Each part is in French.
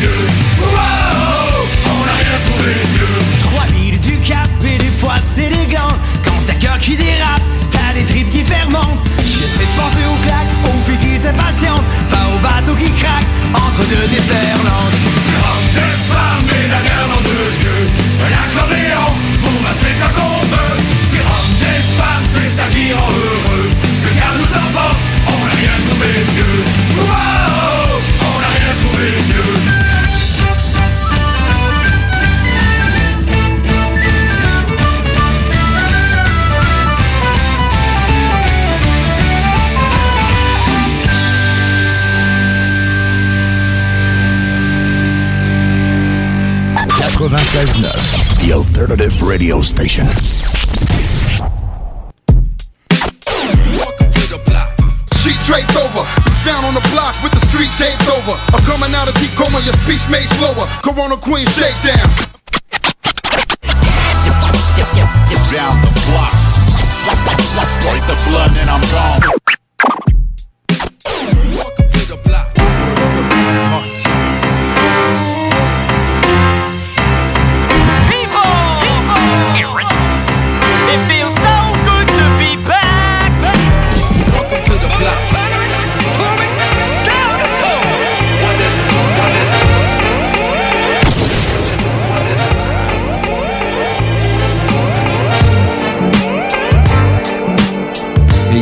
Mieux. Wow, on n'a rien trouvé mieux. Trois milles du cap et des fois c'est des gants Quand t'as cœur qui dérape, t'as des tripes qui fermentent J'essaie de penser aux claques, aux filles qui s'impatientent Pas au bateau qui craque entre deux déferlantes Homme de femme et la guerre dans deux yeux. L'accordéon, pour The alternative radio station. Welcome to the block. Sheet draped over, found on the block with the street taped over. I'm coming out of deep coma, your speech made slower. Corona Queen shakedown. Down the block. Wipe the blood and I'm gone.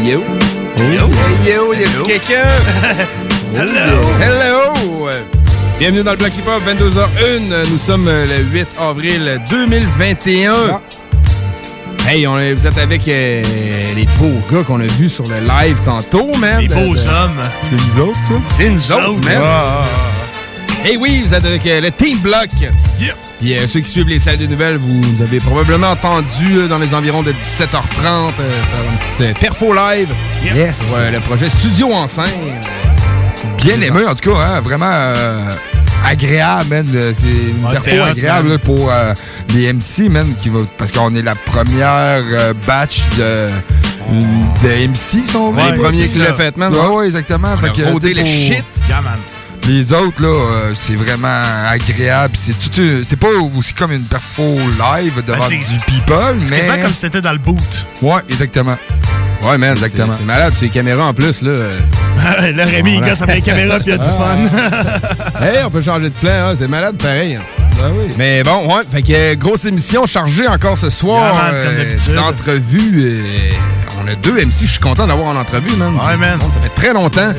Yo. Yo. Y a-tu quelqu'un? Hello. Hello. Bienvenue dans le Bloc Hip Hop, 22h01. Nous sommes le 8 avril 2021. Hey, on est- vous êtes avec euh, les beaux gars qu'on a vus sur le live tantôt, man. Les beaux Euh, hommes. C'est nous autres, ça? C'est nous autres, man. Hey oui, vous êtes avec euh, le Team Block. Puis euh, ceux qui suivent les salles de nouvelles, vous avez probablement entendu euh, dans les environs de 17h30 euh, faire une petite euh, perfo live. Yes. Pour, euh, le projet Studio en scène. Bien aimé, en tout cas, hein, vraiment euh, agréable, man. C'est une Ouais, perfo agréable là, pour euh, les MC, man, qui va, parce qu'on est la première euh, batch de, de MC, si on veut. les premiers qui l'ont fait, man. Ouais, ouais, exactement. On Fait a que, le shit. Yeah, man. Les autres, là, euh, c'est vraiment agréable. C'est tout, euh, c'est pas aussi comme une perfo live devant Ben, c'est- du people, C'est mais... quasiment comme si c'était dans le boot. Ouais, exactement. Ouais, man, Exactement. c'est c'est malade, c'est les caméras en plus, là. euh. là, Rémi, il gosse avec la caméra puis il a du fun. hey, on peut changer de plan, hein, c'est malade pareil. hein. Ben oui. Mais bon, ouais, fait que euh, grosse émission chargée encore ce soir. Yeah, man, comme euh, on a deux MC, je suis content d'avoir en entrevue, man. Ouais, man. Ça fait très longtemps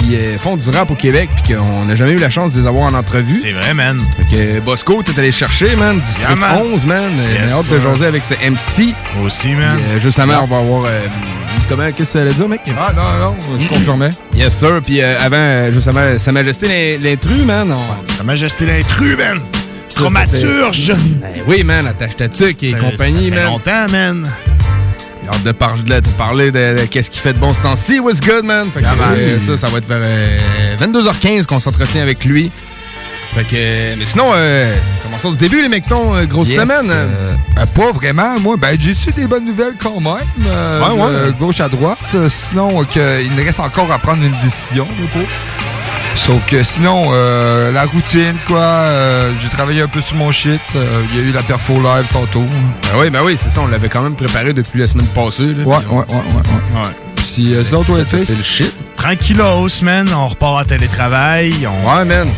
qu'ils euh, font du rap au Québec puis qu'on n'a jamais eu la chance de les avoir en entrevue. C'est vrai, man. Fait que euh, Bosco, t'es allé chercher, man. District Yeah, man. 11, man. Euh, Yes, J'ai hâte de jaser avec ce MC. Aussi, man. Euh, justement, on va avoir... euh, comment, qu'est-ce que ça allait dire, mec? Ah, non, non, je confirmais. Yes, sir. Puis euh, avant, justement, Sa Majesté l'in- l'intrus, man. on- Sa Majesté l'intrus, man. Traumaturge. Ben oui, man, attache ta tuque et Ça- compagnie, ça fait man. longtemps, man. Hâte de, par- de parler de, de qu'est-ce qui fait de bon ce temps-ci. What's good, man? Fait que, Yeah, man. euh, ça, ça va être vers euh, 22h15 qu'on s'entretient avec lui. Fait que, euh, mais sinon, euh, commençons du début, les mectons. euh, grosse Yes, semaine. euh, euh, pas vraiment. Moi, ben, j'ai su des bonnes nouvelles quand même. euh, Ouais, ouais. de gauche à droite. Euh, sinon, euh, il me reste encore à prendre une décision. là. Sauf que sinon, euh, la routine, quoi. euh, j'ai travaillé un peu sur mon shit. euh, Il y a eu la perfo live tantôt. Ben oui, ben oui, c'est ça. On l'avait quand même préparé depuis la semaine passée. là. Ouais, on- ouais, ouais, ouais, ouais. Euh, sinon, toi? C'est le shit. Tranquillos, man. On repart à télétravail. On... Ouais, man.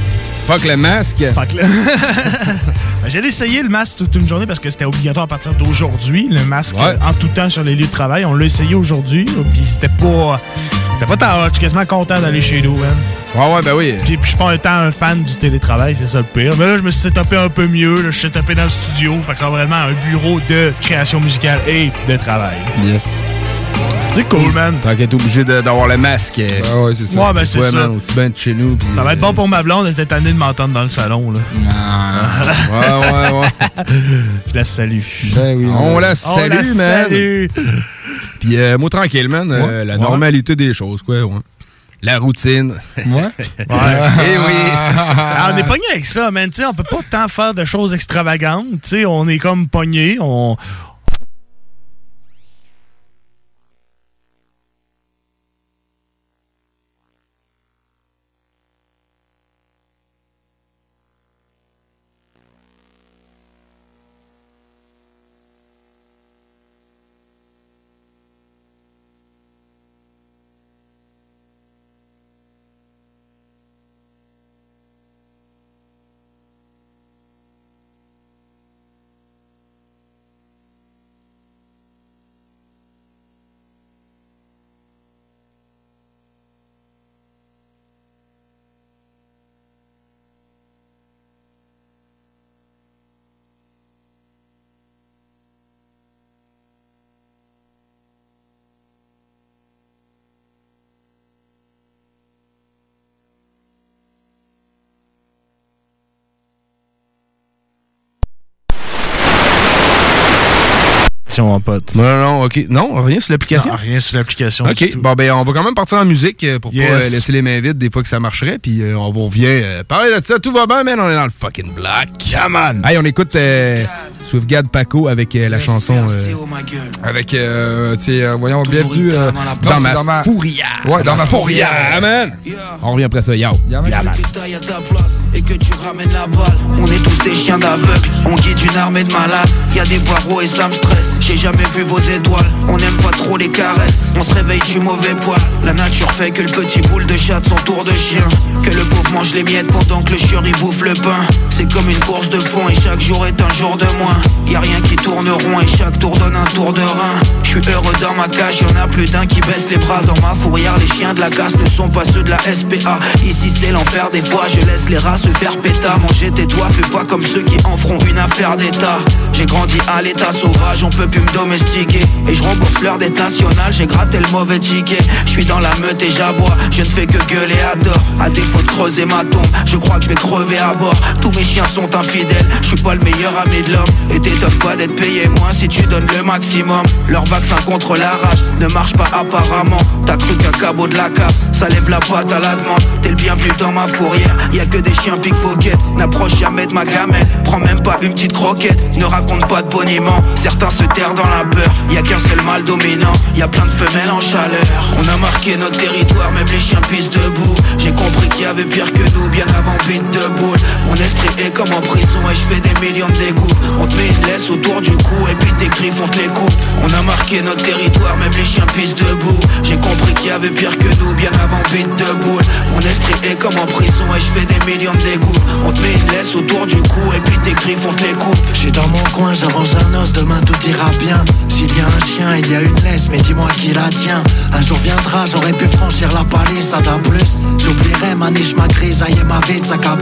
Fuck le masque. Fuck le... Ben, J'allais essayer le masque toute une journée parce que c'était obligatoire à partir d'aujourd'hui. Le masque Ouais. en tout temps sur les lieux de travail. On l'a essayé aujourd'hui. Puis c'était pas. C'était pas tant hot. Je suis quasiment content d'aller chez nous, man. Ouais, ouais, ben oui. Puis, puis je suis pas un temps un fan du télétravail, c'est ça le pire. Mais là, je me suis tapé un peu mieux. Là, je suis tapé dans le studio. Fait que c'est vraiment un bureau de création musicale et de travail. Yes. C'est cool, man. Tant qu'être obligé de- d'avoir le masque. euh, Ah ouais, c'est ça. Ouais, ben c'est ouais, ça. man, aussi bien de chez nous. Ça va être euh, bon pour ma blonde. Elle était tannée de m'entendre dans le salon, là. Ouais, ouais, ouais. Je la salue. Ben oui, On la On la salue, man. salue. Puis, euh, moi, tranquille, man. euh, la normalité des choses, quoi. Ouais. La routine. Ouais. Ouais. Eh oui. Ah, on est pogné avec ça, man. Tu sais, on peut pas tant faire de choses extravagantes. Tu sais, on est comme pogné. On... Si on pote. Non, non, ok. Non, rien sur l'application? Non, rien sur l'application. du OK, tout. bon ben on va quand même partir en musique euh, pour Yes. pas euh, laisser les mains vides des fois que ça marcherait puis euh, on vous revient euh, parler de ça, tout va bien man, on est dans le fucking block. Yeah, man. Hey, on écoute euh, Swiftgad Paco avec euh, la chanson euh, Avec, euh, tu sais, euh, voyons, bienvenue euh, dans, ma dans ma Fouria. Ouais, dans ma Fouria. Yeah, man. On revient après ça, yo. Yeah, man. Yeah, man. taille à ta place et que tu ramènes la balle. On est tous des chiens d'aveugle, on guide une armée de malades. Y a des barreaux et ça me stresse. J'ai jamais vu vos étoiles, on n'aime pas trop les caresses. On se réveille du mauvais poil. La nature fait que le petit boule de chat son tour de chien. Que le pauvre mange les miettes pendant que le chieur y bouffe le pain. C'est comme une course de fond et chaque jour est un jour de moins. Y a rien qui tourne rond et chaque tour donne un tour de rein. Je suis heureux dans ma cage, y'en a plus d'un qui baisse les bras dans ma fourrière. Les chiens de la casse ne sont pas ceux de la SPA. Ici c'est l'enfer des fois, je laisse les rats se faire péta. Manger tais-toi, fais pas comme ceux qui en feront une affaire d'état. J'ai grandi à l'état sauvage, on peut plus me domestiquer. Et je rembourse l'heure d'être national, j'ai gratté le mauvais ticket. Je suis dans la meute et j'aboie, je ne fais que gueuler à tort. À défaut de creuser ma tombe, je crois que je vais crever à bord. Tous mes chiens sont infidèles, je suis pas le meilleur ami de l'homme. Et t'étonnes pas d'être payé moins si tu donnes le maximum. Leur vaccin contre la rage ne marche pas apparemment. T'as cru qu'un cabot de la casse, ça lève la patte à la demande. T'es le bienvenu dans ma fourrière, y a que des chiens pickpocket. N'approche jamais de ma gamelle, prends même pas une petite croquette. Pas de boniment, certains se terrent dans la peur. Y a qu'un seul mal dominant, y a plein de femelles en chaleur. On a marqué notre territoire, même les chiens pissent debout. J'ai compris qu'il y avait pire que nous, bien avant vite de boule. Mon esprit est comme en prison et je fais des millions de dégoûts. On te met une laisse autour du cou et puis tes griffes on te les coupe. On a marqué notre territoire, même les chiens pissent debout. J'ai compris qu'il y avait pire que nous, bien avant vite de boule. Mon esprit est comme en prison et je fais des millions de dégoûts. On te met une laisse autour du cou et puis tes griffes on te les coupe. J'suis dans mon coin, j'avance un os, demain tout ira bien. S'il y a un chien, il y a une laisse, mais dis-moi qui la tient. Un jour viendra, j'aurais pu franchir la palissade à plus. J'oublierai ma niche, ma grisaille et ma vie de sac à.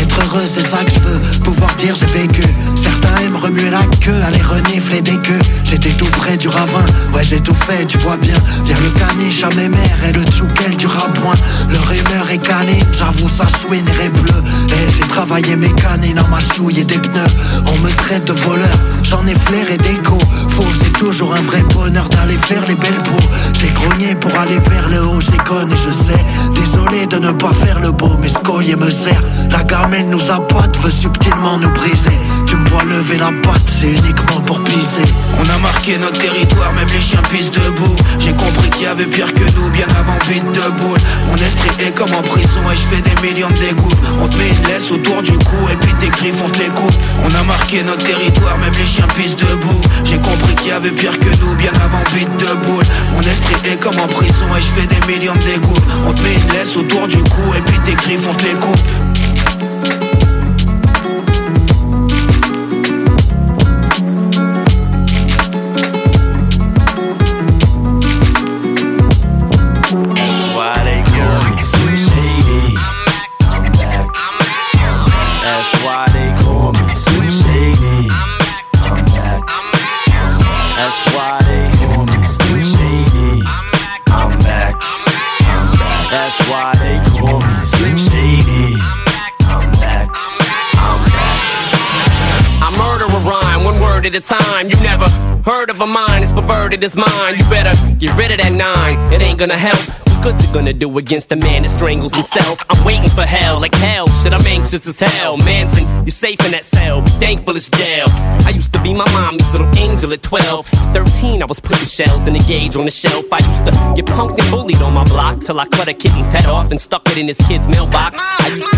Être heureux, c'est ça que je veux, pouvoir dire j'ai vécu. Certains aiment remuer la queue, aller renifler des queues. J'étais tout près du ravin, ouais j'ai tout fait, tu vois bien. Dire le caniche à mes mères et le tchoukel du rabouin. Leur humeur est canine, j'avoue ça chouine et bleu. Et j'ai travaillé mes canines en ma chouille et des pneus. On me traite de voleur, j'en ai flairé go. Faux, c'est toujours un vrai bonheur d'aller faire les belles peaux. J'ai grogné pour aller vers le haut, je déconne et je sais. Désolé de ne pas faire le beau, mais ce me sert. La gamelle nous appâte, veut subtilement nous briser. Tu me vois lever la patte, c'est uniquement pour pisser. On a marqué notre territoire, même les chiens pissent debout. J'ai compris qu'il y avait pire que nous, bien avant vite de boule. Mon esprit est comme en prison et je fais des millions de dégoûts. On te met une laisse autour du cou et puis tes griffes on te les coupe. On a marqué notre territoire, même les chiens pissent debout. J'ai compris qu'il y avait pire que nous, bien avant vite de boule. Mon esprit est comme en prison et je fais des millions de dégoûts. On te met une laisse autour du cou et puis tes griffes on te les coupe. A time. You never heard of a mind, it's perverted as mine. You better get rid of that nine, it ain't gonna help. What good's it gonna do against a man that strangles himself? I'm waiting for hell, like hell, shit, I'm anxious as hell. Manson, you're safe in that cell, be thankful it's jail. I used to be my mommy's little angel at 12. 13, I was putting shells in the gauge on the shelf. I used to get punked and bullied on my block till I cut a kitten's head off and stuck it in his kid's mailbox. I used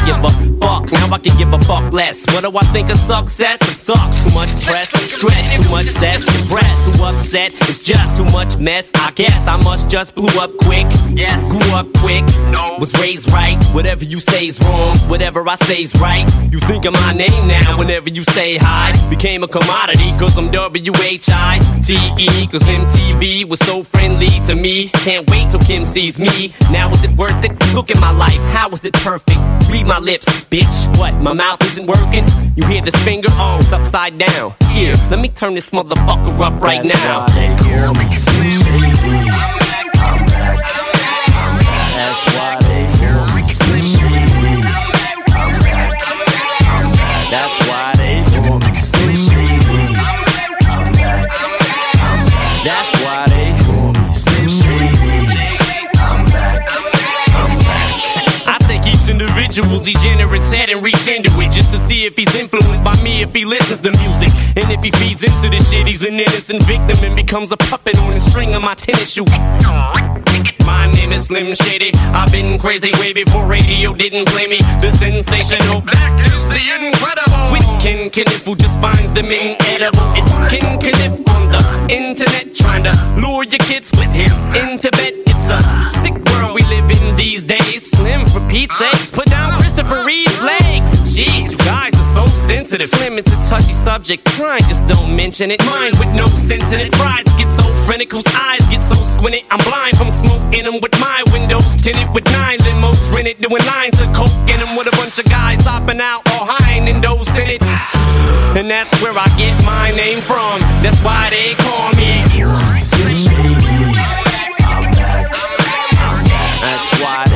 now I can give a fuck less. What do I think of success? It sucks. Too much press, stress, too much zest, depressed. Too upset, it's just too much mess. I guess I must just blew up quick. Yes, grew up quick. No. Was raised right. Whatever you say's wrong, whatever I say's right. You think of my name now whenever you say hi. Became a commodity cause I'm W-H-I-T-E. Cause MTV was so friendly to me. Can't wait till Kim sees me. Now is it worth it? Look at my life, how is it perfect? Read my lips, bitch. What, my mouth isn't working? You hear this finger? Oh, it's upside down. Here, let me turn this motherfucker up right That's now. they call me Slim Shady. I'm back. That's why individual degenerate's head and reach into it just to see if he's influenced by me, if he listens to music. And if he feeds into this shit, he's an innocent victim and becomes a puppet on the string of my tennis shoe. My name is Slim Shady. I've been crazy way before radio didn't play me. The sensational black is the incredible. With Ken Kniff who just finds them inedible. It's Ken Kniff on the internet trying to lure your kids with him into bed. It's a sick world we live in these days. Pete's sakes, put down Christopher Reeve's legs. Jeez, you guys are so sensitive. Slim, it's a touchy subject. Crying, just don't mention it. Mind with no sense in it. Pride get so frantic, whose eyes get so squinted. I'm blind from smoking them with my windows tinted with nine limos rented. Doing lines of coke in them with a bunch of guys hopping out or high in those in it. And that's where I get my name from. That's why they call me. That's why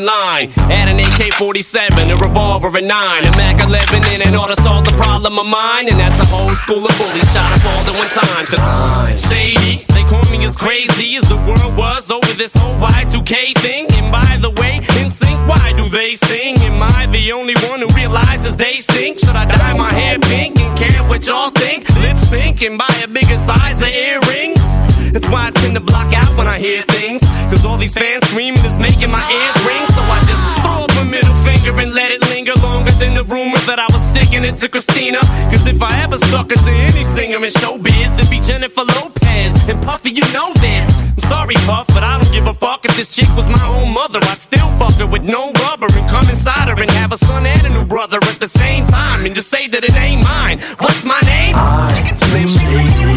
in line. Add an AK 47, a revolver, a 9, a Mac 11 in and ought to solve the problem of mine. And that's a whole school of bullies shot up all at one time. Cause shady, they call me as crazy as the world was over this whole Y2K thing. And by the way, in sync, why do they sing? Am I the only one who realizes they stink? Should I dye my hair pink and care what y'all think? Lip sync and buy a bigger size of earrings? That's why I tend to block out when I hear things. Cause all these fans screaming is making my ears ring. And let it linger longer than the rumors that I was sticking it to Christina. Cause if I ever stuck it to any singer in showbiz, it'd be Jennifer Lopez. And Puffy, you know this. I'm sorry, Puff, but I don't give a fuck if this chick was my own mother. I'd still fuck her with no rubber and come inside her and have a son and a new brother at the same time. And just say that it ain't mine. What's my name? I'm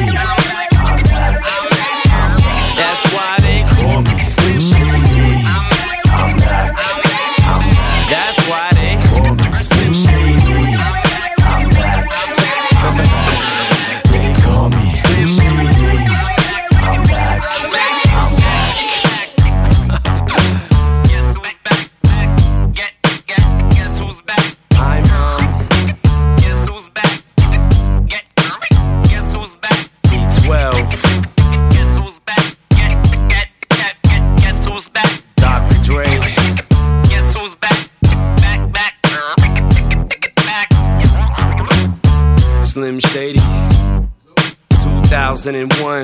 2001.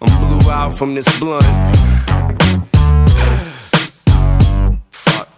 I'm blew out from this blunt. Fuck.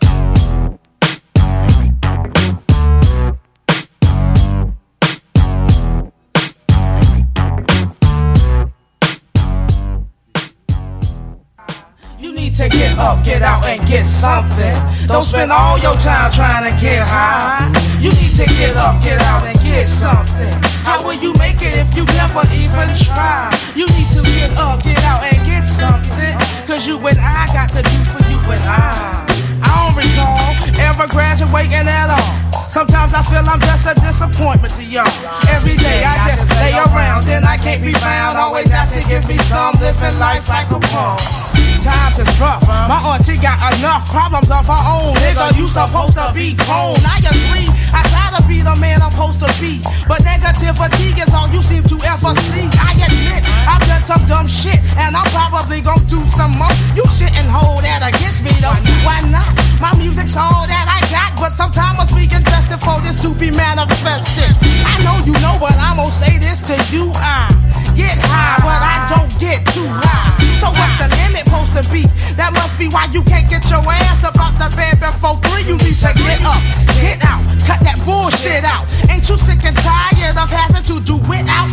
You need to get up, get out, and get something. Don't spend all your time trying to get high. You need to get up, get out, and get something. How will you make it if you never even try? You need to get up, get out, and get something. Cause you and I got to do for you and I. I don't recall ever graduating at all. Sometimes I feel I'm just a disappointment to y'all. Every day I just lay around, then I can't be found. Always ask to give me some, living life like a pawn. Times is rough. My auntie got enough problems of her own. Nigga, you supposed to be grown. I agree. I to be the man I'm supposed to be. But negativity is all you seem to ever see. I admit I've done some dumb shit. And I'm probably gonna do some more. You shouldn't hold that against me though. Why not? My music's all that I got. But sometimes I'm speaking just for this to be manifested. I know you know, but I'm gonna say this to you. I get high, but I don't get too high. So what's the limit supposed to be? That must be why you can't get your ass up out the bed before three. You need to get up, get out, cut that bullshit out. Ain't you sick and tired of having to do without?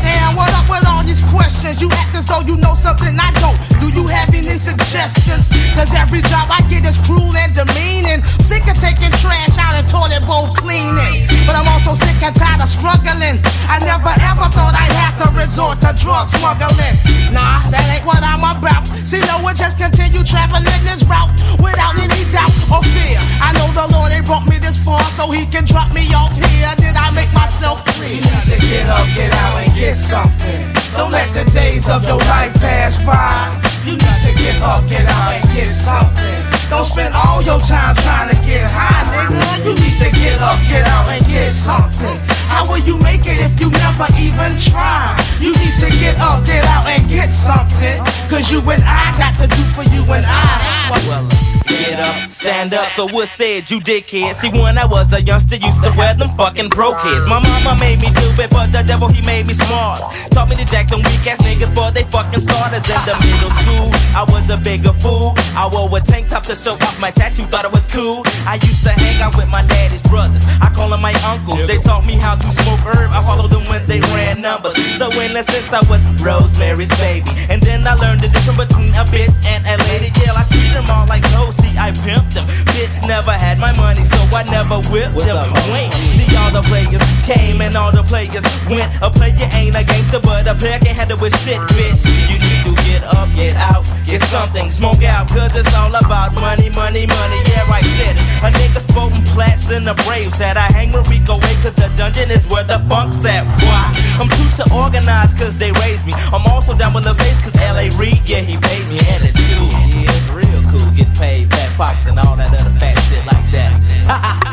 Damn, what up with all these questions? You act as though you know something I don't. Do you have any suggestions? Cause every job I get is cruel and demeaning. Sick of taking trash out and toilet bowl cleaning. But I'm also sick and tired of struggling. I never ever thought I'd have to resort to drug smuggling. Nah, that ain't what I'm about. See, no one just continue traveling this route without any doubt or fear. I know the Lord ain't brought me this far so he can drop me off here. Did I make myself clear? You need to get up, get out, and get something. Don't let the days of your life pass by. You need to get up, get out, and get something. Don't spend all your time trying to get high, nigga. You need to get up, get out, and get something. How will you make it if you never even try? You need to get up, get out, and get something. Cause you and I got to do for you and I. That's what. Uh, get up, stand up, so what said you dickhead? See, when I was a youngster, used to wear them fucking broke kids. My mama made me do it, but the devil, he made me smart. Taught me to jack them weak ass niggas for they fucking starters. In the middle school, I was a bigger fool. I wore a tank top to show off my tattoo, thought it was cool. I used to hang out with my daddy's brothers. I call them my uncles. They taught me how to smoke herb. I followed them when they ran numbers. So in a sense, I was Rosemary's baby. And then I learned the difference between a bitch and a lady. Yeah, I treat them all like no, see, I pimped them. Bitch never had my money, so I never whipped them. Wait, see, all the players came and all the players went. A player ain't a gangster, but a player can handle with shit, bitch. You need to get up, get out, get something, smoke out, cause it's all about money, money, money. Yeah, I said it. A nigga spoken plats in the brave said I hang we go away, cause the dungeon is where the funk's at. Why? I'm too to organize, cause they raised me. I'm also down with the face, cause LA Reid, yeah, he pays me, and it's cool. Yeah, it's real cool. Get paid, fat pox, and all that other fat shit like that.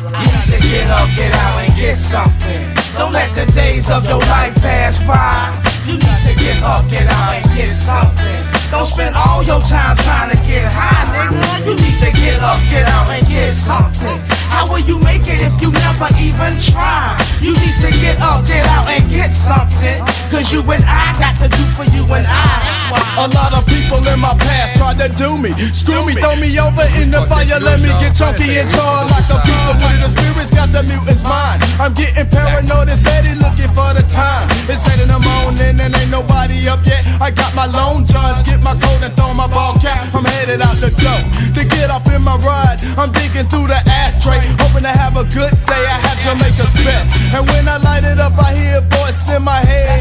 You need to get up, get out, and get something. Don't let the days of your life pass by. You need to get up, get out, and get something. Don't spend all your time trying to get high, nigga. You need to get up, get out, and get something. How will you make it if you never even try? You need to get up, get out, and get something. Cause you and I got to do for you and I. A lot of people in my past tried to do me. Screw me, throw me over in the fire, let me get chunky and charred like a piece of wood. The spirits got the mutant's mind. I'm getting paranoid and steady looking for the time. It's eight in the morning and ain't nobody up yet. I got my lone johns, get my coat and throw my ball cap. I'm headed out the door to get up in my ride. I'm digging through the ashtray, hoping to have a good day. I have Jamaica's best. And when I light it up, I hear a voice in my head.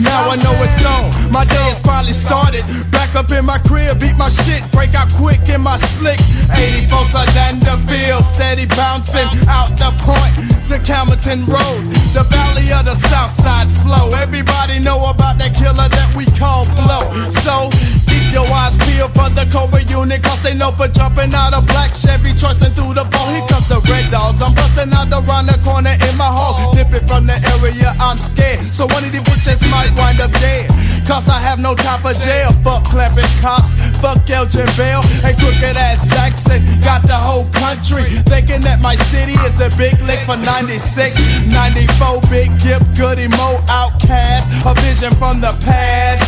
Now I know it's on. My day has finally started. Back up in my crib, beat my shit, break out quick in my slick. 84 Danderville, steady bouncing out the point to Camerton Road, the valley of the South Side flow. Everybody know about that killer that we call Blow. So keep your eyes peeled for the Cobra unit, cause they know for jumping out of black Chevy, trusting through the phone. Here comes the red dogs. I'm busting out around the corner in my hole. Dipping from the area, I'm scared. So one of these bitches might wind up dead. Cause I have no time for jail. Fuck clapping cops, fuck Elgin Bell, crooked ass Jackson. Got the whole country thinking that my city is the big lick for 96, 94. Big Gip, Goody Mo, Outcast. A vision from the past.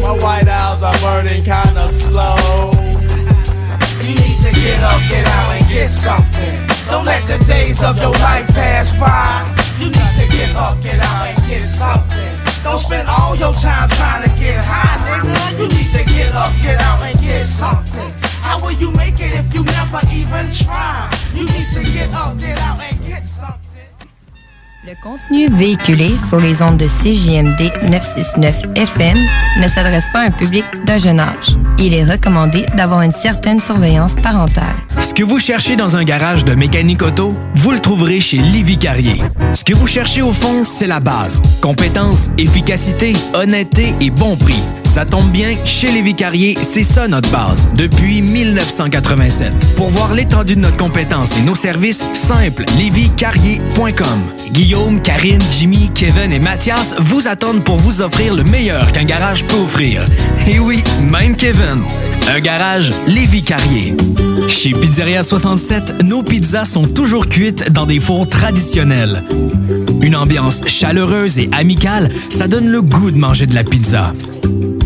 My white owls are burning kinda slow. Get up, get out, and get something. Don't let the days of your life pass by. You need to get up, get out, and get something. Don't spend all your time trying to get high, nigga. You need to get up, get out, and get something. How will you make it if you never even try? You need to get up, get out, and get something. Le contenu véhiculé sur les ondes de CJMD 969 FM ne s'adresse pas à un public d'un jeune âge. Il est recommandé d'avoir une certaine surveillance parentale. Ce que vous cherchez dans un garage de mécanique auto, vous le trouverez chez Livy Carrier. Ce que vous cherchez au fond, c'est la base. Compétence, efficacité, honnêteté et bon prix. Ça tombe bien, chez Lévi Carrier, c'est ça notre base, depuis 1987. Pour voir l'étendue de notre compétence et nos services, simple, lévicarrier.com. Guillaume, Karine, Jimmy, Kevin et Mathias vous attendent pour vous offrir le meilleur qu'un garage peut offrir. Et oui, même Kevin. Un garage Lévi Carrier. Chez Pizzeria 67, nos pizzas sont toujours cuites dans des fours traditionnels. Une ambiance chaleureuse et amicale, ça donne le goût de manger de la pizza.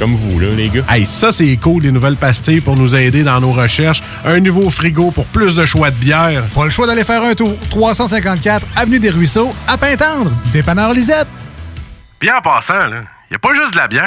comme vous, là, les gars. Hey, ça, c'est cool, des nouvelles pastilles pour nous aider dans nos recherches. Un nouveau frigo pour plus de choix de bière. Pas le choix d'aller faire un tour. 354 Avenue des Ruisseaux, à Pintendre. Dépanneur Lisette. Bien en passant, il n'y a pas juste de la bière.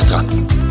Pierre-Bertrand.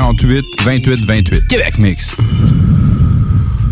648 28 28. Québec Mix.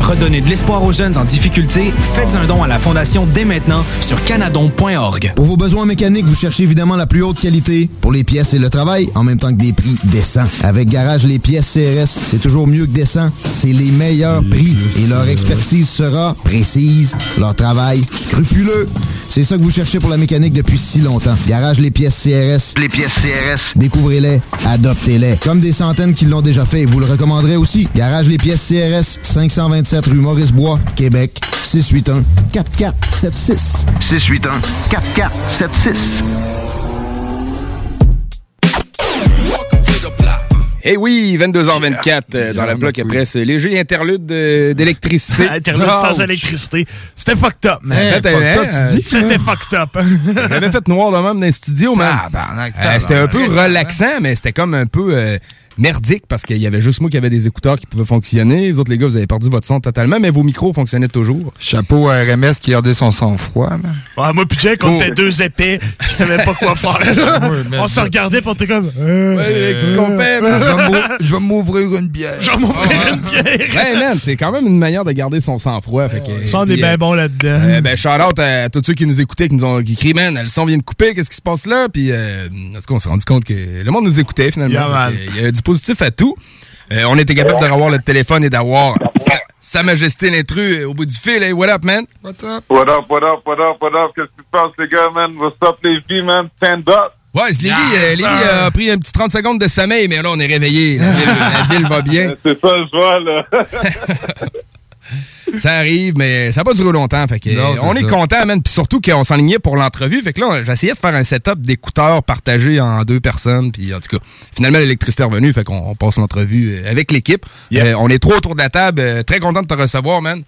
Redonnez de l'espoir aux jeunes en difficulté. Faites un don à la Fondation dès maintenant sur canadon.org. Pour vos besoins mécaniques, vous cherchez évidemment la plus haute qualité pour les pièces et le travail, en même temps que des prix décents. Avec Garage Les Pièces CRS, c'est toujours mieux que décent. C'est les meilleurs prix et leur expertise sera précise, leur travail scrupuleux. C'est ça que vous cherchez pour la mécanique depuis si longtemps. Garage Les Pièces CRS. Les pièces CRS. Découvrez-les, adoptez-les. Comme des centaines qui l'ont déjà fait, vous le recommanderez aussi. Garage Les Pièces CRS, 527 rue Maurice-Bois, Québec, 681 4476. 681 4476. Eh oui, 22h24 euh, dans la bloc après ce léger interlude euh, d'électricité. Interlude sans électricité. C'était fucked up, man. Hey, fucked up, tu dis? C'était fucked up. J'avais fait noir de même dans le studio, man. Euh, c'était un peu relaxant, mais c'était comme un peu euh, merdique parce qu'il y avait juste moi qui avait des écouteurs qui pouvaient fonctionner. Les autres, les gars, vous avez perdu votre son totalement, mais vos micros fonctionnaient toujours. Chapeau à RMS qui gardait son sang-froid, man. Ouais, moi puis Jake, on était deux épais qui savaient pas quoi faire. on se regardait on était comme... Ouais, qu'est-ce qu'on fait, man? Je vais m'ouvrir une bière. Je vais m'ouvrir une bière. Ouais, man, c'est quand même une manière de garder son sang-froid. Fait que, Ça, on est puis, bien euh, bon là-dedans. euh, ben, shout out à tous ceux qui nous écoutaient, qui nous ont qui crient, man, le son vient de couper, qu'est-ce qui se passe là? Puis, euh, en tout cas, on s'est rendu compte que le monde nous écoutait finalement. Yeah, Il y a du positif à tout. Euh, on était capable de revoir le téléphone et d'avoir sa, Sa Majesté l'intrus euh, au bout du fil. Hey, what up, man? What's up? What up, what up, what up, what up? Qu'est-ce qui se passe, les gars, man? What's up, les filles, man? Stand up! Ouais, Lévi, euh, Lévi a pris un petit 30 secondes de sommeil, mais là, on est réveillé. La ville, la ville va bien. C'est ça, je vois, là. Ça arrive, mais ça n'a pas duré longtemps. Fait que, Non, c'est on est content, man. Puis surtout qu'on s'enlignait pour l'entrevue. Fait que là, j'essayais de faire un setup d'écouteurs partagés en deux personnes. Puis en tout cas, finalement, l'électricité est revenue. Fait qu'on on passe l'entrevue euh, avec l'équipe. Euh, on est trop autour de la table. Euh, très content de te recevoir, man.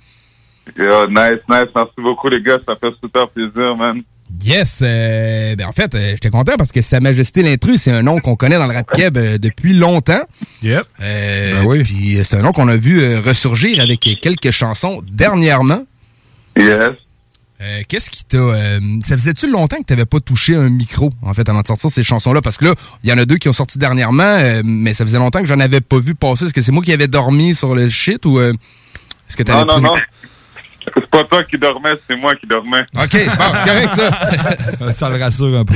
Nice, nice. Merci beaucoup, les gars. Ça fait super plaisir, man. Yes. euh, ben en fait, euh, j'étais content parce que Sa Majesté l'intrus, c'est un nom qu'on connaît dans le rap keb euh, depuis longtemps. Yep. Euh, Puis euh, c'est un nom qu'on a vu euh, ressurgir avec quelques chansons dernièrement. Yes. Euh, Qu'est-ce qui t'a. euh, ça faisait-tu longtemps que t'avais pas touché un micro, en fait, avant de sortir ces chansons-là? Parce que là, il y en a deux qui ont sorti dernièrement, euh, mais ça faisait longtemps que j'en avais pas vu passer. Est-ce que c'est moi qui avais dormi sur le shit ou. euh, est-ce que t'avais Non, non, pris- non. C'est pas toi qui dormais, c'est moi qui dormais. OK, bon, c'est correct, ça. ça le rassure un peu.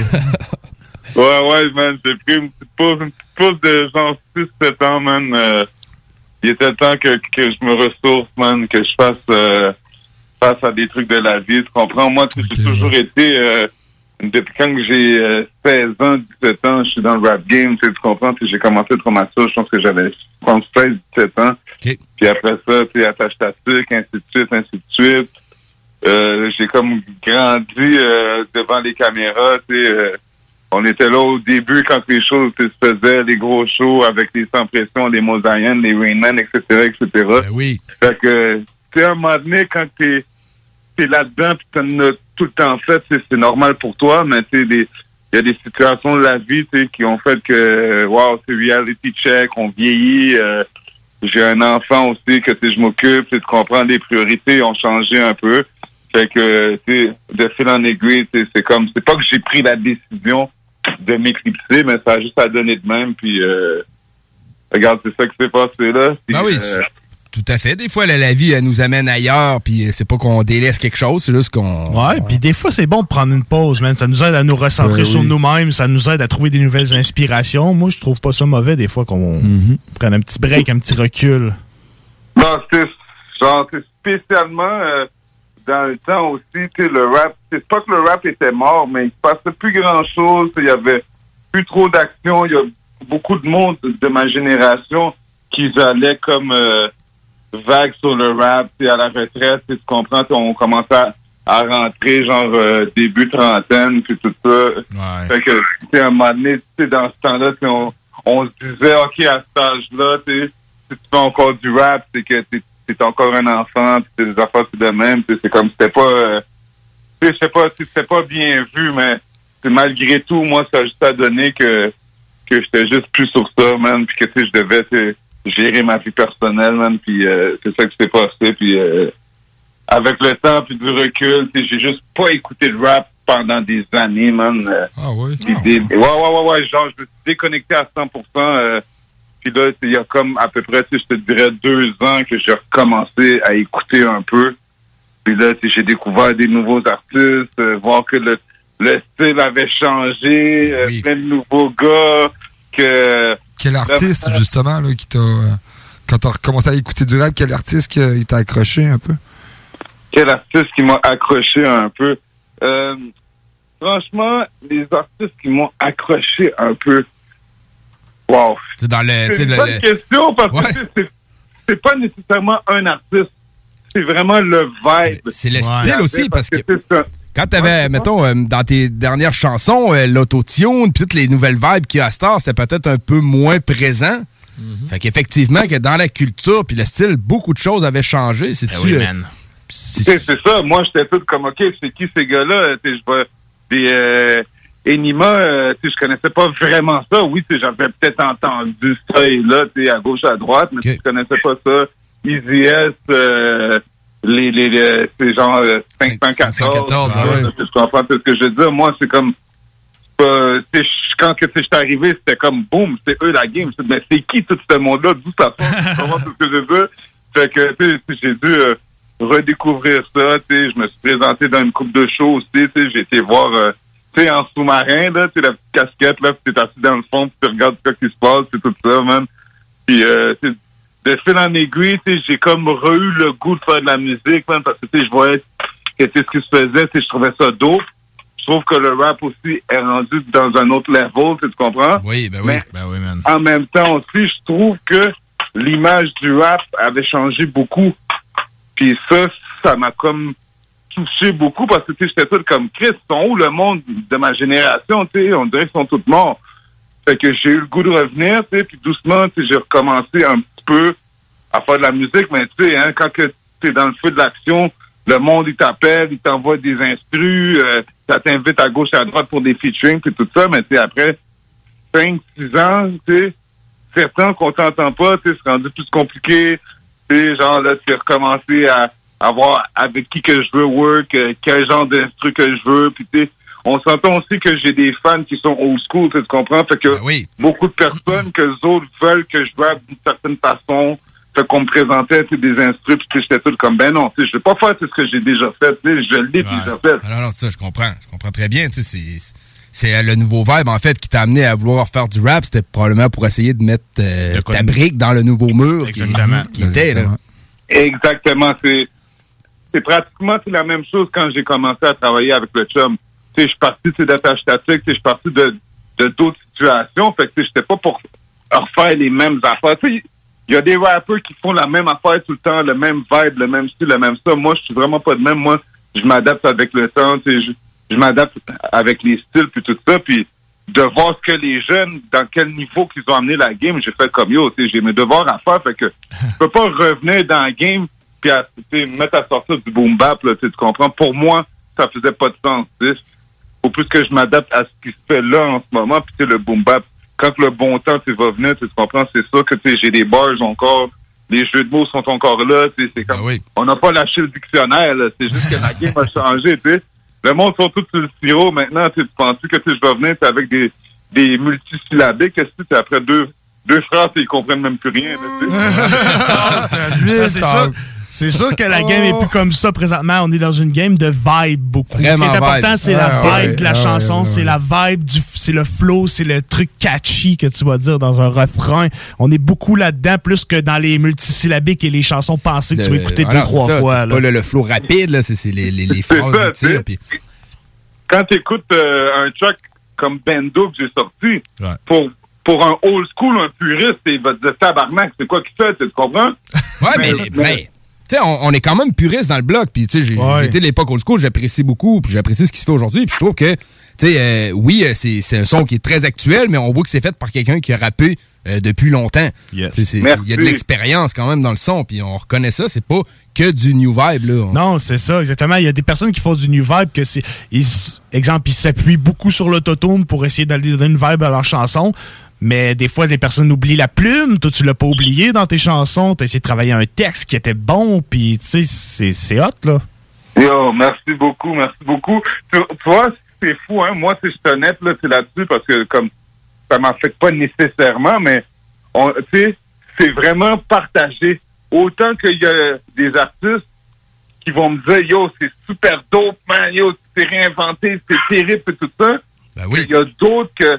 Ouais, ouais, man. J'ai pris une petite pause, une petite pause de genre 6-7 ans, man. Euh, il était temps que, que je me ressource, man, que je fasse euh, face à des trucs de la vie, tu comprends? Moi, tu sais, j'ai toujours été, euh, depuis quand j'ai euh, 16 ans, 17 ans, je suis dans le rap game, tu comprends? Puis j'ai commencé le traumatisme, je pense que j'avais je pense, 16, 17 ans. Puis après ça, tu attache ta tuque, ainsi de suite, ainsi de suite. Euh, j'ai comme grandi euh, devant les caméras, tu sais. euh, on était là au début quand les choses se faisaient, les gros shows avec les sans pression, les Mosaïennes, les Rainman, etc., etc. oui. Fait que, tu sais, à un moment donné, quand t'es es là-dedans puis t'en as tout le temps fait, c'est normal pour toi, mais tu sais, des- il y a des situations de la vie, qui ont fait que, wow, c'est reality check, on vieillit, euh, j'ai un enfant aussi que, je m'occupe, tu comprends, les priorités ont changé un peu. Fait que, tu de fil en aiguille, c'est comme, c'est pas que j'ai pris la décision de m'éclipser, mais ça a juste à donner de même, puis, euh, regarde, c'est ça qui s'est passé là. Puis, Ben oui, euh, Tout à fait. Des fois, la, la vie, elle nous amène ailleurs, puis euh, c'est pas qu'on délaisse quelque chose, c'est juste qu'on. Ouais, puis des fois, c'est bon de prendre une pause, man. Ça nous aide à nous recentrer Ben sur oui. nous-mêmes, ça nous aide à trouver des nouvelles inspirations. Moi, je trouve pas ça mauvais, des fois, qu'on Mm-hmm. prenne un petit break, un petit recul. Non, c'est genre c'est spécialement euh, dans le temps aussi, tu sais, le rap, c'est pas que le rap était mort, mais il se passait plus grand chose, il y avait plus trop d'action, il y a beaucoup de monde de ma génération qui allaient comme euh, vague sur le rap, tu sais, à la retraite, tu comprends, on commençait à, à rentrer genre euh, début trentaine, puis tout ça. Fait que, tu à un moment donné, tu sais, dans ce temps-là, on, on se disait, OK, à cet âge-là, si tu fais encore du rap, c'est que t'es es encore un enfant, puis t'es des affaires c'est de même, c'est comme c'était pas, euh, sais, je sais pas, si c'était pas bien vu, mais malgré tout, moi, ça a juste à donner que que j'étais juste plus sur ça, man, puis que tu sais, je devais gérer ma vie personnelle, man, puis euh, c'est ça qui s'est passé, puis euh, avec le temps puis du recul, j'ai juste pas écouté le rap pendant des années, man. euh, Ah oui? puis des- ouais, ouais, ouais, ouais, genre, je me suis déconnecté à 100%, euh, Puis là, il y a comme à peu près, je te dirais deux ans que j'ai recommencé à écouter un peu. Puis là, j'ai découvert des nouveaux artistes, euh, voir que le, le style avait changé, euh, plein de nouveaux gars, que... Quel artiste, justement, là, qui t'a. euh, quand t'as recommencé à écouter du rap, quel artiste qui, euh, il t'a accroché un peu? quel artiste qui m'a accroché un peu? Euh, franchement, les artistes qui m'ont accroché un peu. Wow. C'est dans le. C'est une le- bonne le- question parce que c'est- pas nécessairement un artiste. C'est vraiment le vibe. C'est le style aussi, parce que c'est ça. Quand t'avais, mettons, euh, dans tes dernières chansons, euh, l'autotune, puis toutes les nouvelles vibes qu'il y a à Star, c'était peut-être un peu moins présent. Mhm. Fait qu'effectivement, que dans la culture puis le style, beaucoup de choses avaient changé. C'est-tu, oui, euh, man. C'est c'est ça. Moi, j'étais tout comme, OK, c'est qui ces gars-là? Sais, je vois des euh, Enima, euh, tu sais, je connaissais pas vraiment ça. Oui, tu sais, j'avais peut-être entendu ça et là, tu sais, à gauche, à droite, mais je connaissais pas ça. Easy S, euh, les, les, les c'est genre euh, 514. 514, euh, ouais. Tu comprends ce que je veux dire? Moi, c'est comme, c'est tu je- quand que tu j'étais arrivé, c'était comme boum, c'est eux la game. Mais c'est qui tout ce monde-là? D'où ça sort? Tu comprends ce que je veux? Fait que, tu sais, j'ai dû euh, redécouvrir ça. Tu sais, je me suis présenté dans une coupe de show aussi. Tu sais, j'ai été voir, euh, tu sais, en sous-marin, là, tu sais, la petite casquette, là, puis t'es assis dans le fond, puis tu regardes ce qui se passe, c'est tout ça, man. Puis, euh, tu de fil en aiguille, tu sais, j'ai comme re-eu le goût de faire de la musique, man, parce que, tu sais, je voyais que, ce qui se faisait, je trouvais ça dope. Je trouve que le rap aussi est rendu dans un autre level, tu comprends? Oui, ben oui. Mais ben oui, man. en même temps aussi, je trouve que l'image du rap avait changé beaucoup. Puis ça, ça m'a comme touché beaucoup parce que tu sais, j'étais tout comme Chris, sont où le monde de ma génération, tu sais, on dirait qu'ils sont tous morts. Fait que j'ai eu le goût de revenir, tu sais, puis doucement, tu sais, j'ai recommencé un peu à faire de la musique, mais tu sais, hein, quand tu es dans le feu de l'action, le monde, il t'appelle, il t'envoie des instrus, euh, ça t'invite à gauche et à droite pour des featuring, puis tout ça, mais tu sais, après 5, 6 ans, tu sais, certains qu'on t'entend pas, tu sais, c'est rendu plus compliqué, tu sais, genre, là, tu as recommencé à, à voir avec qui que je veux work, euh, quel genre d'instru que je veux, puis tu sais, on s'entend aussi que j'ai des fans qui sont old school, tu comprends? Fait que beaucoup de personnes que les autres veulent que je rappe d'une certaine façon, fait qu'on me présentait des instrus, puis j'étais tout comme, ben non, tu sais, je vais pas faire tout ce que j'ai déjà fait, tu sais, je l'ai déjà fait. Ah non, non, ça, je comprends. Je comprends très bien. Tu sais, c'est, c'est le nouveau vibe, en fait, qui t'a amené à vouloir faire du rap. C'était probablement pour essayer de mettre euh, ta brique dans le nouveau mur qui- qui, était, là. Exactement. C'est, c'est pratiquement c'est la même chose quand j'ai commencé à travailler avec le chum. Je suis parti d'attache statique, je suis parti de, d'autres situations. Fait que pas pour refaire les mêmes affaires. Il y a des rappeurs qui font la même affaire tout le temps, le même vibe, le même style, le même ça. Moi, je suis vraiment pas de même. Moi, je m'adapte avec le temps, je, m'adapte avec les styles puis tout ça. Puis de voir ce que les jeunes, dans quel niveau qu'ils ont amené la game, j'ai fait comme yo, j'ai mes devoirs à faire. Fait que je peux pas revenir dans la game puis à, mettre à sortir du boom bap, tu comprends? Pour moi, ça faisait pas de sens. Faut plus que je m'adapte à ce qui se fait là en ce moment, puis tu sais, le boom bap. Quand le bon temps tu va venir, tu comprends, c'est ça que tu sais, j'ai des bars encore, les jeux de mots sont encore là, tu sais, c'est comme on n'a pas lâché le dictionnaire, là, c'est juste que la game a changé, tu sais. Le monde sont tous sur le sirop maintenant, tu sais, tu penses que tu sais, je vais venir avec des, des multisyllabiques, qu'est-ce que tu sais, après deux, deux phrases, ils comprennent même plus rien, là, tu sais. Ça, c'est sûr. C'est sûr que la game est plus comme ça présentement. On est dans une game de vibe beaucoup. Vraiment Ce qui est important, c'est la Ah, vibe ouais. de la Ah, chanson, ouais, ouais, c'est la vibe du, c'est le flow, c'est le truc catchy que tu vas dire dans un refrain. On est beaucoup là-dedans, plus que dans les multisyllabiques et les chansons pensées que tu vas écouter Ah deux, trois ça, fois. C'est là. pas le, le flow rapide, là, c'est, c'est les, les, les phrases ça, de tir, tu sais. puis- quand tu écoutes un track comme Bendo que j'ai sorti, pour, pour un old school, un puriste, il va te dire tabarnak, c'est quoi qu'il fait, tu comprends? Ouais, mais, les- ben, tu sais, on, on est quand même puriste dans le bloc. Puis, tu sais, j'ai Ouais. été de l'époque old school, j'apprécie beaucoup, puis j'apprécie ce qui se fait aujourd'hui. Puis, je trouve que, tu sais, euh, oui, euh, c'est c'est un son qui est très actuel, mais on voit que c'est fait par quelqu'un qui a rappé euh, depuis longtemps. Il y a de l'expérience quand même dans le son, puis on reconnaît ça. C'est pas que du new vibe, là. Non, c'est ça, exactement. Il y a des personnes qui font du new vibe que c'est. ils exemple, ils s'appuient beaucoup sur l'autotune pour essayer d'aller donner une vibe à leur chanson. Mais des fois, les personnes oublient la plume. Toi, tu l'as pas oublié dans tes chansons. Tu as essayé de travailler un texte qui était bon. Puis, tu sais, c'est- c'est hot, là. Yo, merci beaucoup, merci beaucoup. Tu, tu vois, c'est fou, hein. Moi, si je suis honnête, là, c'est là-dessus parce que, comme, ça m'affecte pas nécessairement, mais on- tu sais, c'est vraiment partagé. Autant qu'il y a des artistes qui vont me dire, yo, c'est super dope, man, yo, tu t'es réinventé, c'est terrible et tout ça. Il y a d'autres que,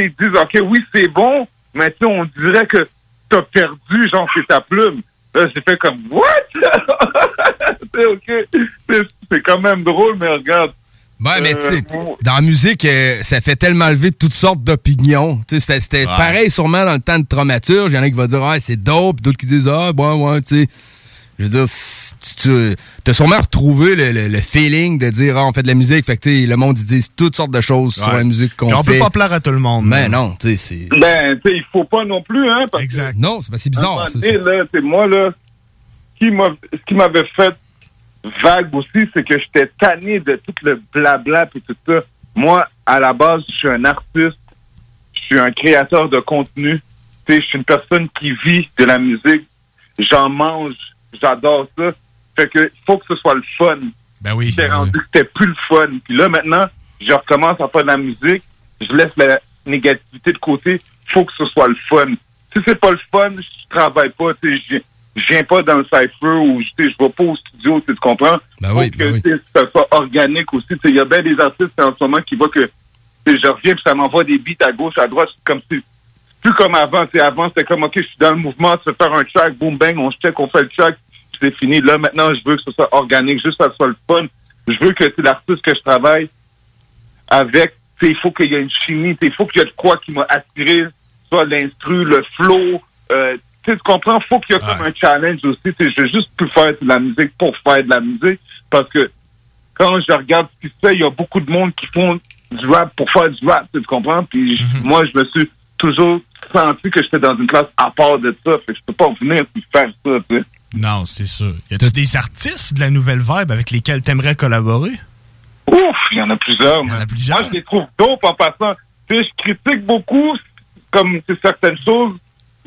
ils disent, OK, oui, c'est bon, mais tu sais, on dirait que t'as perdu, genre, c'est ta plume. Là, j'ai fait comme, what? c'est OK. C'est- C'est quand même drôle, mais regarde. Ouais, mais Euh, tu sais, dans la musique, euh, ça fait tellement lever toutes sortes d'opinions. Tu sais, C'était c'était Ouais. pareil sûrement dans le temps de Traumaturge. Il y en a qui vont dire, ah, c'est dope, d'autres qui disent, ah, bon, ouais, tu sais. Je veux dire, tu, tu as sûrement retrouvé le, le- le feeling de dire, ah, on fait de la musique. Fait que, tu sais, le monde, ils disent toutes sortes de choses sur la musique qu'on Puis fait. on peut pas plaire à tout le monde. Mais non, tu sais, c'est. Ben, tu sais, il faut pas non plus, hein. Parce exact. Non, c'est bizarre. ça, donné, là, c'est moi, là, ce qui m'a- ce qui m'avait fait vague aussi, c'est que j'étais tanné de tout le blabla et tout ça. Moi, à la base, je suis un artiste, je suis un créateur de contenu. Tu sais, je suis une personne qui vit de la musique. J'en mange, j'adore ça. Fait que faut que ce soit le fun. Ben oui. J'étais rendu que c'était plus le fun. Puis là, maintenant, je recommence à faire de la musique. Je laisse la négativité de côté. Faut que ce soit le fun. Si c'est pas le fun, je travaille pas. Je viens pas dans le cypher ou je vais pas au studio, tu comprends? Ben Faut oui, que ben oui. ça soit organique aussi. Il y a bien des artistes en ce moment qui voient que je reviens puis ça m'envoie des beats à gauche, à droite. Comme si plus comme avant. Sais, avant, c'était comme OK, je suis dans le mouvement, tu veux faire un track, boom bang, on check, on fait le track, c'est fini. Là, maintenant, je veux que ce soit organique, juste que ce soit le fun. Je veux que c'est l'artiste que je travaille avec, il faut qu'il y ait une chimie, il faut qu'il y ait de quoi qui m'a attiré, soit l'instru, le flow, euh, tu comprends, faut qu'il y ait comme un challenge aussi, je veux juste plus faire de la musique pour faire de la musique, parce que quand je regarde ce qui se fait, il y a beaucoup de monde qui font du rap pour faire du rap, tu comprends, puis je- moi, je me suis toujours senti que j'étais dans une classe à part de ça, fait que je peux pas venir puis faire ça, tu sais. Non, c'est sûr. Y a-tu des artistes de la nouvelle vibe avec lesquels t'aimerais collaborer? Ouf, il y en a plusieurs. Moi, je les trouve dope en passant. Tu sais, je critique beaucoup comme c'est certaines choses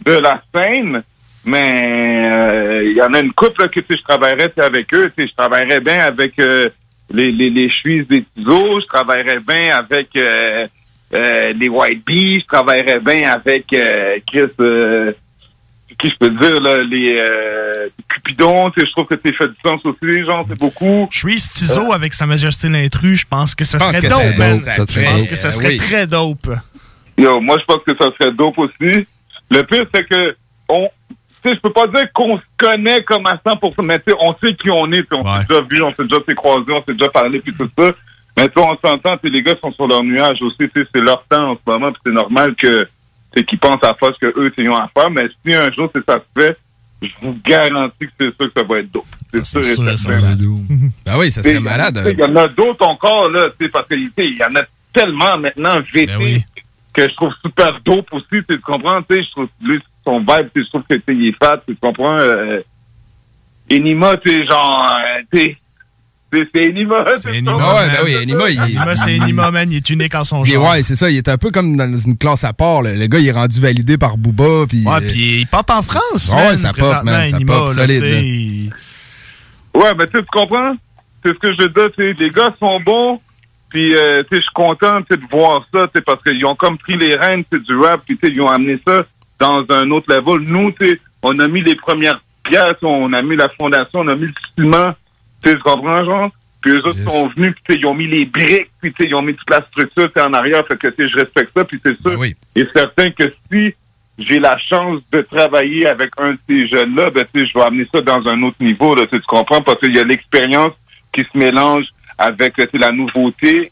de la scène, mais euh, il y en a une couple là, que je travaillerais avec eux. Je travaillerais bien avec euh, les, les, les Suisses des Tisos, je travaillerais bien avec euh, euh, les White Bees, je travaillerais bien avec euh, Chris... euh, qui je peux dire, là, les euh, Cupidon, tu sais, je trouve que t'es fait du sens aussi, les gens, c'est beaucoup. Je suis Tizo avec Sa Majesté l'intrus, je pense que ça serait que dope, c'est Je pense que ça euh, serait oui. très dope. Yo, moi, je pense que ça serait dope aussi. Le pire, c'est que, on, tu sais, je peux pas dire qu'on se connaît comme à 100%, mais tu sais, on sait qui on est, on s'est déjà vu, on s'est déjà s'est croisés, on s'est déjà parlé, puis tout ça. Sais, on s'entend, tu sais, les gars sont sur leur nuage aussi, tu sais, c'est leur temps en ce moment, puis c'est normal que, tu sais, qu'ils pensent à faire ce que eux, tu sais, ils ont à faire, mais si un jour, c'est ça se fait, je vous garantis que c'est sûr que ça va être dope. C'est sûr et certain. Ben oui, ça serait malade. tu sais, Il y en a d'autres encore, là, tu sais, parce que, tu sais, il y en a tellement maintenant VT Ben que je trouve super dope aussi, tu sais, tu comprends, tu sais, je trouve, lui, son vibe, tu sais, je trouve que, il est fat, tu comprends, euh, Enima, tu sais, genre, euh, tu sais, c'est Enima. C'est Enima. Enima. ouais, ben oui, Enima, il- Enima, c'est Enima, man. Il est unique en son Il genre. ouais, c'est ça. Il est un peu comme dans une classe à part. là. Le gars, il est rendu validé par Booba. Puis, Ouais, euh, puis il pop en France, Ouais, man, ça pop, man. Ça Enima, pop là, solide. là. Ouais, mais tu comprends? C'est ce que je veux dire, tu sais, les gars sont bons, puis euh, tu sais, je suis content de voir ça, tu parce qu'ils ont comme pris les rênes du rap, puis ils ont amené ça dans un autre level. Nous, tu sais, on a mis les premières sais, on a mis la fondation, on a mis le ciment, tu sais, tu comprends, genre? Puis eux autres sont venus, puis ils ont mis les briques, puis ils ont mis toute la structure en arrière, fait que tu sais, je respecte ça, puis c'est sûr. Et certain que si j'ai la chance de travailler avec un de ces jeunes-là, ben, je vais amener ça dans un autre niveau, là, tu comprends, parce qu'il y a l'expérience qui se mélange avec la nouveauté,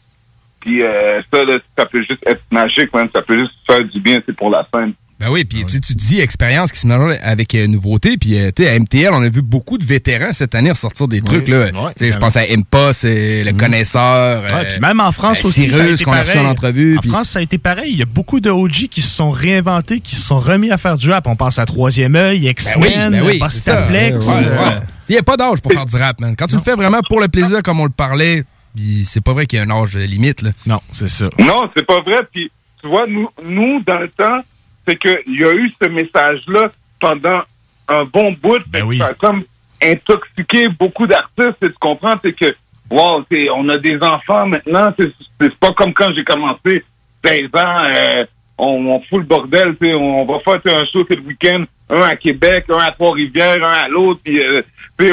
puis euh, ça, là, ça peut juste être magique, man, ça peut juste faire du bien, c'est pour la scène. Ben oui, puis tu sais, tu dis expérience qui se mélange avec euh, nouveauté. Puis, euh, tu sais, à MTL, on a vu beaucoup de vétérans cette année ressortir des trucs. là. Je pense à Impost, euh, le connaisseur. Ouais, euh, puis même en France euh, aussi, ça a Cyrus, été qu'on a reçu pareil. en entrevue. En France, ça a été pareil. Il y a beaucoup de OG qui se sont réinventés, qui se sont remis à faire du rap. On pense à Troisième œil, X-Men, Ben ouais. euh, Il n'y a pas d'âge pour faire du rap, man. Quand tu le fais vraiment pour le plaisir, comme on le parlait, puis c'est pas vrai qu'il y a un âge limite. Là. Non, c'est ça. Non, c'est pas vrai. Puis, tu vois, nous, nous dans le temps, c'est qu'il y a eu ce message-là pendant un bon bout. Ben Ça a comme intoxiqué beaucoup d'artistes. et Tu comprends? C'est que, wow, on a des enfants maintenant. C'est c'est pas comme quand j'ai commencé 16 ans. Euh, on, on fout le bordel, on va faire un show le week-end, un à Québec, un à Trois-Rivières, un à l'autre, puis euh,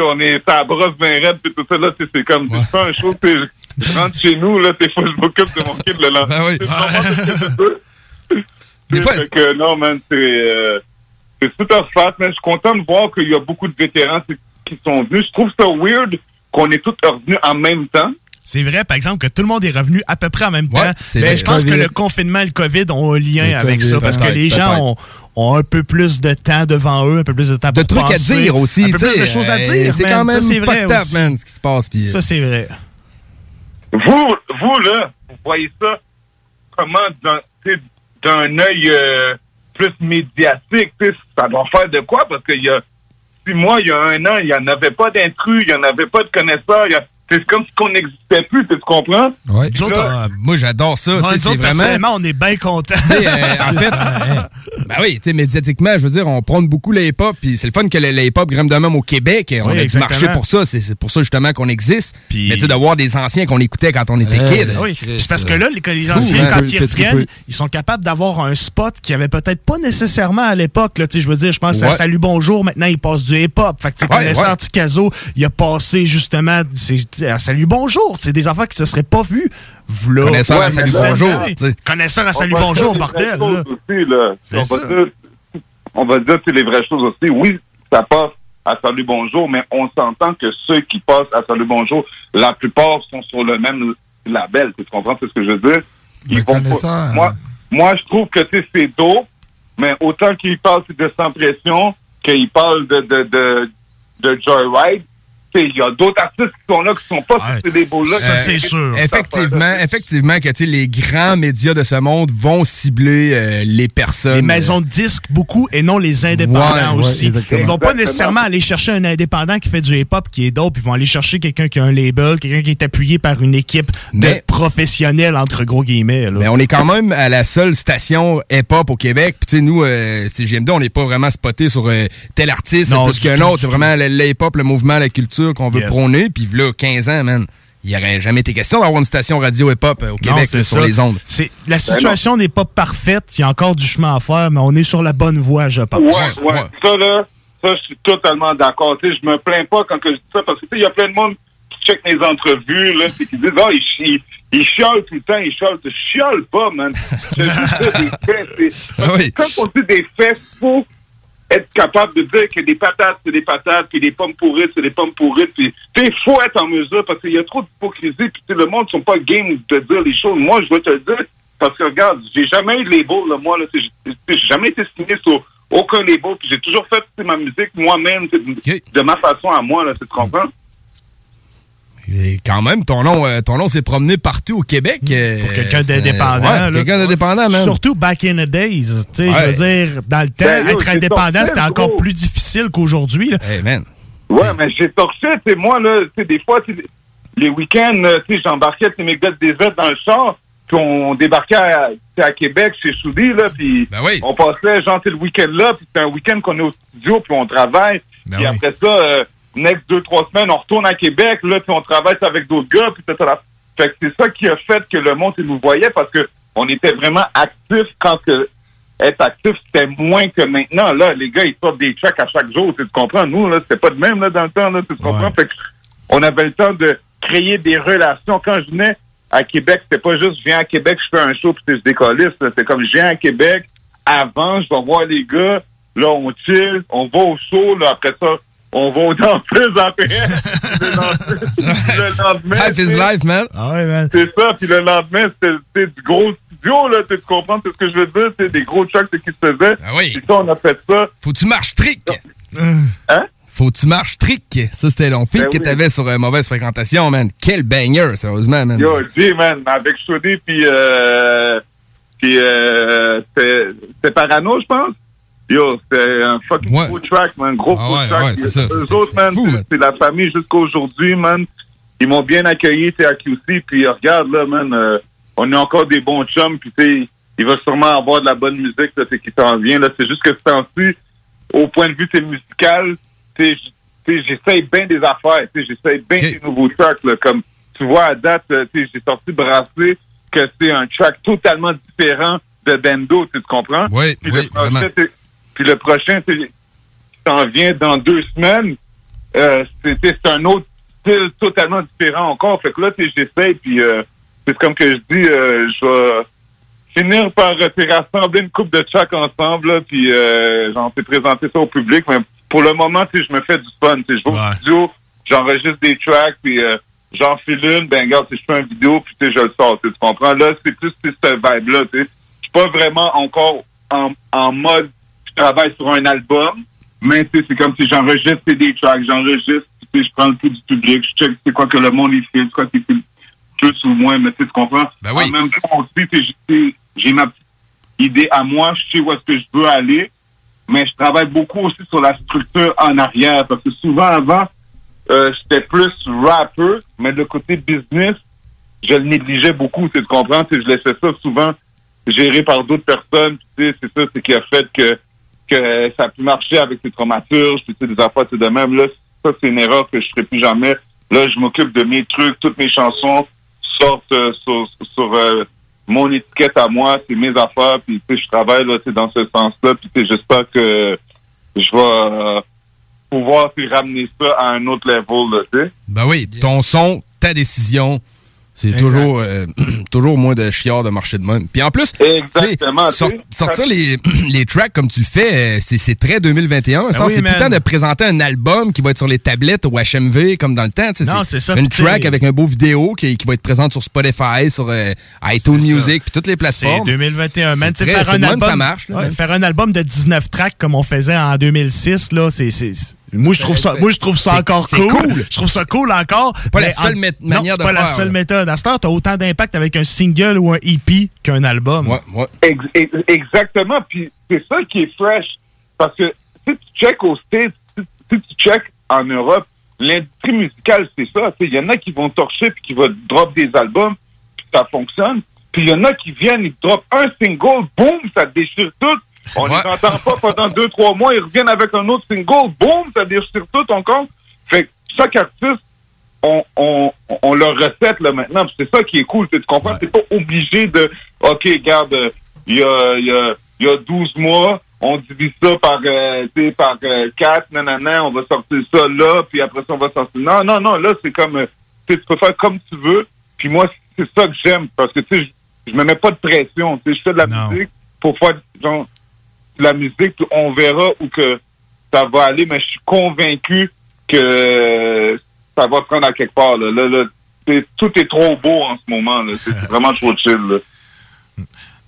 on est à brosse bien raide, puis tout ça, là, c'est comme, je fais un show, je rentre chez nous, là, des fois, je m'occupe de mon kid le lendemain. Ben oui. Ce que que, non, man, c'est, euh, c'est super fat, man. Je suis content de voir qu'il y a beaucoup de vétérans qui sont venus. Je trouve ça weird qu'on est tous revenus en même temps. C'est vrai, par exemple, que tout le monde est revenu à peu près en même Ouais, temps. Mais vrai. je pense que le confinement et le COVID ont un lien Le avec COVID, ça, parce que les gens ont, ont un peu plus de temps devant eux, un peu plus de temps De pour trucs à dire aussi, un peu plus de choses à euh, dire. c'est quand même ça, c'est vrai aussi. man, ce qui se passe. euh, Ça, c'est vrai. Vous, vous, là, vous voyez ça comment sais, d'un œil euh, plus médiatique, ça doit faire de quoi? Parce qu'il y a six mois, il y a un an, il n'y en avait pas d'intrus, il n'y en avait pas de connaisseurs. y a- C'est comme si on n'existait plus, tu comprends? Ouais. Autres, Ah, moi, j'adore ça. Ouais, c'est autres, vraiment. personnellement, on est bien contents. Euh, en fait, ben oui, tu sais, médiatiquement, je veux dire, on prône beaucoup le hip-hop, puis c'est le fun que le, le hip-hop grimpe de même au Québec. On Oui, a du marché pour ça, c'est pour ça justement qu'on existe. Mais tu sais, de voir des anciens qu'on écoutait quand on était kid. Oui, Puis c'est parce que là, les, les Fou, anciens, hein. quand ils reviennent, ils sont capables d'avoir un spot qui avait peut-être pas nécessairement à l'époque. là. Tu sais, Je veux dire, je pense à Ouais. Salut Bonjour, maintenant il passe du hip-hop. Fait que tu sais, Ouais, connaissant il a passé justement c'est- à Salut Bonjour. C'est des affaires qui se seraient pas vues. V'là. Connaisseur à Salut Bonjour, ouais. tu sais. Connaisseur à On Salut va Bonjour, dire les bordel. vraies là. choses Aussi, là. C'est on. Va dire, les vraies choses aussi. Oui, ça passe à Salut Bonjour, mais on s'entend que ceux qui passent à Salut Bonjour, la plupart sont sur le même label. Tu comprends ce que je veux dire? Ils vont pas- connaisseurs, moi, moi, je trouve que c'est dope, mais autant qu'ils parlent de Sans Pression, qu'ils parlent de, de, de, de Joyride, il y a d'autres artistes qui sont là, qui sont pas sur ces labels-là. Euh, Effectivement, effectivement que tu sais, les grands médias de ce monde vont cibler euh, les personnes. Les maisons de disques, beaucoup, et non les indépendants Ouais, aussi. ils vont pas Exactement. nécessairement aller chercher un indépendant qui fait du hip-hop qui est dope. Ils vont aller chercher quelqu'un qui a un label, quelqu'un qui est appuyé par une équipe de professionnels, entre gros guillemets. là. Mais on est quand même à la seule station hip-hop au Québec. Puis tu sais, nous, euh, c'est GMD, on n'est pas vraiment spoté sur euh, tel artiste Non, plus qu'un autre. C'est vraiment le, le hip-hop, le mouvement, la culture qu'on veut Yes. prôner. Puis là, 15 ans, man, il n'y aurait jamais été question d'avoir une station radio hip-hop euh, au Québec là, sur les ondes. C'est la situation n'est pas parfaite. Il y a encore du chemin à faire, mais on est sur la bonne voie, je pense. Ouais, ouais. Ça, là, ça, je suis totalement d'accord. Tu sais, je me plains pas quand que je dis ça, parce que, tu sais, il y a plein de monde qui check mes entrevues, là, puis qui disent, ah, il, chi- il chiale tout le temps, il chiale. Je chiale pas, man. Je dis ça, des faits. Ah oui. Quand on dit des faits, faut être capable de dire que des patates, c'est des patates, puis des pommes pourrites, c'est des pommes pourrites, puis, sais, faut être en mesure, parce qu'il y a trop d'hypocrisie, puis, le monde ne sont pas game de dire les choses. Moi, je veux te le dire, parce que, regarde, j'ai jamais eu de label, là, moi, là, j'ai jamais été signé sur aucun label, puis j'ai toujours fait ma musique moi-même, de ma façon à moi, là, tu comprends? Et quand même, ton nom, euh, ton nom s'est promené partout au Québec. Pour quelqu'un d'indépendant. Ouais, là. pour quelqu'un d'indépendant, man. Surtout back in the days. Tu sais, Ouais. Je veux dire, dans le temps, Ben, yo, être c'est indépendant, c'était encore gros. plus difficile qu'aujourd'hui. Hey, man. Ouais, mais j'ai torché, sais, moi, là, tu sais, des fois, les week-ends, euh, tu sais, j'embarquais mes gars de désert dans le char, puis on débarquait à, à Québec, chez Soudi, là, puis on passait, genre, tu sais, le week-end là, puis c'était un week-end qu'on est au studio, puis on travaille, puis après ça, euh, next deux, trois semaines, on retourne à Québec, là, puis on travaille avec d'autres gars, puis c'est ça. Fait que c'est ça qui a fait que le monde, nous voyait, parce que on était vraiment actifs quand que être actif, c'était moins que maintenant. Là, les gars, ils sortent des tracks à chaque jour. Tu comprends? Nous, là, c'était pas de même là, dans le temps. Là, tu comprends? Fait que on avait le temps de créer des relations. Quand je venais à Québec, c'était pas juste je viens à Québec, je fais un show puis je décolliste. C'est comme je viens à Québec, avant, je vais voir les gars, là, on chill, on va au show, là, après ça, on va danseuses après. le lendemain, le lendemain, Life is life, man. Ah ouais, man. c'est ça, puis le lendemain, c'était du gros studio, là, tu comprends c'est ce que je veux dire? C'est des gros tracks qui se faisaient. Ah oui. Puis ça, on a fait ça. Faut que tu marches trick. Hein? Faut que tu marches trick. Ça, c'était feat Ben que oui. t'avais sur euh, Mauvaise Fréquentation, man. Quel banger, sérieusement, man. Yo, G, man, avec Shoddy, puis euh, puis euh, c'était Parano, je pense. Yo, c'était un fucking gros track, man, gros Ah ouais, track. ouais, c'est ça, Eux autres, man, c'est- c'est la famille jusqu'à aujourd'hui, man. Ils m'ont bien accueilli, t'es à QC, puis regarde, là, man, euh, on est encore des bons chums, puis tu il va sûrement avoir de la bonne musique, là, c'est qui s'en vient, là. C'est juste que ce temps-ci, au point de vue, t'es musical, tu sais, j- tu sais, j'essaye bien des affaires, tu j'essaye bien des nouveaux tracks, là, comme, tu vois, à date, euh, tu j'ai sorti Brassé, que c'est un track totalement différent de Bendo, tu comprends? Oui, puis oui, le Puis le prochain, qui s'en vient dans deux semaines, euh, c'est c'est un autre style totalement différent encore. Fait que là, j'essaie, puis euh, c'est comme que je dis, euh, je vais finir par euh, rassembler une coupe de chaque ensemble, là, puis j'en t'ai présenté ça au public, mais pour le moment, je me fais du fun. Je vais au studio, j'enregistre des tracks, puis euh, j'en file une, ben regarde, si je fais une vidéo, puis je le sors, tu comprends? Là, c'est plus c'est cette vibe-là, tu sais. Je suis pas vraiment encore en, en mode, travaille sur un album, mais c'est comme si j'enregistre des tracks, j'enregistre, tu sais, je prends le pouls du public, je check c'est quoi que le monde il fait, quoi qu'il fait plus ou moins, mais tu comprends? Ben oui. En même temps aussi, j'ai- ma petite idée à moi, je sais où est-ce que je veux aller, mais je travaille beaucoup aussi sur la structure en arrière, parce que souvent avant, euh, j'étais plus rapper, mais le côté business, je le négligeais beaucoup, tu comprends? Je laissais ça souvent géré par d'autres personnes, tu sais, c'est ça, c'est qui a fait que que ça a pu marcher avec ces traumaturges, puis des affaires, de même. Là, ça, c'est une erreur que je ferai plus jamais. Là, je m'occupe de mes trucs, toutes mes chansons sortent euh, sur, euh, mon étiquette à moi, c'est mes affaires, puis je travaille là, dans ce sens-là, puis j'espère que je vais euh, pouvoir ramener ça à un autre level, là. Ben oui, ton son, ta décision. C'est toujours, euh, toujours moins de chiard de marcher de même. Puis en plus, sortir les, les tracks comme tu le fais, euh, c'est très 2021. Ben C'est oui, c'est plus man. le temps de présenter un album qui va être sur les tablettes ou HMV comme dans le temps. c'est ça, Une track avec un beau vidéo qui, qui va être présente sur Spotify, sur euh, iTunes Music, puis toutes les C'est plateformes. 2021, man. C'est Tu sais, très- Faire un même, album, ça marche. là, Ouais, man. faire un album de 19 tracks comme on faisait en 2006, là, c'est- moi, je trouve ça, moi, je trouve ça C'est- encore c'est cool. cool. Je trouve ça cool encore. pas la seule en- non, manière c'est de pas la seule là. méthode. À cette heure, t'as autant d'impact avec un single ou un EP qu'un album. Ex- ex- exactement. Puis c'est ça qui est fresh. Parce que si tu check aux States, si, si tu check en Europe, l'industrie musicale, c'est ça. Il y en a qui vont torcher puis qui vont drop des albums, puis ça fonctionne. Puis il y en a qui viennent, ils drop un single, boum, ça déchire tout. On les entend pas pendant deux, trois mois, ils reviennent avec un autre single, boum, ça déchire tout encore. Fait que chaque artiste, on, on, on leur recette là maintenant. C'est ça qui est cool, tu comprends? T'es pas obligé de OK, regarde, il y a, y, a, y a 12 mois, on divise ça par euh, par euh, 4, nanana, on va sortir ça là, puis après ça, on va sortir. Non, non, non, là, c'est comme euh, tu peux faire comme tu veux. Puis moi, c'est ça que j'aime, parce que tu sais, je me mets pas de pression. Je fais de la musique pour faire genre, de la musique, puis on verra où que ça va aller, mais je suis convaincu que ça va prendre à quelque part. Là. Là, là, c'est- tout est trop beau en ce moment. C'est vraiment trop chill.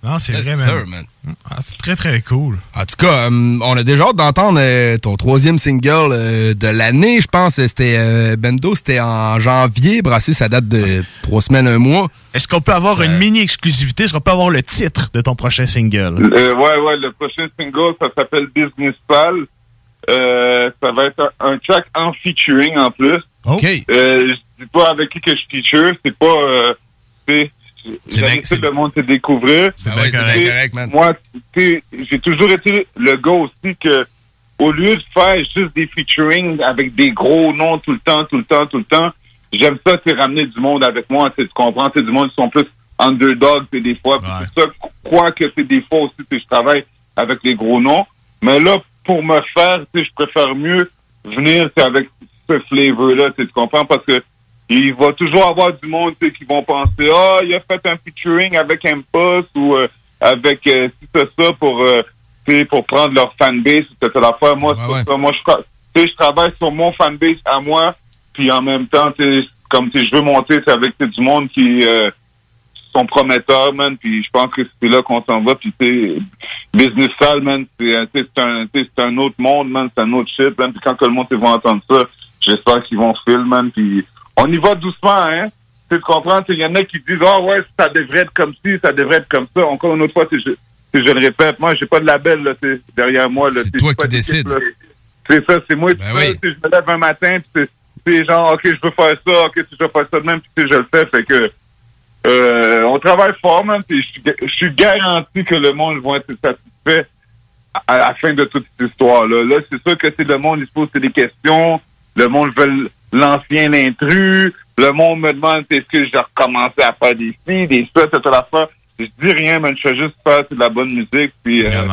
Non, c'est vrai, man. sir, man. Ah, c'est très, très cool. En tout cas, euh, on a déjà hâte d'entendre euh, ton troisième single euh, de l'année. Je pense que c'était euh, Bendo, c'était en janvier. Brassé, ça date de trois semaines, un mois. Est-ce qu'on peut avoir une mini-exclusivité? Est-ce qu'on peut avoir le titre de ton prochain single? Euh, ouais, ouais, le prochain single, ça s'appelle Business Pal. Euh, ça va être un, un track en featuring en plus. OK. Euh, je dis pas avec qui que je feature, c'est pas... Euh, c'est j'invite tout le monde te découvrir. C'est bien Tu correct, correct, man. Moi, j'ai toujours été le gars aussi que au lieu de faire juste des featuring avec des gros noms tout le temps, tout le temps, tout le temps, j'aime ça, c'est ramener du monde avec moi, tu comprends, sais, du monde qui sont plus underdog, c'est des fois, puis c'est ça, quoi que c'est des fois aussi, sais, je travaille avec les gros noms, mais là, pour me faire, je préfère mieux venir avec ce flavor-là, tu comprends, parce que il va toujours avoir du monde qui vont penser ah il a fait un featuring avec Impost ou euh, avec euh, si c'est ça pour euh, pour prendre leur fanbase c'était l'affaire moi c'est pas ça. moi je tra- tu sais, je travaille sur mon fanbase à moi puis en même temps comme sais, je veux monter c'est avec du monde qui euh, sont prometteurs man puis je pense que c'est là qu'on s'en va puis tu business sale man c'est euh, un un autre monde man c'est un autre shit man puis quand que le monde vont entendre ça j'espère qu'ils vont filer man puis on y va doucement, hein. Tu comprends? Il y en a qui disent, ah ouais, ça devrait être comme ci, ça devrait être comme ça. Encore une autre fois, je, je le répète, moi, j'ai pas de label là, derrière moi. C'est toi qui décides. C'est ça, c'est moi. Ben oui. je me lève un matin, puis c'est- genre, OK, je veux faire ça, OK, je veux faire ça de même, puis je le fais. Fait que euh, on travaille fort, man, puis je suis garanti que le monde va être satisfait à la fin de toute cette histoire-là. Là, c'est sûr que c'est le monde, il se pose des questions. Le monde veut l'ancien intrus. Le monde me demande est-ce que j'ai recommencé à faire des ci, des ça, la fois. je dis rien, man. Je fais juste faire de la bonne musique. Puis, euh,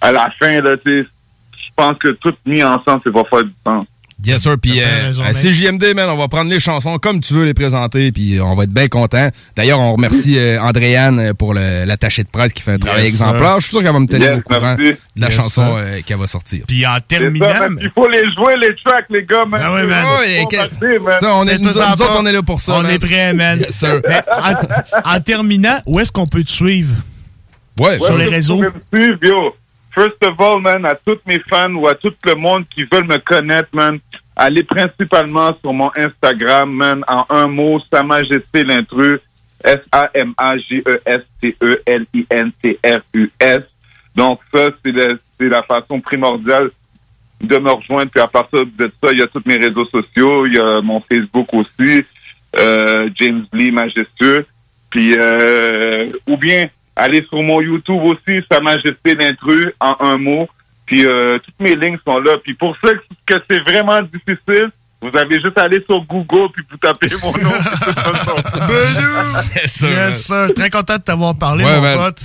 à la fin, là, tu je pense que tout mis ensemble, c'est pas faire du sens. Yes, sir. Puis euh, à CJMD, man, on va prendre les chansons comme tu veux les présenter, puis on va être bien content. D'ailleurs, on remercie euh, Andréane euh, pour le- l'attaché de presse qui fait un travail exemplaire. Je suis sûr qu'elle va me tenir Yes, au courant merci. de la Yes, chanson euh, qu'elle va sortir. Puis en ça, man. Il faut les jouer, les tracks, les gars, man. Ah ouais, man. Faut Ouais, passer, man. Ça, on est, nous, autres, on est là pour ça. On man. est prêts, man. Yes, sir. Mais en, en terminant, où est-ce qu'on peut te suivre? Ouais, sur les réseaux? suivre, yo. First of all, man, à tous mes fans ou à tout le monde qui veulent me connaître, man, allez principalement sur mon Instagram, man, en un mot, Sa Majesté l'intrus, S-A-M-A-J-E-S-T-E-L-I-N-T-R-U-S. Donc ça, c'est le- c'est la façon primordiale de me rejoindre. Puis à partir de ça, il y a tous mes réseaux sociaux, il y a mon Facebook aussi, euh, James Lee Majestueux. Puis euh, ou bien allez sur mon YouTube aussi, Sa Majesté l'intrus en un mot. Puis euh, toutes mes lignes sont là. Puis pour ceux que c'est vraiment difficile, vous avez juste à aller sur Google puis vous tapez mon nom. Yes, sir. Yes, sir. Très content de t'avoir parlé, Ouais, mon man. pote.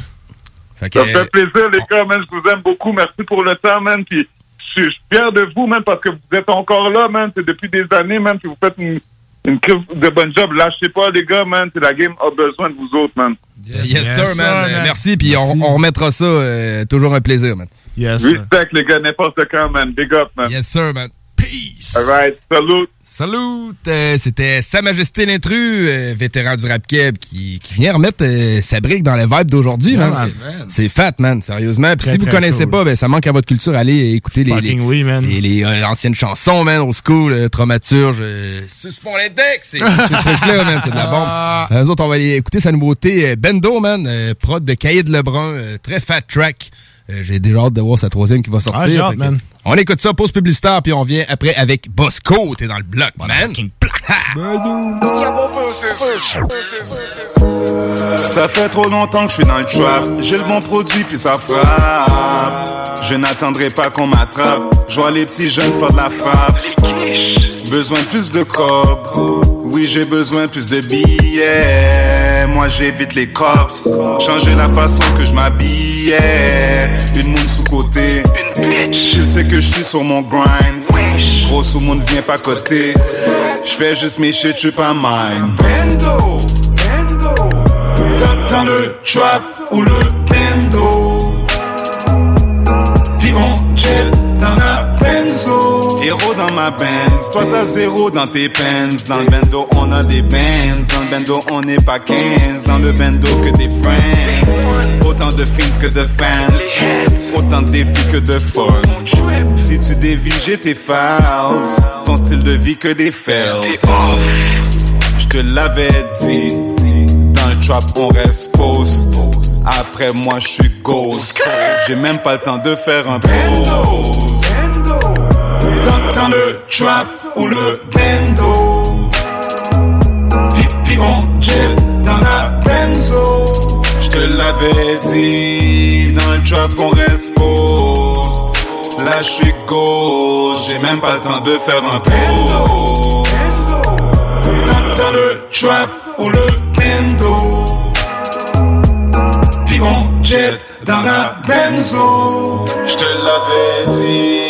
Fait Ça me fait plaisir, les gars, man. Je vous aime beaucoup. Merci pour le temps, man. Puis je suis je suis fier de vous, man, parce que vous êtes encore là, man. C'est depuis des années, man. Puis vous faites une, une crise de bon job. Lâchez pas, les gars, man. C'est la game a besoin de vous autres, man. Yes, sir, man. Merci, puis on, on remettra ça. euh, toujours un plaisir, man. Yes, Respect, les gars, n'importe quand, man. Big up, man. Yes, sir, man. Peace. All right. Salut. Salut! Euh, C'était Sa Majesté l'intrus, euh, vétéran du rap keb, qui, qui vient remettre euh, sa brique dans les vibes d'aujourd'hui, Yeah, man. man. C'est fat, man, sérieusement. Puis Très, si vous connaissez cool. pas, ben, ça manque à votre culture. Allez écouter les, les, Fucking oui, man. les, les, euh, anciennes chansons, man, au school, euh, Traumaturge, euh, Suspend l'index, c'est ce truc-là, man, c'est de la Ah. bombe. Euh, nous autres, on va aller écouter sa nouveauté, euh, Bendo, man, euh, prod de Cahier de Lebrun, euh, très fat track. Euh, J'ai déjà hâte de voir sa troisième qui va sortir. Ah, j'ai hâte, man. On écoute ça, pause publicitaire, puis on vient après avec Bosco. T'es dans le bloc, man. Ça fait trop longtemps que je suis dans le trap. J'ai le bon produit puis ça frappe. Je n'attendrai pas qu'on m'attrape. Je vois les petits jeunes faire de la frappe. Besoin de plus de cob. Oui, j'ai besoin plus de billets. Moi, j'évite les cops. Changer la façon que je m'habillais. Une moune sous-côté. Tu sais que je suis sur mon grind. Gros sous monde vient pas côté. Je fais juste mes shit, je pas mine. Bendo, bendo. Dans, le trap ou le bendo. Puis on chill. Héros dans ma Benz, toi t'as zéro dans tes pens. Dans le bendo on a des bands, dans le bendo on n'est pas 15. Dans le bendo que des friends. Autant de fins que de fans. Autant de défis que de fun. Si tu dévis, j'ai tes fouls. Ton style de vie que des fails. Je te l'avais dit. Dans le trap, on reste post. Après moi, je suis ghost. J'ai même pas le temps de faire un pose. Dans, le trap ou le bendo. Puis, puis on chill dans la benzo. Je te l'avais dit. Dans le trap, on reste. Là, je suis gauche. J'ai même pas le temps de faire un pose. Dans, dans le trap ou le bendo. Puis on jet dans la benzo. Je te l'avais dit,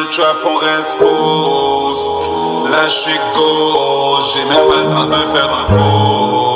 le trap on reste post. Là je suis gauche, j'ai même pas le temps de faire un pause.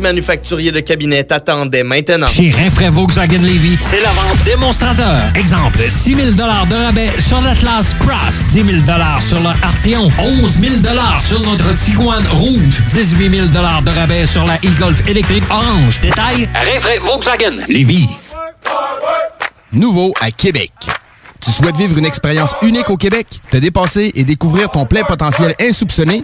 Manufacturier de Cabinet t'attendait maintenant. Chez Rinfraie Volkswagen Levy, c'est la vente démonstrateur. Exemple, 6 000 de rabais sur l'Atlas Cross, 10 000 sur le Arteon, 11 000 sur notre Tiguan Rouge, 18 000 de rabais sur la e-Golf électrique orange. Détail, Rinfraie Volkswagen Levy. Nouveau à Québec. Tu Tu souhaites vivre une expérience unique au Québec, te dépasser et découvrir ton plein potentiel insoupçonné?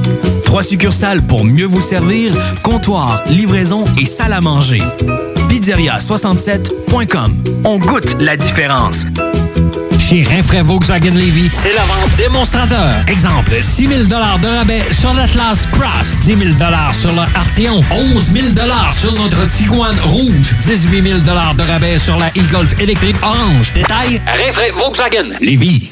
Trois succursales pour mieux vous servir, comptoir, livraison et salle à manger. Pizzeria67.com. On goûte la différence. Chez Rinfraie Volkswagen Levy, c'est la vente démonstrateur. Exemple, 6 000 de rabais sur l'Atlas Cross, 10 000 sur le Arteon, 11 000 sur notre Tiguan Rouge, 18 000 de rabais sur la e-Golf électrique orange. Détail, Rinfraie Volkswagen Levy.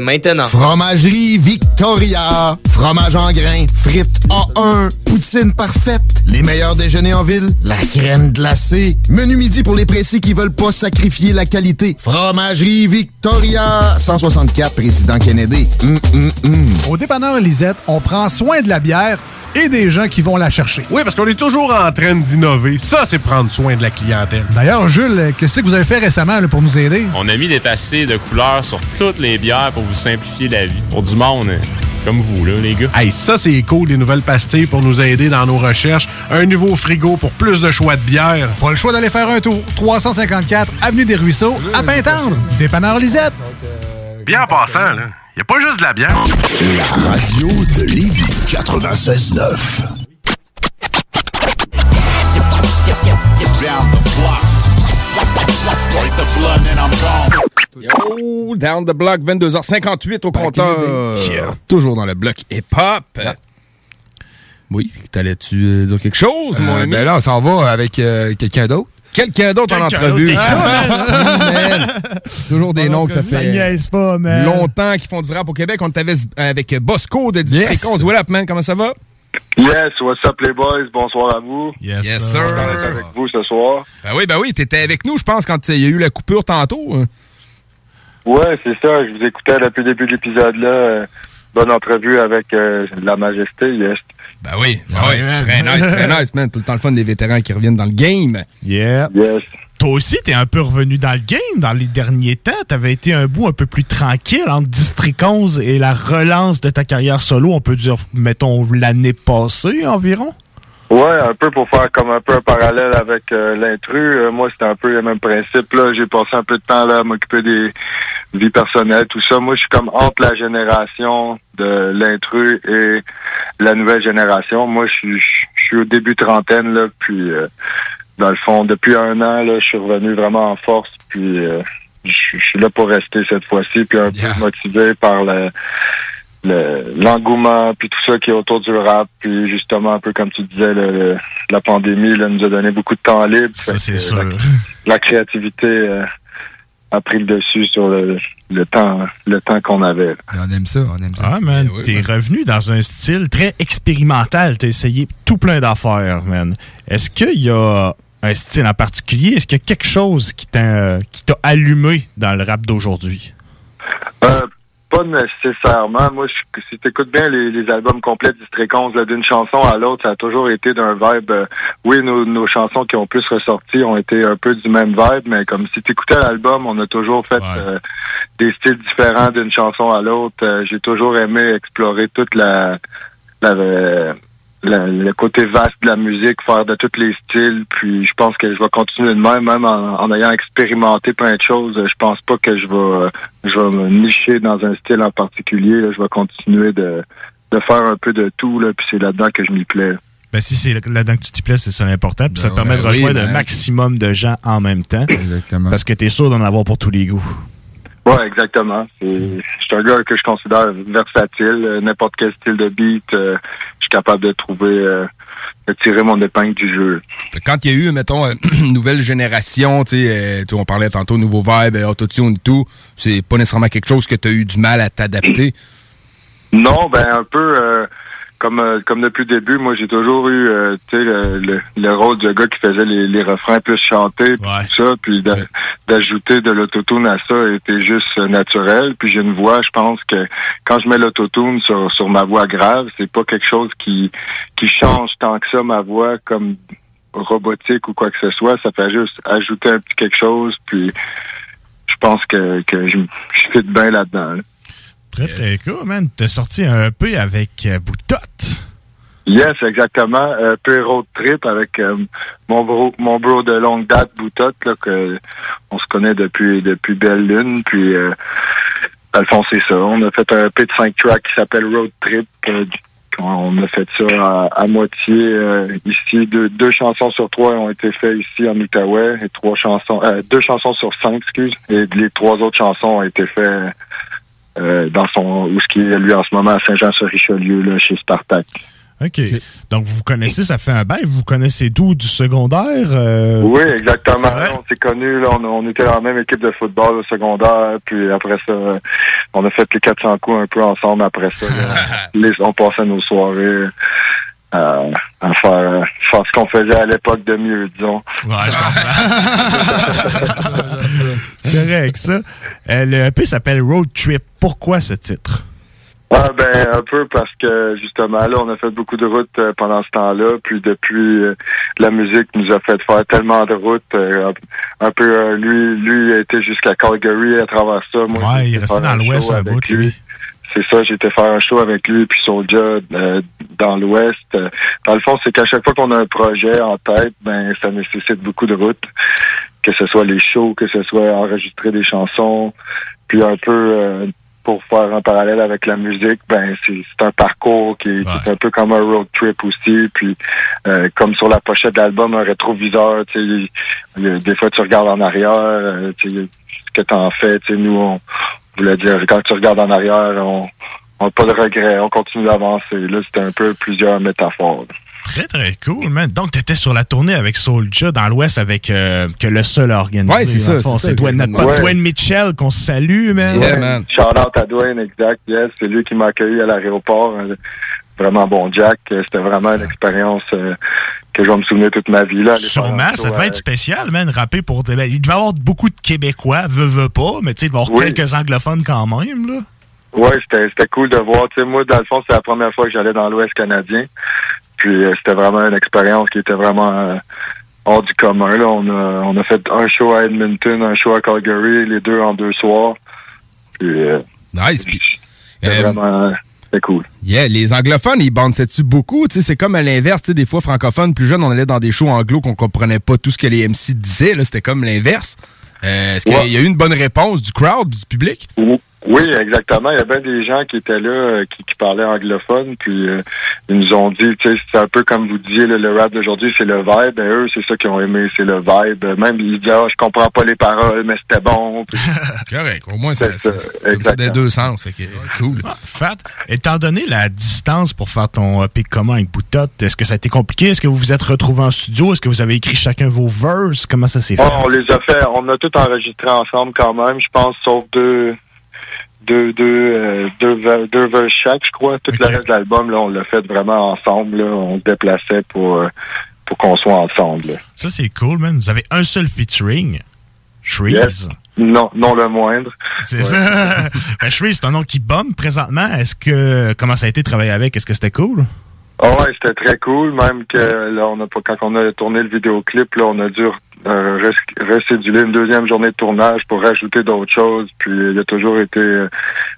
maintenant. Fromagerie Victoria. Fromage en grains. Frites A1. Poutine parfaite. Les meilleurs déjeuners en ville. La crème glacée. Menu midi pour les pressés qui veulent pas sacrifier la qualité. Fromagerie Victoria. 164 Président Kennedy. Hum, hum, hum. Au dépanneur Lisette, on prend soin de la bière et des gens qui vont la chercher. Oui, parce qu'on est toujours en train d'innover. Ça, c'est prendre soin de la clientèle. D'ailleurs, Jules, qu'est-ce que vous avez fait récemment là, pour nous aider? On a mis des passés de couleurs sur toutes les bières pour vous simplifier la vie. Pour du monde hein, comme vous, là, les gars. Hey, ça, c'est cool, les nouvelles pastilles pour nous aider dans nos recherches. Un nouveau frigo pour plus de choix de bière. Pas le choix d'aller faire un tour. 354 Avenue des Ruisseaux, à Pintendre. Dépanneur Lisette. Bien en passant, là, y a pas juste de la bière. La radio de Lévis 96.9. Down the block, 22h58 au compteur. Toujours dans le bloc hip-hop. Oui, t'allais-tu euh, dire quelque chose, mon Euh, ami? ben là, on s'en va avec euh, quelqu'un d'autre. Quelqu'un d'autre en entrevue. Ah, man. Toujours des noms que ça Ça fait pas, man. longtemps qu'ils font du rap au Québec. On était avec Bosco de District Yes. 11. What up, man? Comment ça va? Yes, what's up les boys? Bonsoir à vous. Yes, sir. Content d'être avec vous ce soir. Ben oui, ben oui, t'étais avec nous, je pense, quand il y a eu la coupure tantôt. hein. Ouais, c'est ça. Je vous écoutais depuis le début de l'épisode-là. Euh, bonne entrevue avec euh, La Majesté, yes. Ben oui, ben oui. Très nice, très nice, man. Tout le temps le fun des vétérans qui reviennent dans le game. Yeah. Yes. Toi aussi, t'es un peu revenu dans le game dans les derniers temps. T'avais été un bout un peu plus tranquille entre District 11 et la relance de ta carrière solo, on peut dire, mettons, l'année passée environ? Ouais, un peu pour faire comme un peu un parallèle avec euh, l'intrus. Euh, moi, c'était un peu le même principe. Là, j'ai passé un peu de temps là à m'occuper des vies personnelles, tout ça. Moi, je suis comme entre la génération de l'intrus et la nouvelle génération. Moi, je suis, je suis au début trentaine là, puis euh, dans le fond, depuis un an là, je suis revenu vraiment en force, puis euh, je suis là pour rester cette fois-ci, puis un peu motivé par le le- l'engouement puis tout ça qui est autour du rap puis justement un peu comme tu disais le- le- la pandémie là, nous a donné beaucoup de temps libre Ça, c'est sûr. la, la créativité euh, a pris le dessus sur le, le temps le temps qu'on avait on aime ça on aime ça Ah, man, t'es revenu dans un style très expérimental. T'as essayé tout plein d'affaires, man. Est-ce qu'il y a un style en particulier? Est-ce qu'il y a quelque chose qui t'a qui t'a allumé dans le rap d'aujourd'hui? Euh, pas nécessairement. Moi, je- si tu écoutes bien les, les albums complets du District 11, là, d'une chanson à l'autre, ça a toujours été d'un vibe. euh, oui, nos, nos chansons qui ont plus ressorti ont été un peu du même vibe, mais comme si tu écoutais l'album, on a toujours fait euh, des styles différents d'une chanson à l'autre. Euh, J'ai toujours aimé explorer toute la, la, le côté vaste de la musique, faire de tous les styles. Puis je pense que je vais continuer de même, même en, en ayant expérimenté plein de choses. Je pense pas que je vais, je vais me nicher dans un style en particulier. là. Je vais continuer de, de faire un peu de tout. Là, puis c'est là-dedans que je m'y plais. Ben, si c'est là-dedans que tu t'y plais, c'est ça l'important. Puis ça te Ben permet de rejoindre oui, un ben. maximum de gens en même temps. Parce que t'es sûr d'en avoir pour tous les goûts. Ouais, exactement. C'est- Je suis un gars que je considère versatile. Euh, N'importe quel style de beat, euh, je suis capable de trouver, euh, de tirer mon épingle du jeu. Quand il y a eu, mettons, euh, une nouvelle génération, tu sais, euh, on parlait tantôt nouveau vibe, autotune et tout, c'est pas nécessairement quelque chose que tu as eu du mal à t'adapter? Non, ben un peu comme euh, comme depuis le début, moi j'ai toujours eu euh, tu sais le, le, le rôle du gars qui faisait les, les refrains plus chantés puis tout ça, puis d'a- d'ajouter de l'autotune à ça était juste euh, naturel. Puis j'ai une voix, je pense que quand je mets l'autotune sur sur ma voix grave, c'est pas quelque chose qui qui change tant que ça ma voix comme robotique ou quoi que ce soit, ça fait juste ajouter un petit quelque chose puis je pense que que je, je fit bien là-dedans. là. Très, très cool, man. T'as sorti un peu avec euh, Boutotte. Yes, exactement. Un peu road trip avec euh, mon bro, mon bro de longue date, Boutotte, là, que on se connaît depuis depuis belle lune. Puis euh, dans le fond, c'est ça. On a fait un P de 5 tracks qui s'appelle Road Trip. euh, on a fait ça à, à moitié euh, ici. Deux, deux chansons sur trois ont été faites ici en Outaouais et trois chansons, euh, deux chansons sur cinq, excuse. Et les trois autres chansons ont été faites euh, dans son où ce qui est lui en ce moment à Saint-Jean-sur-Richelieu là, chez Spartak. OK. Donc, vous vous connaissez, ça fait un bail. Vous connaissez d'où? Du secondaire? euh? Oui, exactement. On s'est connus, là, on, on était dans la même équipe de football au secondaire, puis après ça, on a fait les 400 coups un peu ensemble après ça. Les- on passait nos soirées euh, à faire, faire ce qu'on faisait à l'époque de mieux, disons. Ouais, je Correct, ça. Euh, le EP s'appelle Road Trip. Pourquoi ce titre? Ah ben un peu parce que justement là on a fait beaucoup de routes euh, pendant ce temps-là puis depuis euh, la musique nous a fait faire tellement de routes euh, un peu lui lui a été jusqu'à Calgary à travers ça moi Ouais, il restait faire dans l'Ouest un bout, lui. C'est ça, j'ai été faire un show avec lui puis Soulja euh, dans l'Ouest. Euh, Dans le fond, c'est qu'à chaque fois qu'on a un projet en tête, ben ça nécessite beaucoup de routes. Que ce soit les shows, que ce soit enregistrer des chansons, puis un peu euh, pour faire un parallèle avec la musique, ben c'est un parcours qui est, qui est un peu comme un road trip aussi. Puis euh, comme sur la pochette de l'album, un rétroviseur, tu sais, des fois tu regardes en arrière, euh, tu sais, ce que t'en fais, tu sais, nous on voulait dire quand tu regardes en arrière, on n'a pas de regrets, on continue d'avancer. Là, c'était un peu plusieurs métaphores. Très, très cool, man. Donc, t'étais sur la tournée avec Soulja dans l'Ouest avec euh, que le seul a organisé. Ouais, c'est ça, c'est Dwayne, notre exactement. pote Ouais. Dwayne Mitchell qu'on salue, man. Ouais. Shout out à Dwayne, exact. Yes, c'est lui qui m'a accueilli à l'aéroport. Vraiment bon Jack. C'était vraiment une expérience euh, que je vais me souvenir toute ma vie. Là, Sûrement, ça devait avec- être spécial, man, rapper pour... des- Il devait y avoir beaucoup de Québécois, veut, veut pas, mais tu sais, il devait y avoir Oui. quelques anglophones quand même, là. Ouais, c'était c'était cool de voir. Tu sais, moi, dans le fond, c'est la première fois que j'allais dans l'Ouest canadien. Puis euh, c'était vraiment une expérience qui était vraiment euh, hors du commun. Là. On, a, on a fait un show à Edmonton, un show à Calgary, les deux en deux soirs. Puis, euh, nice. Puis, vraiment c'était cool. Yeah, les anglophones, ils bandent-tu beaucoup? Tu sais, c'est comme à l'inverse, tu sais, des fois, francophones, plus jeunes, on allait dans des shows anglo qu'on comprenait pas tout ce que les MC disaient, là, c'était comme l'inverse. Euh, Est-ce qu'il y a eu une bonne réponse du crowd, du public? Oui, exactement. Il y a bien des gens qui étaient là, euh, qui, qui parlaient anglophone, puis euh, ils nous ont dit, tu sais, c'est un peu comme vous disiez, le, le rap d'aujourd'hui, c'est le vibe. Ben, eux, c'est ça qu'ils ont aimé, c'est le vibe. Même ils disaient, ah, je comprends pas les paroles, mais c'était bon. Puis- Correct. Au moins, ça, C'est ça, des deux sens. Fait que, cool. Fat, étant donné la distance pour faire ton EP commun avec Boutot, est-ce que ça a été compliqué? Est-ce que vous vous êtes retrouvés en studio? Est-ce que vous avez écrit chacun vos verses? Comment ça s'est fait? Oh, on les a fait, on a tout enregistré ensemble quand même, je pense, sauf deux, deux, deux, euh, deux, deux verses chaque, je crois. Tout le reste de l'album, là, on l'a fait vraiment ensemble. Là. On se déplaçait pour, euh, pour qu'on soit ensemble. là. Ça, c'est cool, man. Vous avez un seul featuring. Shreeze. Yes. Non, non le moindre. C'est ça. ben, Shreeze, c'est un nom qui bombe présentement. Est-ce que, comment ça a été de travailler avec? Est-ce que c'était cool? Ah ouais, c'était très cool, même que là, on a pas quand on a tourné le vidéoclip, là, on a dû euh, recéduler une deuxième journée de tournage pour rajouter d'autres choses. Puis il a toujours été euh,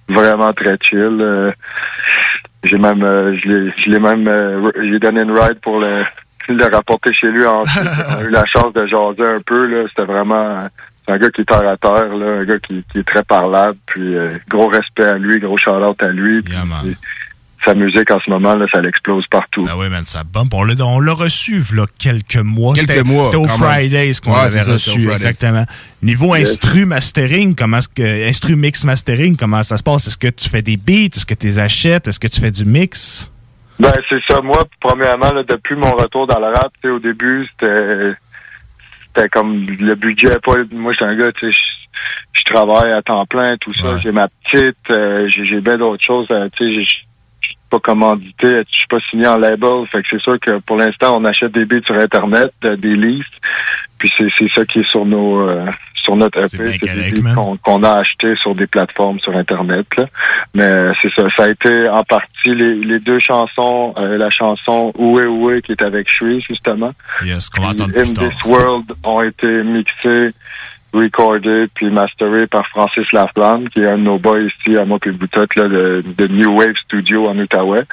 vraiment très chill. Euh, j'ai même euh, je l'ai je l'ai même euh, j'ai donné une ride pour le le rapporter chez lui ensuite. on a eu la chance de jaser un peu, là. C'était vraiment c'est un gars qui est terre à terre, là, un gars qui, qui est très parlable, puis euh, gros respect à lui, gros shout-out à lui. puis sa musique en ce moment, là, ça l'explose partout. Ah oui, man, ça bombe. On l'a, on l'a reçu, là, quelques mois. Quelques C'était- mois, C'était au. Fridays qu'on Ouais, l'avait reçu, exactement. Niveau Yes. instru mastering, comment est-ce que, instru mix mastering, comment ça se passe? Est-ce que tu fais des beats? Est-ce que tu les achètes? Est-ce que tu fais du mix? Ben, c'est ça. Moi, premièrement, là, depuis mon retour dans le rap, tu sais, au début, c'était c'était comme le budget. Pas, moi, j'étais un gars, tu sais, je- travaille à temps plein, tout ça. J'ai ma petite, euh, j'ai j'ai bien d'autres choses. euh, tu sais, pas commandité, je suis pas signé en label. Fait que c'est sûr que pour l'instant, on achète des beats sur Internet, euh, des listes. Puis c'est c'est ça qui est sur nos euh, sur notre EP, c'est des qu'on qu'on a acheté sur des plateformes sur Internet. Là. Mais euh, c'est ça, ça a été en partie les, les deux chansons, euh, la chanson Oué Oué qui est avec Shreeze justement. Yes, qu'on va In tard. This World ont été mixés, recordés puis masterés par Francis Laflamme, qui est un de nos boys ici à Boutotte, là, de, de New Wave Studio en Outaouais.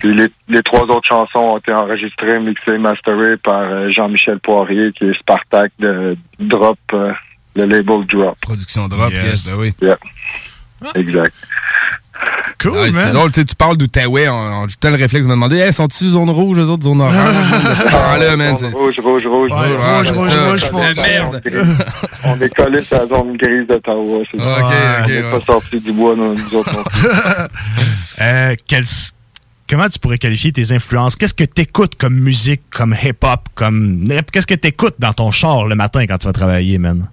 Puis les, les trois autres chansons ont été enregistrées, mixées, masterées par euh, Jean-Michel Poirier, qui est Spartak de Drop, euh, le label Drop. Production Drop, yes, ben oui. Yeah. Exact. Cool, Ouais, man. C'est drôle, tu sais, tu parles d'Outaouais, on, on tout le réflexe de me demander, hey, sont-tu zone rouge, eux autres, zone orange? Ah, là, man, Rouge, rouge, rouge, Ouais, rouge, rouge, rouge, rouge, merde. On est collé sur la zone grise d'Ottawa. c'est ça. Ok, ok, On n'est ouais. pas sorti du bois, nous, nous autres non plus. Euh, quel- comment tu pourrais qualifier tes influences? Qu'est-ce que t'écoutes comme musique, comme hip-hop, comme. Qu'est-ce que t'écoutes dans ton char le matin quand tu vas travailler, man?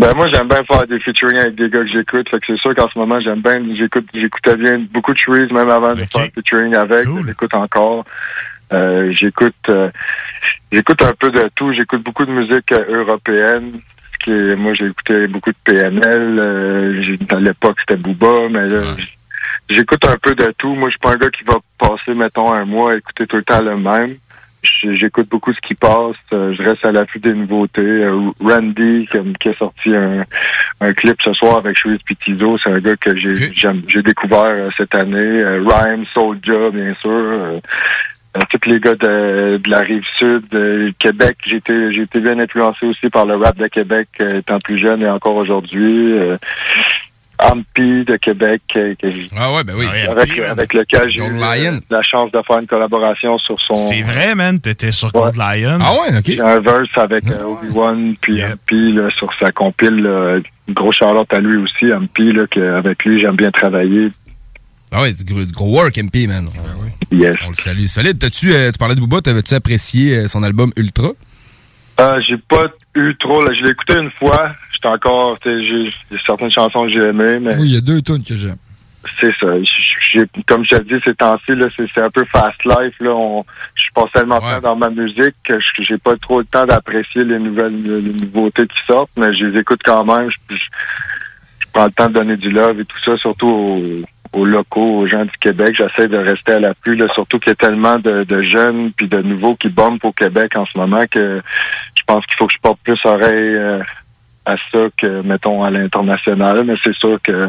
Ben moi j'aime bien faire des featuring avec des gars que j'écoute. Fait que c'est sûr qu'en ce moment j'aime bien j'écoute j'écoutais bien beaucoup de Shreeze même avant de faire featuring avec. J'écoute encore. Euh, j'écoute euh, j'écoute un peu de tout. J'écoute beaucoup de musique euh, européenne. Qui est, moi j'ai écouté beaucoup de PNL. euh, à l'époque c'était Booba, mais là j'écoute un peu de tout. Moi je suis pas un gars qui va passer mettons un mois à écouter tout le temps le même. J'écoute beaucoup ce qui passe. euh, je reste à l'affût des nouveautés. Euh, Randy, qui, qui a sorti un, un clip ce soir avec Shreeze Pitizo, c'est un gars que j'ai découvert euh, cette année. Rhyme, Soulja, bien sûr. Tous les gars de, de la rive sud, de Québec, j'ai été, j'ai été bien influencé aussi par le rap de Québec étant plus jeune et encore aujourd'hui. Ampi de Québec, euh, que Ah ouais, ben oui. avec, avec lequel j'ai eu la chance de faire une collaboration sur son... C'est vrai, man. T'étais sur Gold Lion. Ah ouais, ok. J'ai un verse avec euh, Obi-Wan puis MP là, sur sa compile. là. Gros charlotte à lui aussi, MP, là, que, avec lui j'aime bien travailler. Ah ouais, du gros, du gros work, MP, man. Yes. On le salue. Solide. Euh, tu parlais de Booba, t'avais-tu apprécié euh, son album Ultra? Euh, j'ai pas eu trop, là, je l'ai écouté une fois. J'étais encore, j'ai certaines chansons que j'ai aimées, mais Oui, il y a deux tunes que j'aime. c'est ça. Comme je te dis, ces temps-ci, là, c'est un peu fast life. Là. On, je passe tellement de temps dans ma musique que je- j'ai pas trop le temps d'apprécier les nouvelles les nouveautés qui sortent, mais je les écoute quand même. Je, je- je prends le temps de donner du love et tout ça, surtout aux, aux locaux, aux gens du Québec. J'essaie de rester à l'affût, surtout qu'il y a tellement de, de jeunes puis de nouveaux qui bombent au Québec en ce moment que pense qu'il faut que je porte plus oreille euh, à ça que, mettons, à l'international. Mais c'est sûr que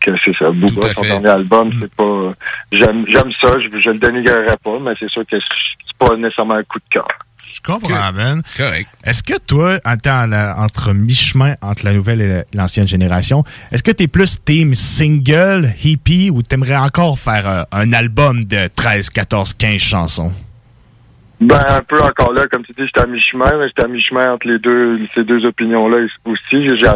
que c'est ça. Booba, son dernier album, c'est pas. J'aime j'aime ça, je, je le dénigrerai pas, mais c'est sûr que c'est pas nécessairement un coup de cœur. Je comprends, man. Correct. Est-ce que toi, en la- entre mi-chemin entre la nouvelle et la- l'ancienne génération, est-ce que t'es plus team single, hippie, ou t'aimerais encore faire euh, un album de 13, 14, 15 chansons? Ben, un peu encore là, comme tu dis, j'étais à mi-chemin, mais j'étais à mi-chemin entre les deux, ces deux opinions-là aussi. J'ai-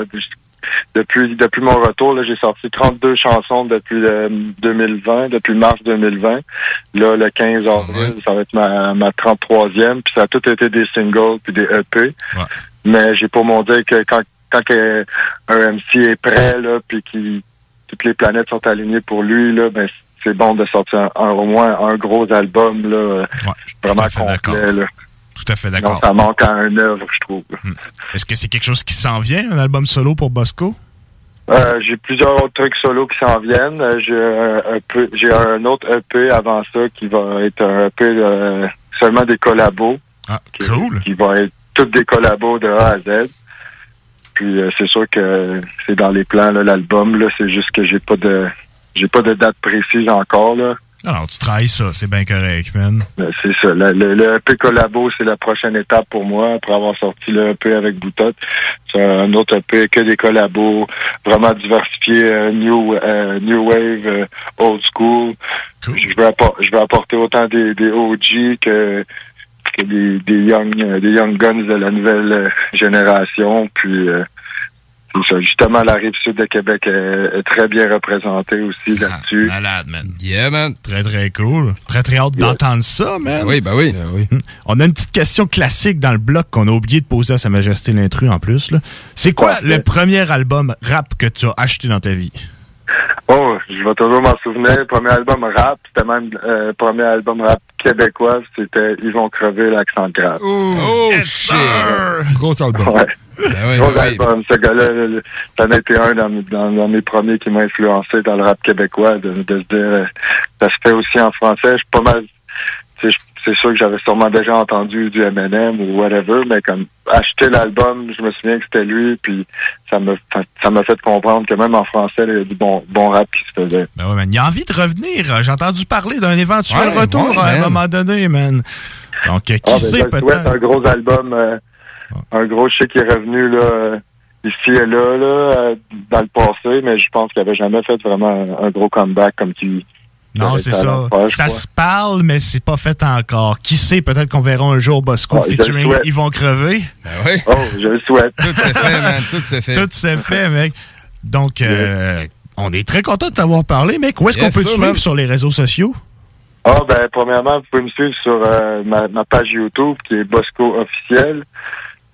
depuis, depuis mon retour, là, j'ai sorti 32 chansons depuis le 2020, depuis mars 2020. Là, le 15 avril, ça va être ma, ma 33e, puis ça a tout été des singles puis des EP. Mais j'ai pour mon dire que quand, quand un MC est prêt, là, puis qui toutes les planètes sont alignées pour lui, là, ben, c'est bon de sortir un- un- au moins un gros album, là, vraiment complet, là. Tout à fait d'accord. ça manque à un œuvre, je trouve. Est-ce que c'est quelque chose qui s'en vient, un album solo pour Bosco? Euh, j'ai plusieurs autres trucs solo qui s'en viennent. Euh, J'ai un, EP j'ai un autre EP avant ça qui va être un EP euh, seulement des collabos. Ah, qui, Qui va être tous des collabos de A à Z. Puis euh, c'est sûr que c'est dans les plans là, l'album. Là, c'est juste que j'ai pas de j'ai pas de date précise encore là. Alors, tu travailles ça, c'est bien correct, man. Euh, C'est ça. Le, le, le EP collabo, c'est la prochaine étape pour moi après avoir sorti le EP avec Boutotte. C'est un autre EP que des collabos, vraiment diversifié, euh, new euh, new wave, euh, old school. Je veux appor- je veux apporter autant des, des OG que que des, des young euh, des young guns de la nouvelle euh, génération. Puis euh. Justement, la rive sud de Québec est, est très bien représentée aussi là-dessus. Malade, man. Yeah, man. Très, très cool. Très, très hâte d'entendre ça, man. oui, ben oui. Hmm. On a une petite question classique dans le bloc qu'on a oublié de poser à Sa Majesté l'intrus en plus. là. C'est quoi le premier album rap que tu as acheté dans ta vie? Oh, je vais toujours m'en souvenir. Le premier album rap, c'était même euh, le premier album rap québécois, c'était Ils vont crever l'accent grave. Oh, shit. Gros album. Ouais. Ben Gros album. Ce gars-là, ça en a été un dans, dans- dans mes premiers qui m'a influencé dans le rap québécois, de, de se dire, euh, ça se fait aussi en français. Je suis pas mal, c'est sûr que j'avais sûrement déjà entendu du Eminem ou whatever, mais comme acheter l'album, je me souviens que c'était lui, puis ça me ça m'a fait comprendre que même en français, il y a du bon, bon rap qui se faisait. Ben ouais, man. Il a envie de revenir. J'ai entendu parler d'un éventuel Ouais, retour ouais, à un moment donné, man. Donc, euh, qui Ah, ben, sait souhaite, peut-être? un gros album, euh, un gros chic qui est revenu là, euh, ici et là, là dans le passé, mais je pense qu'il avait jamais fait vraiment un, un gros comeback comme qui. Non, c'est ça. ça se parle, mais c'est pas fait encore. Qui sait, peut-être qu'on verra un jour Bosco le featuring. Ils vont crever. Oh, je le souhaite. Tout s'est fait, man. Tout s'est fait. Tout s'est fait, mec. Donc, euh, on est très content de t'avoir parlé, mec. Où est-ce Yes, qu'on peut te suivre man. sur les réseaux sociaux? Ah ben premièrement, vous pouvez me suivre sur euh, ma, ma page YouTube qui est Bosco officiel.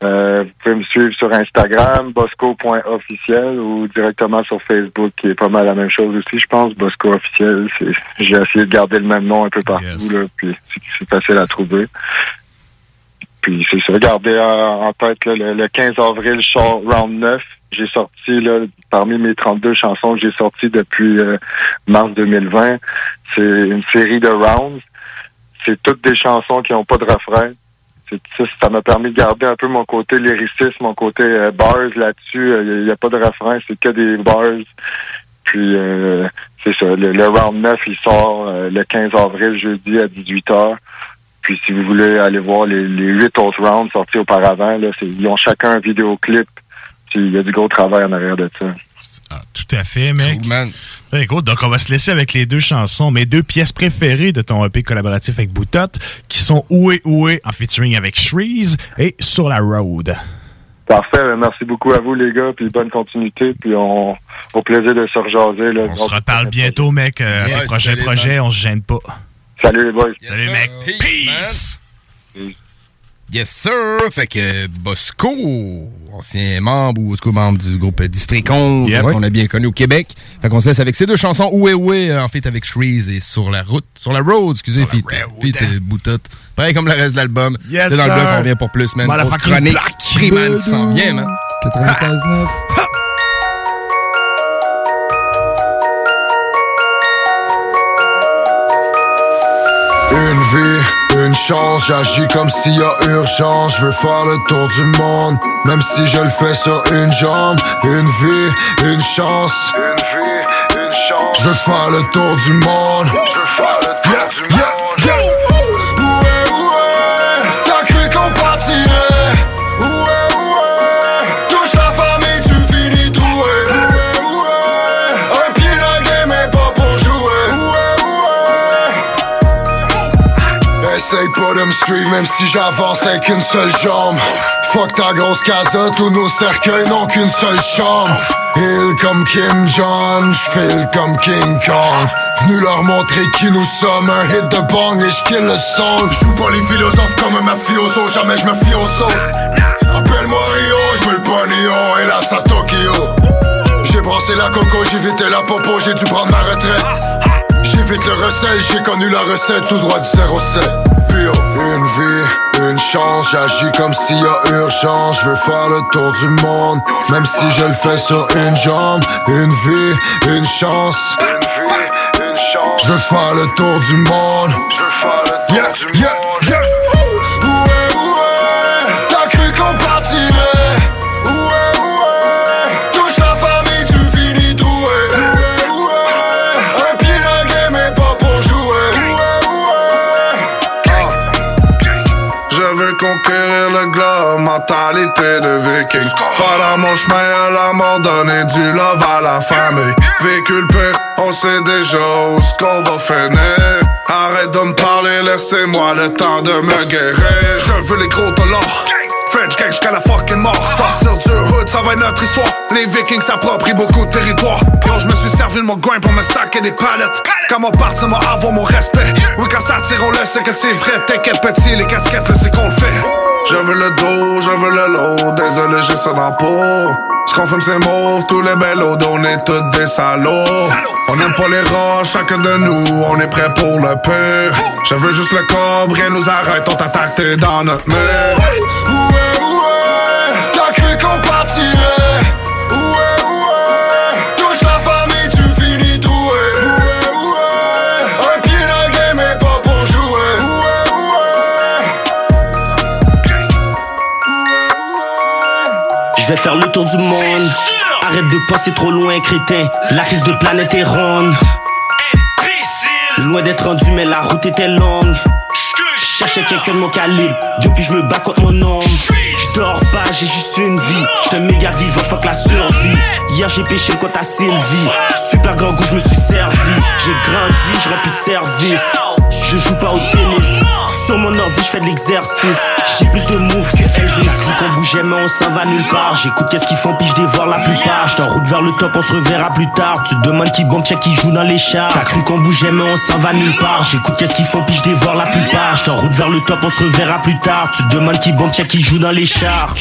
Euh, vous pouvez me suivre sur Instagram, bosco.officiel ou directement sur Facebook, qui est pas mal la même chose aussi, je pense. Bosco officiel, j'ai essayé de garder le même nom un peu partout, là, puis c'est- facile à trouver. Puis c'est ça. Regardez en, en tête là, le, le 15 avril, je sors Round 9. J'ai sorti là, parmi mes 32 chansons que j'ai sorties depuis euh, mars 2020, c'est une série de rounds. C'est toutes des chansons qui n'ont pas de refrain. Ça ça m'a permis de garder un peu mon côté lyricisme, mon côté euh, bars là-dessus. Il n'y a, pas de refrain, c'est que des bars. Puis euh, c'est ça. Le, le round 9, il sort euh, le 15 avril, jeudi à 18h. Puis si vous voulez aller voir les, les huit autres rounds sortis auparavant, là, ils ont chacun un vidéoclip. Puis il y a du gros travail en arrière de ça. Tout à fait, mec. Cool. Donc, on va se laisser avec les deux chansons, mes deux pièces préférées de ton EP collaboratif avec Boutotte, qui sont Oué Oué en featuring avec Shreeze et Sur la Road. Parfait. Merci beaucoup à vous, les gars. Puis bonne continuité. Puis on, au plaisir de se rejaser. Là, On se reparle bientôt, mec. Euh, Yes, projets, man. on se gêne pas. Salut, les boys. Salut, mec. Peace. Yes, sir! Fait que Bosco, ancien membre ou Bosco, membre du groupe District 11, Yep. qu'on a bien connu au Québec. Fait qu'on se laisse avec ces deux chansons, Oué Oué, euh, en fait avec Shreeze et Sur la route, sur la road, excusez, feat, feat, euh, Boutotte. Pareil comme le reste de l'album. Yes, C'est dans le bloc, on revient pour plus, man. Grosse chronique. black. Freeman qui s'en vient, man. 96.9. Une vie, une chance, j'agis comme s'il y a urgence. Je veux faire le tour du monde, même si je le fais sur une jambe. Une vie, une chance. Une vie, une chance. Je veux faire le tour du monde. Je veux faire le tour du monde. Ouais, de me suivre même si j'avance avec une seule jambe. Fuck ta grosse casa, tous nos cercueils n'ont qu'une seule chambre. Hill comme Kim Jong, j'file comme King Kong. Venu leur montrer qui nous sommes, un hit de bang et j'kill le son. J'joue pas les philosophes comme un mafioso, jamais j'me fie au saut Appelle-moi Rio, j'mets le pognon la à Tokyo. J'ai brassé la coco, j'ai vité la popo, j'ai dû prendre ma retraite J'évite le recel, j'ai connu la recette tout droit du 07 Pure, une vie, une chance, j'agis comme s'il y a urgence Je veux faire le tour du monde, même si je le fais sur une jambe. Une vie, une chance. Je veux faire le tour du monde. Yeah, yeah, yeah mentalité de viking. Pas dans mon chemin à la mort, du love à la famille. Véhicule pire, on sait déjà où ce qu'on va finir. Arrête de me parler, laissez-moi le temps de me guérir. Je veux les gros dollars. French gang jusqu'à la fucking mort Sortir du hood, ça va être notre histoire Les vikings s'approprient beaucoup de territoire Yo, je me suis servi de mon grain pour me stacker des palettes Quand mon parti m'a avoir mon respect Oui, quand ça tire, on le sait que c'est vrai T'inquiète petit, les casquettes, c'est qu'on le fait Je veux le dos, je veux le lot Désolé, j'ai ça dans peau. Ce qu'on fume, c'est mauve Tous les bellos, on est tous des salauds. On aime pas les rats, chacun de nous On est prêt pour le pire. Je veux juste le cobre, rien nous arrête On t'attaque, t'es dans notre mur Je vais faire le tour du monde. Arrête de penser trop loin, crétin. La crise de planète est ronde. Loin d'être rendu, mais la route était longue. Cherchais quelqu'un de mon calibre. Depuis, je me bats contre mon ombre. J'dors pas, j'ai juste une vie. J'te méga vivant, fuck la survie. Hier, j'ai le compte à Sylvie. Super grand goût, je me suis servi. J'ai grandi, je plus de service. Je joue pas au tennis. Mon ordi, je fais de l'exercice. J'ai plus de moves que Elvis. Qu'on bougeait, mais on s'en va nulle part. J'écoute qu'est-ce qu'ils font, puis je dévoile la plupart. J'te en route vers le top, on se reverra plus tard. Tu te demandes qui check qui joue dans les chars. T'as cru qu'on bougeait, mais on s'en va nulle part. J'écoute qu'est-ce qu'ils font, puis je dévoile la plupart. J'te en route vers le top, on se reverra plus tard. Tu te demandes qui check qui joue dans les chars.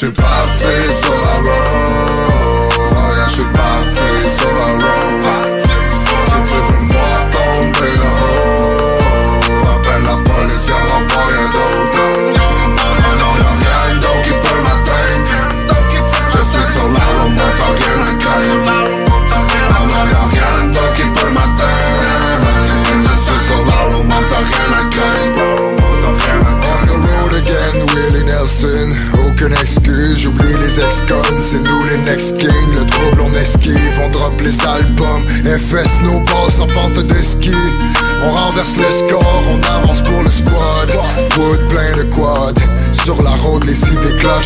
Côte. Oh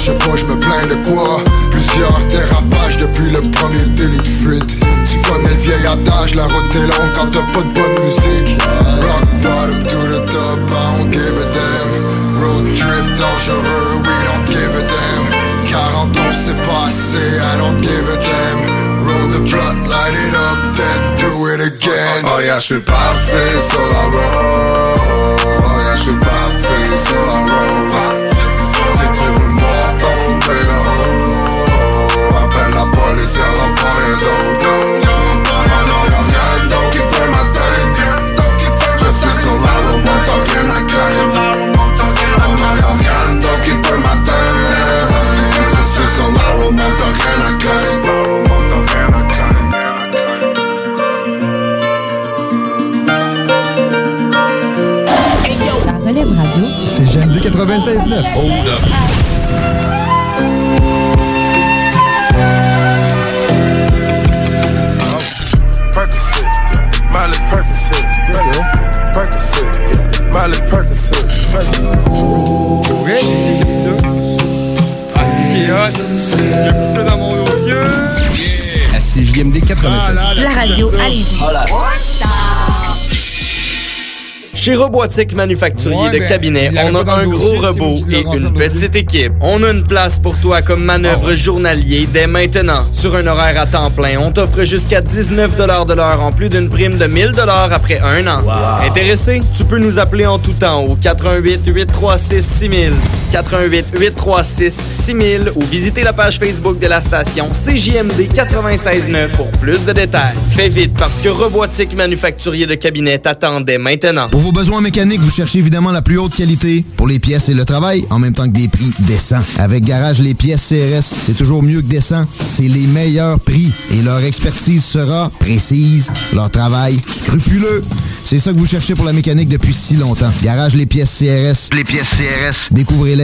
idées clashent, pas je me plains de quoi. Plusieurs dérapages depuis le premier délit de fuite. Tu connais le vieil adage, la route est longue quand t'as pas de bonne musique. Rock bottom to the top, I don't give a damn. Road trip dangereux, we don't give a damn. 40 ans c'est pas assez, I don't give a damn. Roll the blunt, light it up, then do it again. Oh yeah, j'suis parti sur la road. Oh yeah, j'suis parti sur la road. 96.9. Hold up. Percocet, Miley Percocet, Percocet, Miley Percocet, Ouais, j'ai écouté ça. Ah, c'est qui est hot. J'ai poussé dans mon dossier. À CJMD 96. La radio Lévis. Chez Robotique Manufacturier Ouais, de ben, Cabinet, on a un gros robot et une petite équipe. On a une place pour toi comme manœuvre Ah journalier dès maintenant. Sur un horaire à temps plein, on t'offre jusqu'à 19 de l'heure en plus d'une prime de 1000 après un an. Intéressé? Tu peux nous appeler en tout temps au 88 836 6000, 88 836 6000 ou visiter la page Facebook de la station CJMD 969 pour plus de détails. Fais vite parce que Robotique Manufacturier de Cabinet t'attendait maintenant. Pour vos besoins mécaniques, vous cherchez évidemment la plus haute qualité pour les pièces et le travail, en même temps que des prix décents. Avec Garage Les Pièces CRS, c'est toujours mieux que décent. C'est les meilleurs prix et leur expertise sera précise, leur travail scrupuleux. C'est ça que vous cherchez pour la mécanique depuis si longtemps. Garage Les Pièces CRS. Les pièces CRS. Découvrez-les,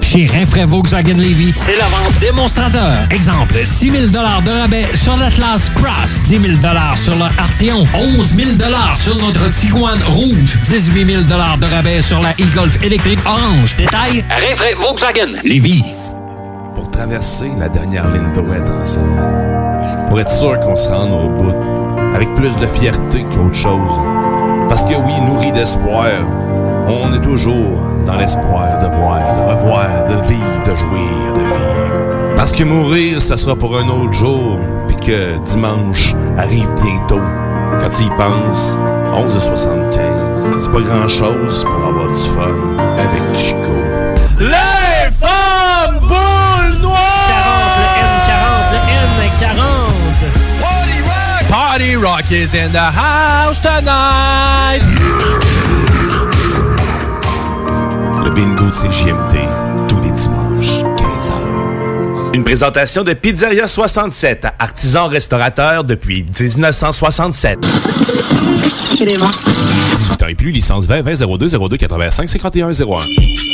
Chez Rinfraie Volkswagen Levy, c'est la vente démonstrateur. Exemple, 6 000 de rabais sur l'Atlas Cross, 10 000 sur le Arteon, 11 000 sur notre Tiguan Rouge, 18 000 de rabais sur la e-Golf électrique orange. Détail, Rinfraie Volkswagen Levy. Pour traverser la dernière ligne droite ensemble. Pour être sûr qu'on se rende au bout. Avec plus de fierté qu'autre chose. Parce que oui, nourri d'espoir, on est toujours dans l'espoir de voir, de revoir, de vivre, de jouir, de vivre. Parce que mourir, ça sera pour un autre jour, puis que dimanche arrive bientôt. Quand tu y penses, 11h75, c'est pas grand-chose pour avoir du fun avec Chico. Les femmes boules noires! 40, le N40, le N40. Party Rock is in the house tonight. Le bingo de CJMD, tous les dimanches, 15h. Une présentation de Pizzeria 67, artisan restaurateur depuis 1967. 18 ans et plus, licence 20 20 02 02 85 51 01.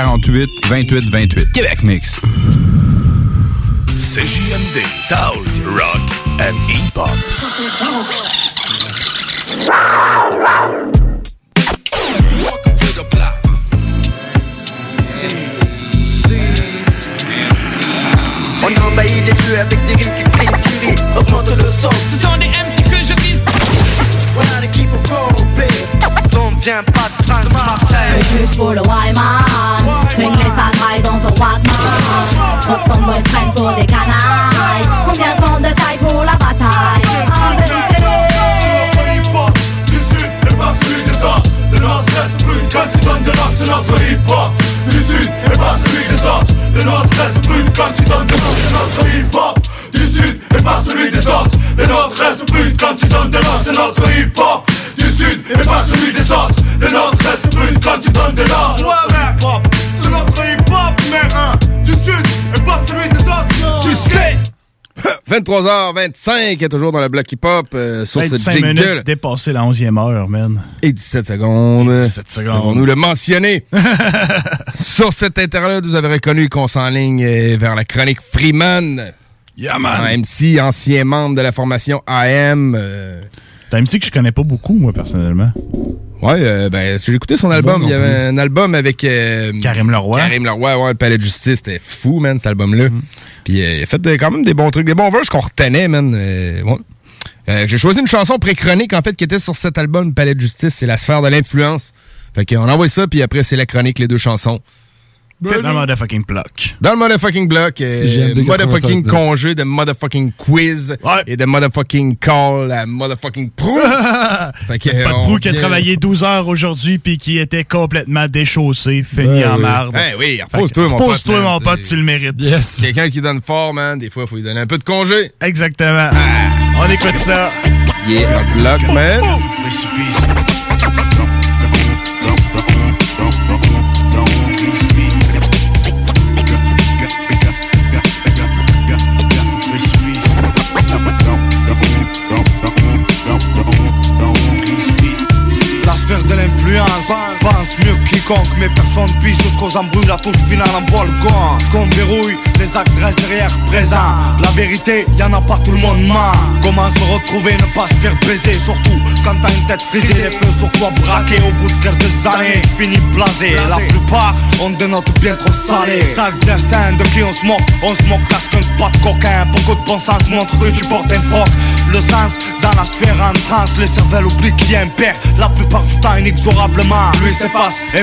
648 28 28. Québec Mix. CJMD, Talk, Rock and Hip-Hop. On envahit les lieux avec des rimes qui crient, qui rient. Augmente le son. Ce sont des MC que je vise. Voilà l'équipe au complet. On vient pas de France, Marseille. Juste pour le Wyman Swing les sales dans ton Walkman Trop de boys prennent pour des canailles Combien sont de taille pour la bataille? En vérité Du sud et pas celui des nord-est, quand tu donnes de l'ordre, c'est notre hip-hop. Du sud et pas celui des autres. Le nord-est, plus quand tu donnes de l'ordre, c'est notre hip-hop. Du sud et pas celui des autres. Le nord-est, plus quand tu donnes de l'ordre, c'est notre hip-hop. Et pas celui des autres. Le nord-est, plus quand tu donnes de l'ordre. Ouais, hip-hop. C'est notre hip-hop, mais hein. Du sud et pas celui des autres. Tu sais! 23h25 est toujours dans le bloc hip-hop euh, sur cette 25 jingle. minutes dépassé la 11e heure, man. Et 17 secondes. Et 17 secondes. On nous le mentionné. Sur cet interlude, vous avez reconnu qu'on s'enligne euh, vers la chronique Freeman. Yeah, man. Un MC, ancien membre de la formation AM. euh, T'as un MC que je connais pas beaucoup, moi, personnellement. Ouais, euh, ben, j'ai écouté son album. Il y avait un album avec. euh, Karim Leroy. Karim Leroy, ouais, le Palais de Justice. C'était fou, man, cet album-là. Mm-hmm. Puis euh, il a fait quand même des bons trucs, des bons verses qu'on retenait, man. Ouais. Euh, j'ai choisi une chanson pré-chronique, en fait, qui était sur cet album, Palais de Justice. C'est La sphère de l'influence. Fait qu'on envoie ça, puis après, c'est la chronique, les deux chansons. Peut-être dans le motherfucking block. Dans le motherfucking block, euh, CGMD motherfucking 96. congé, de motherfucking quiz et de motherfucking call à motherfucking prou. fait que, Pas de prou qui a travaillé 12 heures aujourd'hui puis qui était complètement déchaussé, fini Ben en oui. marde. Ben oui, Fait repose-toi, mon pote. repose-toi, mon pote, tu le mérites. Quelqu'un qui donne fort, man, des fois, il faut lui donner un peu de congé. Exactement. On écoute ça. Yeah, un bloc, man. L'influence pense mieux que quiconque Mais personne pige jusqu'aux embrouilles La touche finale envoie le gant Ce qu'on verrouille, les actes restent derrière présent La vérité, y en a pas tout le monde ment. Comment se retrouver, ne pas se faire baiser Surtout quand t'as une tête frisée Les feux sur toi braqués Au bout de quelques années, tu finis blasé. La plupart ont des notes bien trop salées Sale destin de qui on se moque. On se moque parce qu'un pas de coquin Beaucoup de bon sens montre que tu portes un froc. Le sens dans la sphère en transe Les cervelles oublient qui est un père. La plupart du temps inexorablement Lui s'efface. Et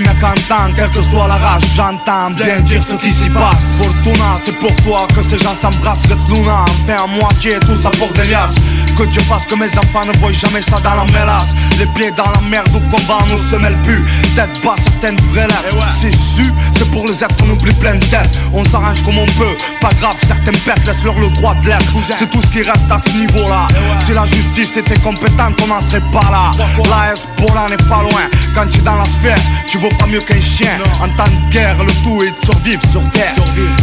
Quelle que soit la race j'entends bien dire ce qui s'y passe. Fortuna c'est pour toi que ces gens s'embrassent Red Luna en fait à moitié tout ça pour des liasses. Que Dieu fasse que mes enfants ne voient jamais ça dans la mélasse. Les pieds dans la merde où combat nous se mêle plus. Tête bas certaines vraies lettres. C'est su, c'est pour les êtres on oublie plein de têtes. On s'arrange comme on peut, pas grave certaines pètes Laisse-leur le droit de l'être. C'est tout ce qui reste à ce niveau là Si la justice était compétente on n'en serait pas là. La Hezbollah n'est pas loin. Quand tu es dans la sphère, tu vaux pas mieux qu'un chien. En temps de guerre, le tout est de survivre sur terre.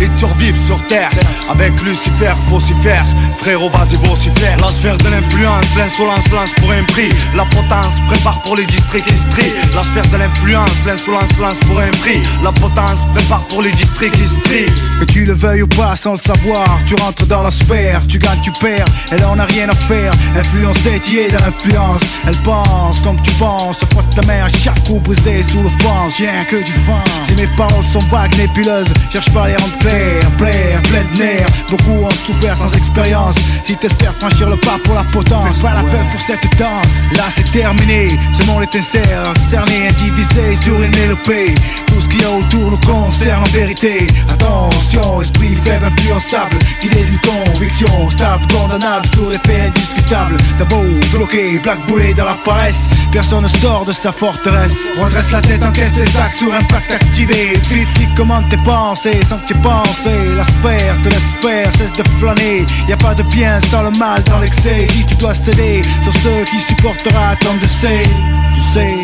Et de survivre sur terre. Avec Lucifer, faire Frérot, vas-y, faire La sphère de l'influence, l'insolence lance pour un prix. La potence prépare pour les 18 districts history. La sphère de l'influence, l'insolence lance pour un prix. La potence prépare pour les districts history. Que tu le veuilles ou pas sans le savoir Tu rentres dans la sphère, tu gagnes, tu perds Elle en a rien à faire, influencée, tu es dans l'influence. Elle pense comme tu penses, se frotte la main à chaque coup brisé sous l'offense Rien que du fun, si mes paroles sont vagues, nébuleuses Cherche pas à les rendre claires, plaire, plein de nerfs. Beaucoup ont souffert sans expérience. Si t'espères franchir le pas pour la potence Fais pas la feuille pour cette danse. Là c'est terminé, ce monde est insert Cerné, indivisé sur une mélopée. Tout ce qu'il y a autour nous concerne en vérité. Attention, esprit faible, influençable Guidé d'une conviction stable, condamnable Sur les faits indiscutables. D'abord bloqué, blackboulé dans la paresse. Personne ne sort de sa forteresse. Redresse la tête, encaisse tes actes sur impact activé. Vifie commande tes pensées sans que tu penses La sphère te laisse faire, cesse de flâner. Y a pas de bien sans le mal dans l'excès. Si tu dois céder sur ceux qui supportera tant de sais, tu sais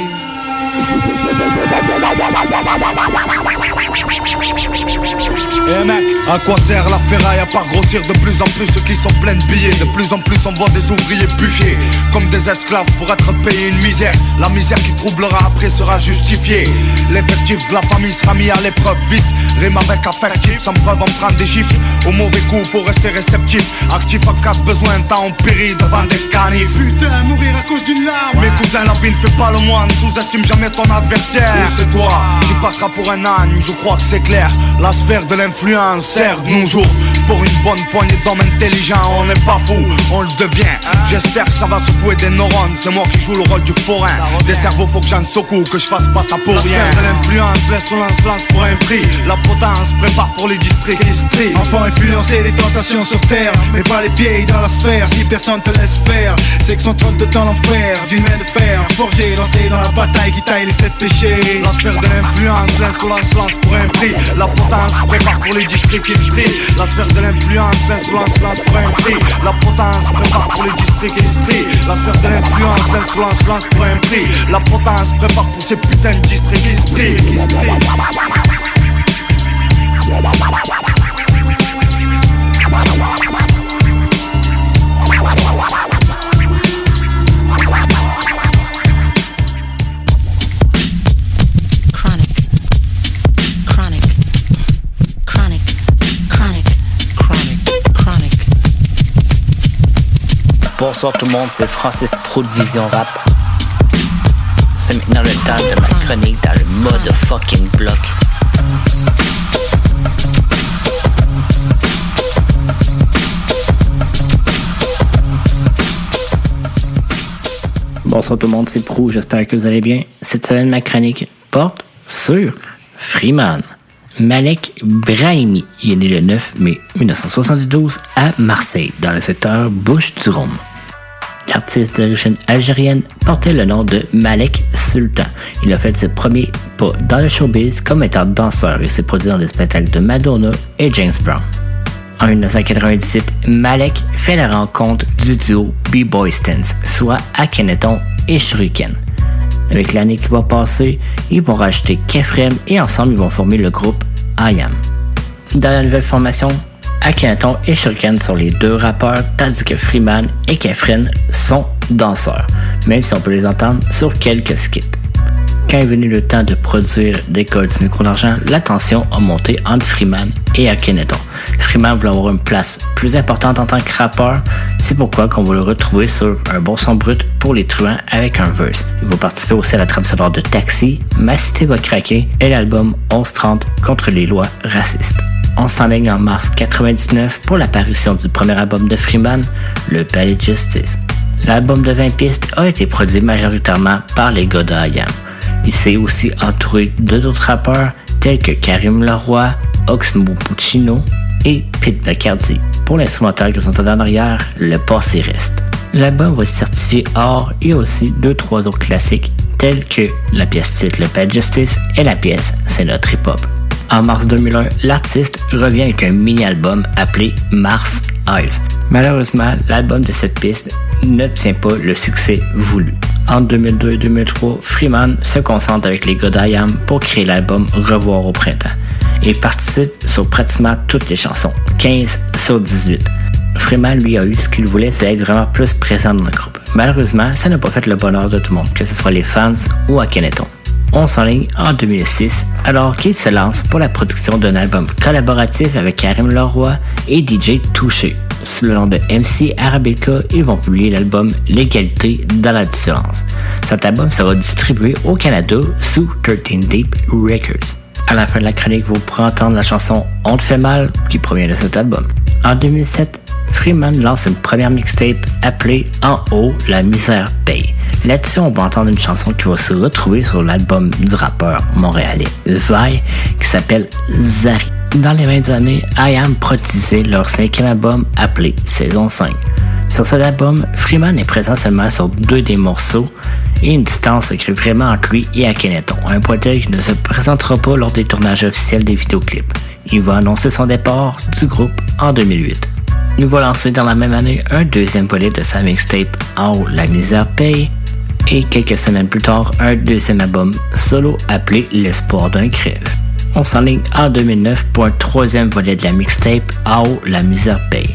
Eh mec, à quoi sert la ferraille à part grossir de plus en plus ceux qui sont pleins de billets? De plus en plus on voit des ouvriers bûcher Comme des esclaves pour être payés une misère. La misère qui troublera après sera justifiée. L'effectif de la famille sera mis à l'épreuve. Vice, rime avec affectif, sans preuve on prend des chiffres Au mauvais coup faut rester réceptif. Actif en cas de besoin, temps on périt devant des canifs. Putain, mourir à cause d'une larme. Mes cousins, la vie ne fait pas le moine. Sous-estime jamais ton adversaire c'est toi qui passera pour un âne. Je crois que c'est clair, la sphère de l'influence sert de nos jours. Pour une bonne poignée d'hommes intelligents On n'est pas fou, on le devient. J'espère que ça va secouer des neurones. C'est moi qui joue le rôle du forain. Des cerveaux faut que j'en secoue, que je fasse pas ça pour La rien. sphère de l'influence, laisse lance, lance pour un prix. La potence prépare pour les districts. History Enfant influencé des tentations sur terre. Mais pas les pieds dans la sphère Si personne te laisse faire. C'est que son trompe de temps l'enfer D'une main de fer. Forgé, lancé dans la bataille Qui taille les sept péchés La sphère de l'influence, l'insolence lance pour un prix. La potence prépare pour les districts history La sphère de l'influence, l'insolence lance pour un prix. La potence prépare pour les districts history La sphère de l'influence, l'insolence lance pour un prix. La potence prépare pour ces putains de districts history Chronic. Bonsoir tout le monde, c'est Francis Pro de Vision Rap. C'est maintenant le temps de ma chronique dans le mode fucking bloc. Bonsoir tout le monde, c'est Prou, j'espère que vous allez bien. Cette semaine, ma chronique porte sur Freeman. Malek Brahimi, il est né le 9 mai 1972 à Marseille, dans le secteur Bouche-du-Rhône. L'artiste d'origine algérienne portait le nom de Malek Sultan. Il a fait ses premiers pas dans le showbiz comme étant danseur et s'est produit dans des spectacles de Madonna et James Brown. En 1998, Malek fait la rencontre du duo B-Boy Stance, soit Akhenaton et Shuriken. Avec l'année qui va passer, ils vont rajouter Kefrem et ensemble ils vont former le groupe I Am. Dans la nouvelle formation, Akhenaton et Shuriken sont les deux rappeurs, tandis que Freeman et Kefren sont danseurs, même si on peut les entendre sur quelques skits. Quand est venu le temps de produire l'école du micro d'argent, la tension a monté entre Freeman et Akhenaton. Freeman voulait avoir une place plus importante en tant que rappeur, c'est pourquoi qu'on va le retrouver sur un bon son brut pour les truands avec un verse. Il va participer aussi à la trame sonore de Taxi, Ma cité va craquer et l'album 1130 contre les lois racistes. On s'enligne en mars 99 pour l'apparition du premier album de Freeman, le Palais de Justice. L'album de 20 pistes a été produit majoritairement par les gars de. Il s'est aussi entouré de d'autres rappeurs tels que Karim Leroy, Oxmo Puccino et Pete Bacardi. Pour l'instrumental que vous entendez en arrière, le passé reste. L'album va être certifié or et aussi deux trois autres classiques tels que la pièce titre Le Pad Justice et la pièce C'est notre hip-hop. En mars 2001, l'artiste revient avec un mini-album appelé Mars Eyes. Malheureusement, l'album de cette piste n'obtient pas le succès voulu. En 2002 et 2003, Freeman se concentre avec les gars pour créer l'album Revoir au printemps. Il participe sur pratiquement toutes les chansons, 15 sur 18. Freeman lui a eu ce qu'il voulait, c'est être vraiment plus présent dans le groupe. Malheureusement, ça n'a pas fait le bonheur de tout le monde, que ce soit les fans ou à Keneton. On s'enligne en 2006 alors qu'il se lance pour la production d'un album collaboratif avec Karim Leroy et DJ Touché. Sous le nom de MC Arabica, ils vont publier l'album L'égalité dans la différence. Cet album sera distribué au Canada sous 13 Deep Records. À la fin de la chronique, vous pourrez entendre la chanson On te fait mal qui provient de cet album. En 2007, Freeman lance une première mixtape appelée En haut, la misère paye. Là-dessus, on va entendre une chanson qui va se retrouver sur l'album du rappeur montréalais Vi qui s'appelle Zari. Dans les mêmes années, IAM produisait leur cinquième album appelé Saison 5. Sur cet album, Freeman est présent seulement sur deux des morceaux et une distance se crée vraiment entre lui et Akhenaton, un pointeur qui ne se présentera pas lors des tournages officiels des vidéoclips. Il va annoncer son départ du groupe en 2008. Il va lancer dans la même année un deuxième volet de sa mixtape haut, la misère paye et quelques semaines plus tard un deuxième album solo appelé L'espoir d'un crève. On s'enligne en 2009 pour un troisième volet de la mixtape haut, la misère paye.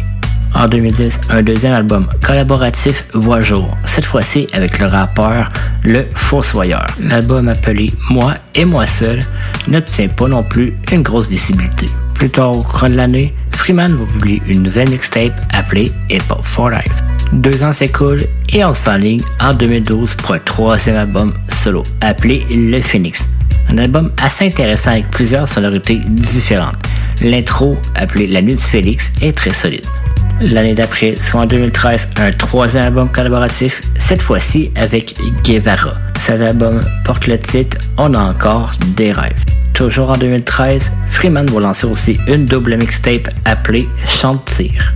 En 2010, un deuxième album collaboratif voit jour, cette fois-ci avec le rappeur Le Fossoyeur. L'album appelé Moi et moi seul n'obtient pas non plus une grosse visibilité. Plus tard au cours de l'année, Freeman va publier une nouvelle mixtape appelée Hip Hop for Life. Deux ans s'écoulent et on s'enligne en 2012 pour un troisième album solo appelé Le Phoenix. Un album assez intéressant avec plusieurs sonorités différentes. L'intro, appelée La Nuit du Félix, est très solide. L'année d'après, soit en 2013, un troisième album collaboratif, cette fois-ci avec Guevara. Cet album porte le titre On a encore des rêves. Toujours en 2013, Freeman va lancer aussi une double mixtape appelée Chante-Tire.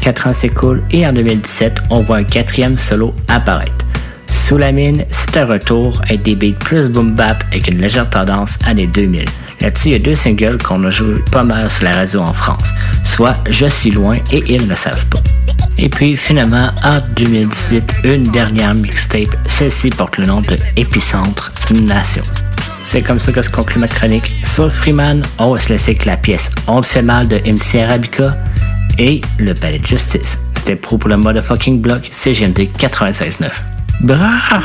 Quatre ans s'écoulent et en 2017, on voit un quatrième solo apparaître. Sous la mine, c'est un retour avec des beats plus boom bap avec une légère tendance années 2000. Là-dessus, il y a deux singles qu'on a joué pas mal sur la radio en France, soit Je suis loin et Ils ne savent pas. Et puis finalement, en 2018, une dernière mixtape, celle-ci porte le nom de Épicentre Nation. C'est comme ça que se conclut ma chronique sur Freeman. On va se laisser avec la pièce On te fait mal de MC Arabica et le palais de justice. C'était pro pour le motherfucking block CGMD 96.9. Bra!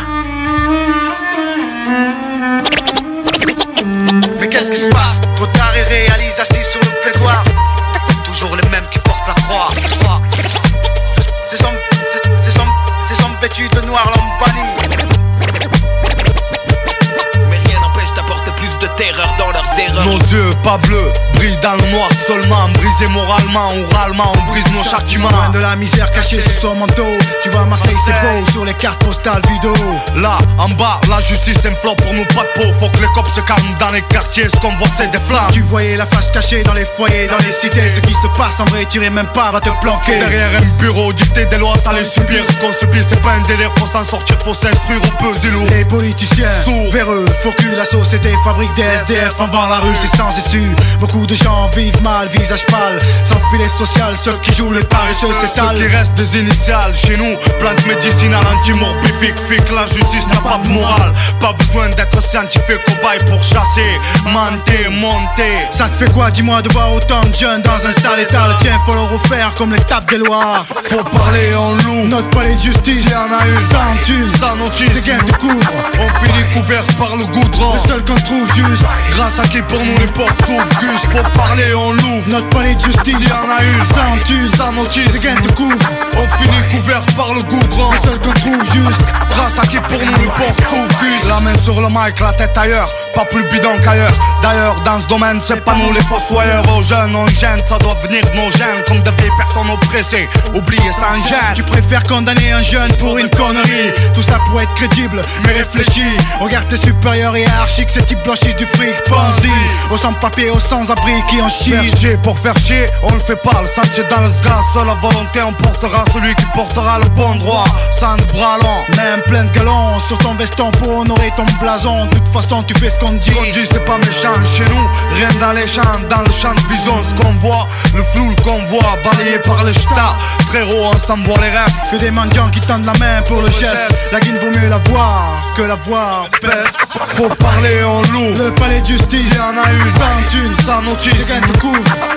Nos yeux pas bleus, brillent dans le noir seulement Brisés moralement, oralement, on brise nos châtiments. Loin de la misère cachée sous son manteau. Tu vois Marseille c'est beau sur les cartes postales vidéo Là, en bas, la justice flop pour nous pas de peau. Faut que les cops se calment dans les quartiers, ce qu'on voit c'est des flammes. Tu voyais la face cachée dans les foyers, dans les cités. Ce qui se passe en vrai, tu même pas, va te planquer. Derrière un bureau, dicter des lois, ça les subir Ce qu'on subit, c'est pas un délire pour s'en sortir, faut s'instruire au peu zélo Les politiciens, Sourds. véreux, faut que la société fabrique des SDF avant la rue, c'est sans issue. Beaucoup de gens vivent mal, visage pâle. Sans filet social, ceux qui jouent les paresseux, c'est Ceux sale. qui restent des initiales chez nous. Plante médicinale anti-morbifique Fique la justice n'a pas de morale. Pas besoin d'être scientifique Cobaye pour chasser. Mentir, monter Ça te fait quoi, dis-moi, de voir autant de jeunes dans un sale état? Tiens, faut le refaire comme les tapes des lois. Faut parler en loup. Notre palais de justice, S'il y en a une sans thune, Sans notice. des gains te couvrent On finit couvert par le goudron. Le seul qu'on trouve juste, Grâce à qui pour nous les portes s'ouvrent faut parler en loup notre palais de justice S'il y en a une. Sans thune, Sans notice des gains te couvrent. On finit couvert par le goudron Le seul qu'on trouve juste, Grâce à qui pour nous les portes s'ouvrent Gus. La main sur le mic, la tête ailleurs. Pas plus bidon qu'ailleurs. D'ailleurs dans ce domaine c'est pas nous les fossoyeurs. Aux jeunes on gêne Ça doit venir de nos gènes. Comme de vieilles personnes oppressées. Oubliez sans gêne Tu préfères condamner un jeune pour une connerie. Tout ça pour être crédible, mais réfléchis. Regarde tes supérieurs hiérarchiques Ces types blanchissent du fric, pense-y. Aux sans-papiers, aux sans-abri qui en Faire chier pour faire chier, on le fait pas, le sentier dans le sgas, seule la volonté emportera celui qui portera le bon droit, sans bras longs. Même plein de galons sur ton veston pour honorer ton blason De toute façon tu fais ce qu'on dit. Ce qu'on dit, c'est pas méchant chez nous. Rien dans les champs, dans le champ de vision, ce qu'on voit. Le flou, le convoi, balayé par les ch'tas. Frérot, on s'en voit les restes. Que des mendiants qui tendent la main pour le geste. La guine vaut mieux la voir que la voir. Peste. Faut parler en loup. Le palais de justice, Il y en a eu sans thune, sans te.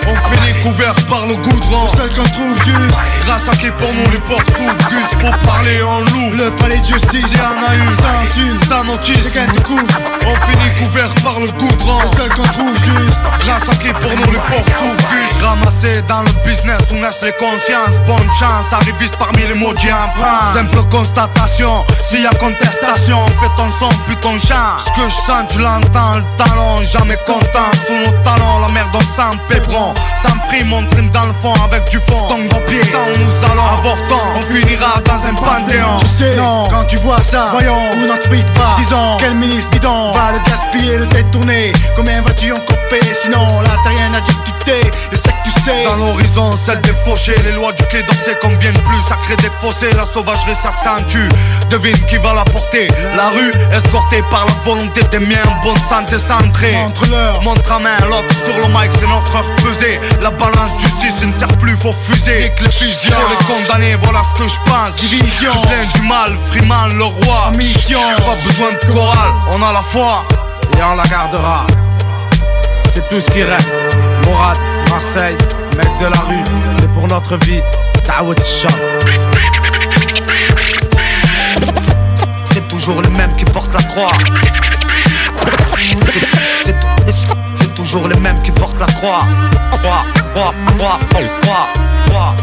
On finit couvert par le goudron. Le seul qu'on trouve juste. Grâce à qui pour nous les portes s'ouvrent. Gus, faut parler en loup. Le palais de justice, Il y en a eu sans notice. Les gains te couvrent. On finit couvert par le goudron. Le seul qu'on trouve juste. Grâce à qui pour nous les portes s'ouvrent. Gus, ramassé dans le business où naissent les consciences. Bonne chance, arriviste parmi les maudits en France. Simple constatation, s'il y a contestation, fais ton son, puis ton chant. Ce que je sens, tu l'entends, le talent, jamais content. Sous nos talons, la merde, on sent pébron. Sans frime, on trime dans le fond avec du fond. Tombe au pied, ça où nous allons avortant. On finira dans un panthéon. Tu sais, non, quand tu vois ça, voyons où notre fric va. Disons, quel ministre bidon va le gaspiller, le détourner. Combien vas-tu en couper Sinon, là t'as rien à dire, que. Dans l'horizon, celle des fauchés, les lois du quai d'Orsay conviennent plus. Ça crée des fossés, la sauvagerie s'accentue. Devine qui va la porter. La rue, escortée par la volonté des miens, en bonne santé centrée. Montre-leur. Montre à main, l'autre sur le mic, c'est notre heure pesée. La balance du 6 ne sert plus, faut fuser. Nique les fusions, faut les condamner, voilà ce que je pense. Division. Tu plains du mal, Freeman, le roi. Mission. Pas besoin de chorale, on a la foi. Et on la gardera. C'est tout ce qui reste. Mourad, Marseille, mec de la rue, c'est pour notre vie. Shah. C'est toujours le même qui porte la croix. C'est- toujours les mêmes qui portent la croix. Croix, croix, croix, croix, croix,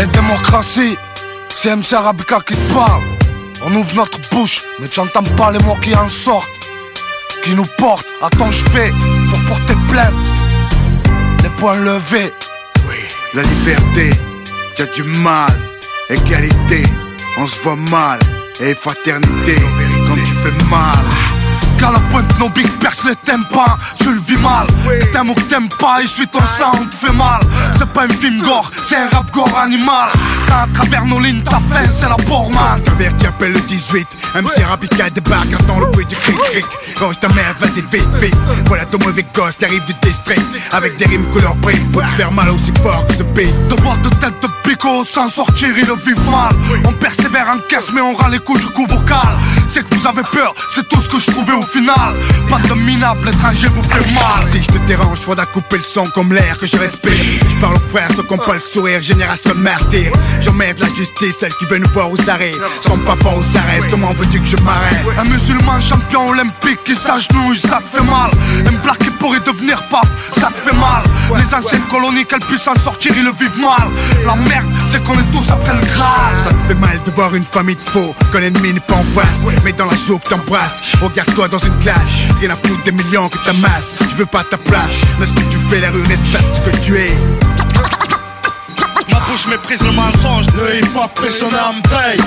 Et démocratie, c'est MC Arabica qui te parle. On ouvre notre bouche, mais tu n'entends pas les mots qui en sortent. Qui nous portent à ton chevet pour porter plainte. Les poings levés. Oui, la liberté, t'as du mal. Égalité, on se voit mal. Et fraternité, quand tu fais mal. Quand la pointe nos big perce les t'aimes pas, je le vis mal. T'aimes ou que t'aimes pas, essuie ton sang, on te fait mal. C'est pas un film gore, c'est un rap gore animal. Quand à travers nos lignes, ta fin, c'est la man. T'avertis, appelle le 18. MC Rabica débarque, entend le bruit du cric-cric. Range ta merde, vas-y vite, vite. Voilà ton mauvais gosse, t'arrives du district. Avec des rimes couleur brique pour te faire mal aussi fort que ce beat. De voir de tête de pico sans sortir, ils le vivent mal. On persévère en caisse, mais on rend les coups du coup vocal. C'est que vous avez peur, c'est tout ce que je trouvais au final. Pas de minable, l'étranger vous fait mal. Si je te dérange, faudra couper le son comme l'air que je respire. Je parle aux frères, ceux qui ont pas le sourire, génération de martyrs. J'emmerde la justice, celle qui veut nous voir où ça arrive. Son papa où ça reste, comment veux-tu que je m'arrête? Un musulman champion olympique qui s'agenouille, ça te fait mal. Un black qui pourrait devenir pape, ça te fait mal. Les anciennes colonies, qu'elles puissent en sortir, ils le vivent mal. La merde, c'est qu'on est tous après le Graal. Ça te fait mal de voir une famille de faux, que l'ennemi n'est pas en face. Mais dans la joue que t'embrasses, regarde-toi dans une classe. Rien à foutre des millions que t'amasses. Je veux pas ta place, mais ce que tu fais, la rue respecte ce que tu es. Ma bouche méprise le mensonge, le hip hop et son âme paye.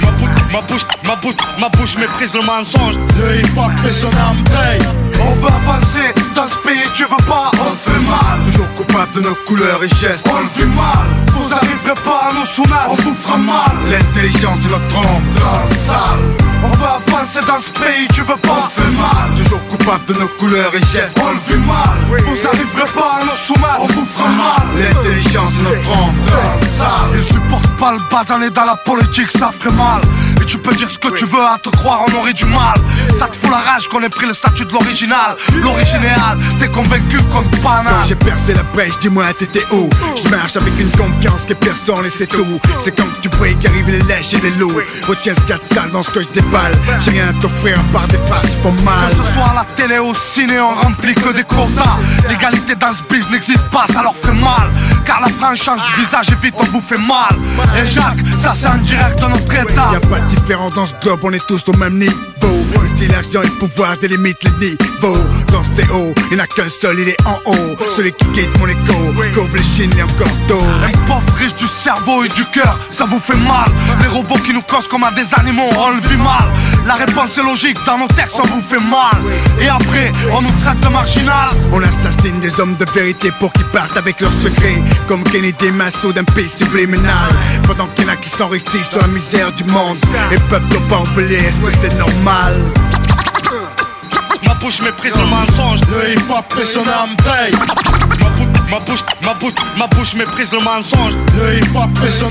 Ma bouche, ma bouche, ma bouche, ma bouche méprise le mensonge, le hip hop et son âme paye. On veut avancer dans ce pays, tu veux pas, on te fait mal. Toujours coupable de nos couleurs et gestes. On le vit mal, vous arriverez pas à nous soumettre, on vous fera mal. L'intelligence de notre ombre dans le sale. On veut avancer dans ce pays, tu veux pas, on fait mal. Toujours coupable de nos couleurs et gestes. On le vit mal, vous arriverez pas à nous soumettre, on vous fera mal. L'intelligence de notre ombre sale. Ils supportent pas le basané dans la politique, ça ferait mal. Tu peux dire ce que tu veux, à te croire on aurait du mal. Ça te fout la rage qu'on ait pris le statut de l'original. L'original, t'es convaincu qu'on te Quand j'ai percé la brèche, dis-moi t'étais où? Je marche avec une confiance que personne et c'est tout C'est quand tu pries qu'arrivent les lèches et les loups Retiens ce qu'il y a de sale dans ce que je déballe J'ai rien à t'offrir à part des farces qui font mal Que ce soit à la télé ou au ciné, on remplit que des quotas. L'égalité dans ce biz n'existe pas, ça leur fait mal. Car la France change de visage et vite on vous fait mal. Et Jacques, ça c'est en direct de notre état. Y'a pas de différence dans ce globe, on est tous au même niveau Le style, l'argent et le pouvoir délimitent les niveaux quand c'est haut, il n'a qu'un seul, il est en haut. Celui qui quitte mon écho, coupe les chines et encore tôt. Un pauvre riche du cerveau et du cœur, ça vous fait mal. Les robots qui nous causent comme à des animaux, on le vit mal. La réponse est logique, dans nos textes on vous fait mal. Et après, on nous traite de marginal. On assassine des hommes de vérité pour qu'ils partent avec leurs secrets. Comme Kennedy Masso d'un pays subliminal. Pendant qu'il y en a qui s'enrichissent sur la misère du monde. Et peuple doit pas oublier, est-ce que c'est normal? Ma bouche méprise le mensonge, le hip hop et son âme paye. Ma bouche, ma bouche, ma bouche, méprise le mensonge, le hip hop et son.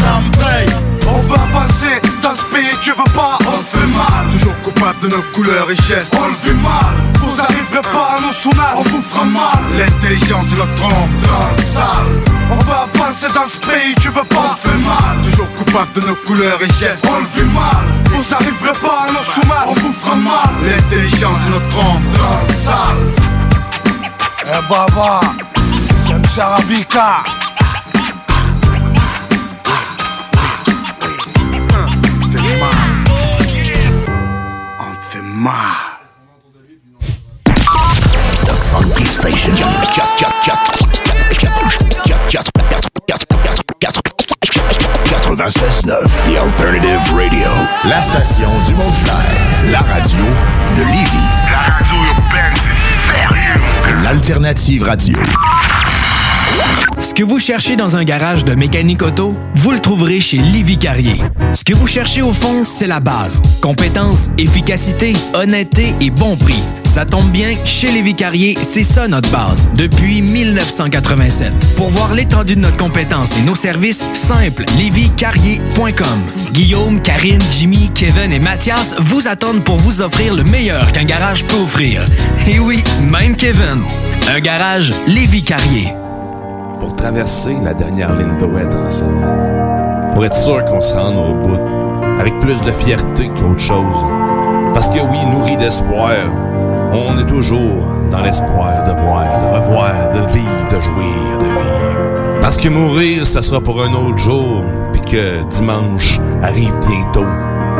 On veut avancer dans ce pays, tu veux pas, on te fait mal. Toujours coupable de nos couleurs et gestes. On le vit mal, vous arriverez pas à nous soumettre, on vous fera mal. L'intelligence de notre trompe dans le sale. On veut avancer dans ce pays, tu veux pas, on fait mal. Toujours coupable de nos couleurs et gestes. On le vit mal, vous arriverez pas à nous soumettre, on vous fera mal. L'intelligence de notre trompe dans le sale. Eh baba, The Funky Station. 96.9 The Alternative Radio. La station du Mont-Clair. La radio de Lévis. La radio urbaine, c'est sérieux. L'Alternative Radio. Que vous cherchez dans un garage de mécanique auto, vous le trouverez chez Livy Carrier. Ce que vous cherchez au fond, c'est la base. Compétence, efficacité, honnêteté et bon prix. Ça tombe bien, chez Lévi Carrier, c'est ça notre base, depuis 1987. Pour voir l'étendue de notre compétence et nos services, simple, lévicarrier.com. Guillaume, Karine, Jimmy, Kevin et Mathias vous attendent pour vous offrir le meilleur qu'un garage peut offrir. Et oui, même Kevin. Un garage Lévi Carrier. Pour traverser la dernière ligne wet ensemble. Pour être sûr qu'on se rende au bout. Avec plus de fierté qu'autre chose. Parce que oui, nourri d'espoir, on est toujours dans l'espoir de voir, de revoir, de vivre, de jouir, de vivre. Parce que mourir, ça sera pour un autre jour, puis que dimanche arrive bientôt.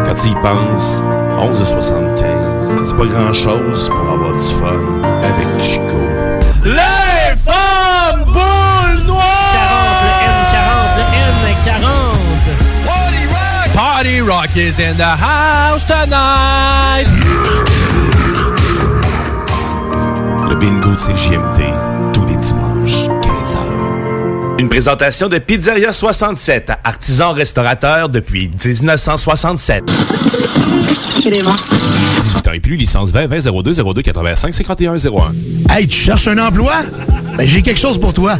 Quand tu y penses, 11h75, c'est pas grand-chose pour avoir du fun Rock is in the house tonight! Le bingo de CJMD, tous les dimanches, 15h. Une présentation de Pizzeria 67, artisan restaurateur depuis 1967. 18 ans et plus, licence 20 20 02 02 85 51 01. Hey, tu cherches un emploi? Ben, j'ai quelque chose pour toi.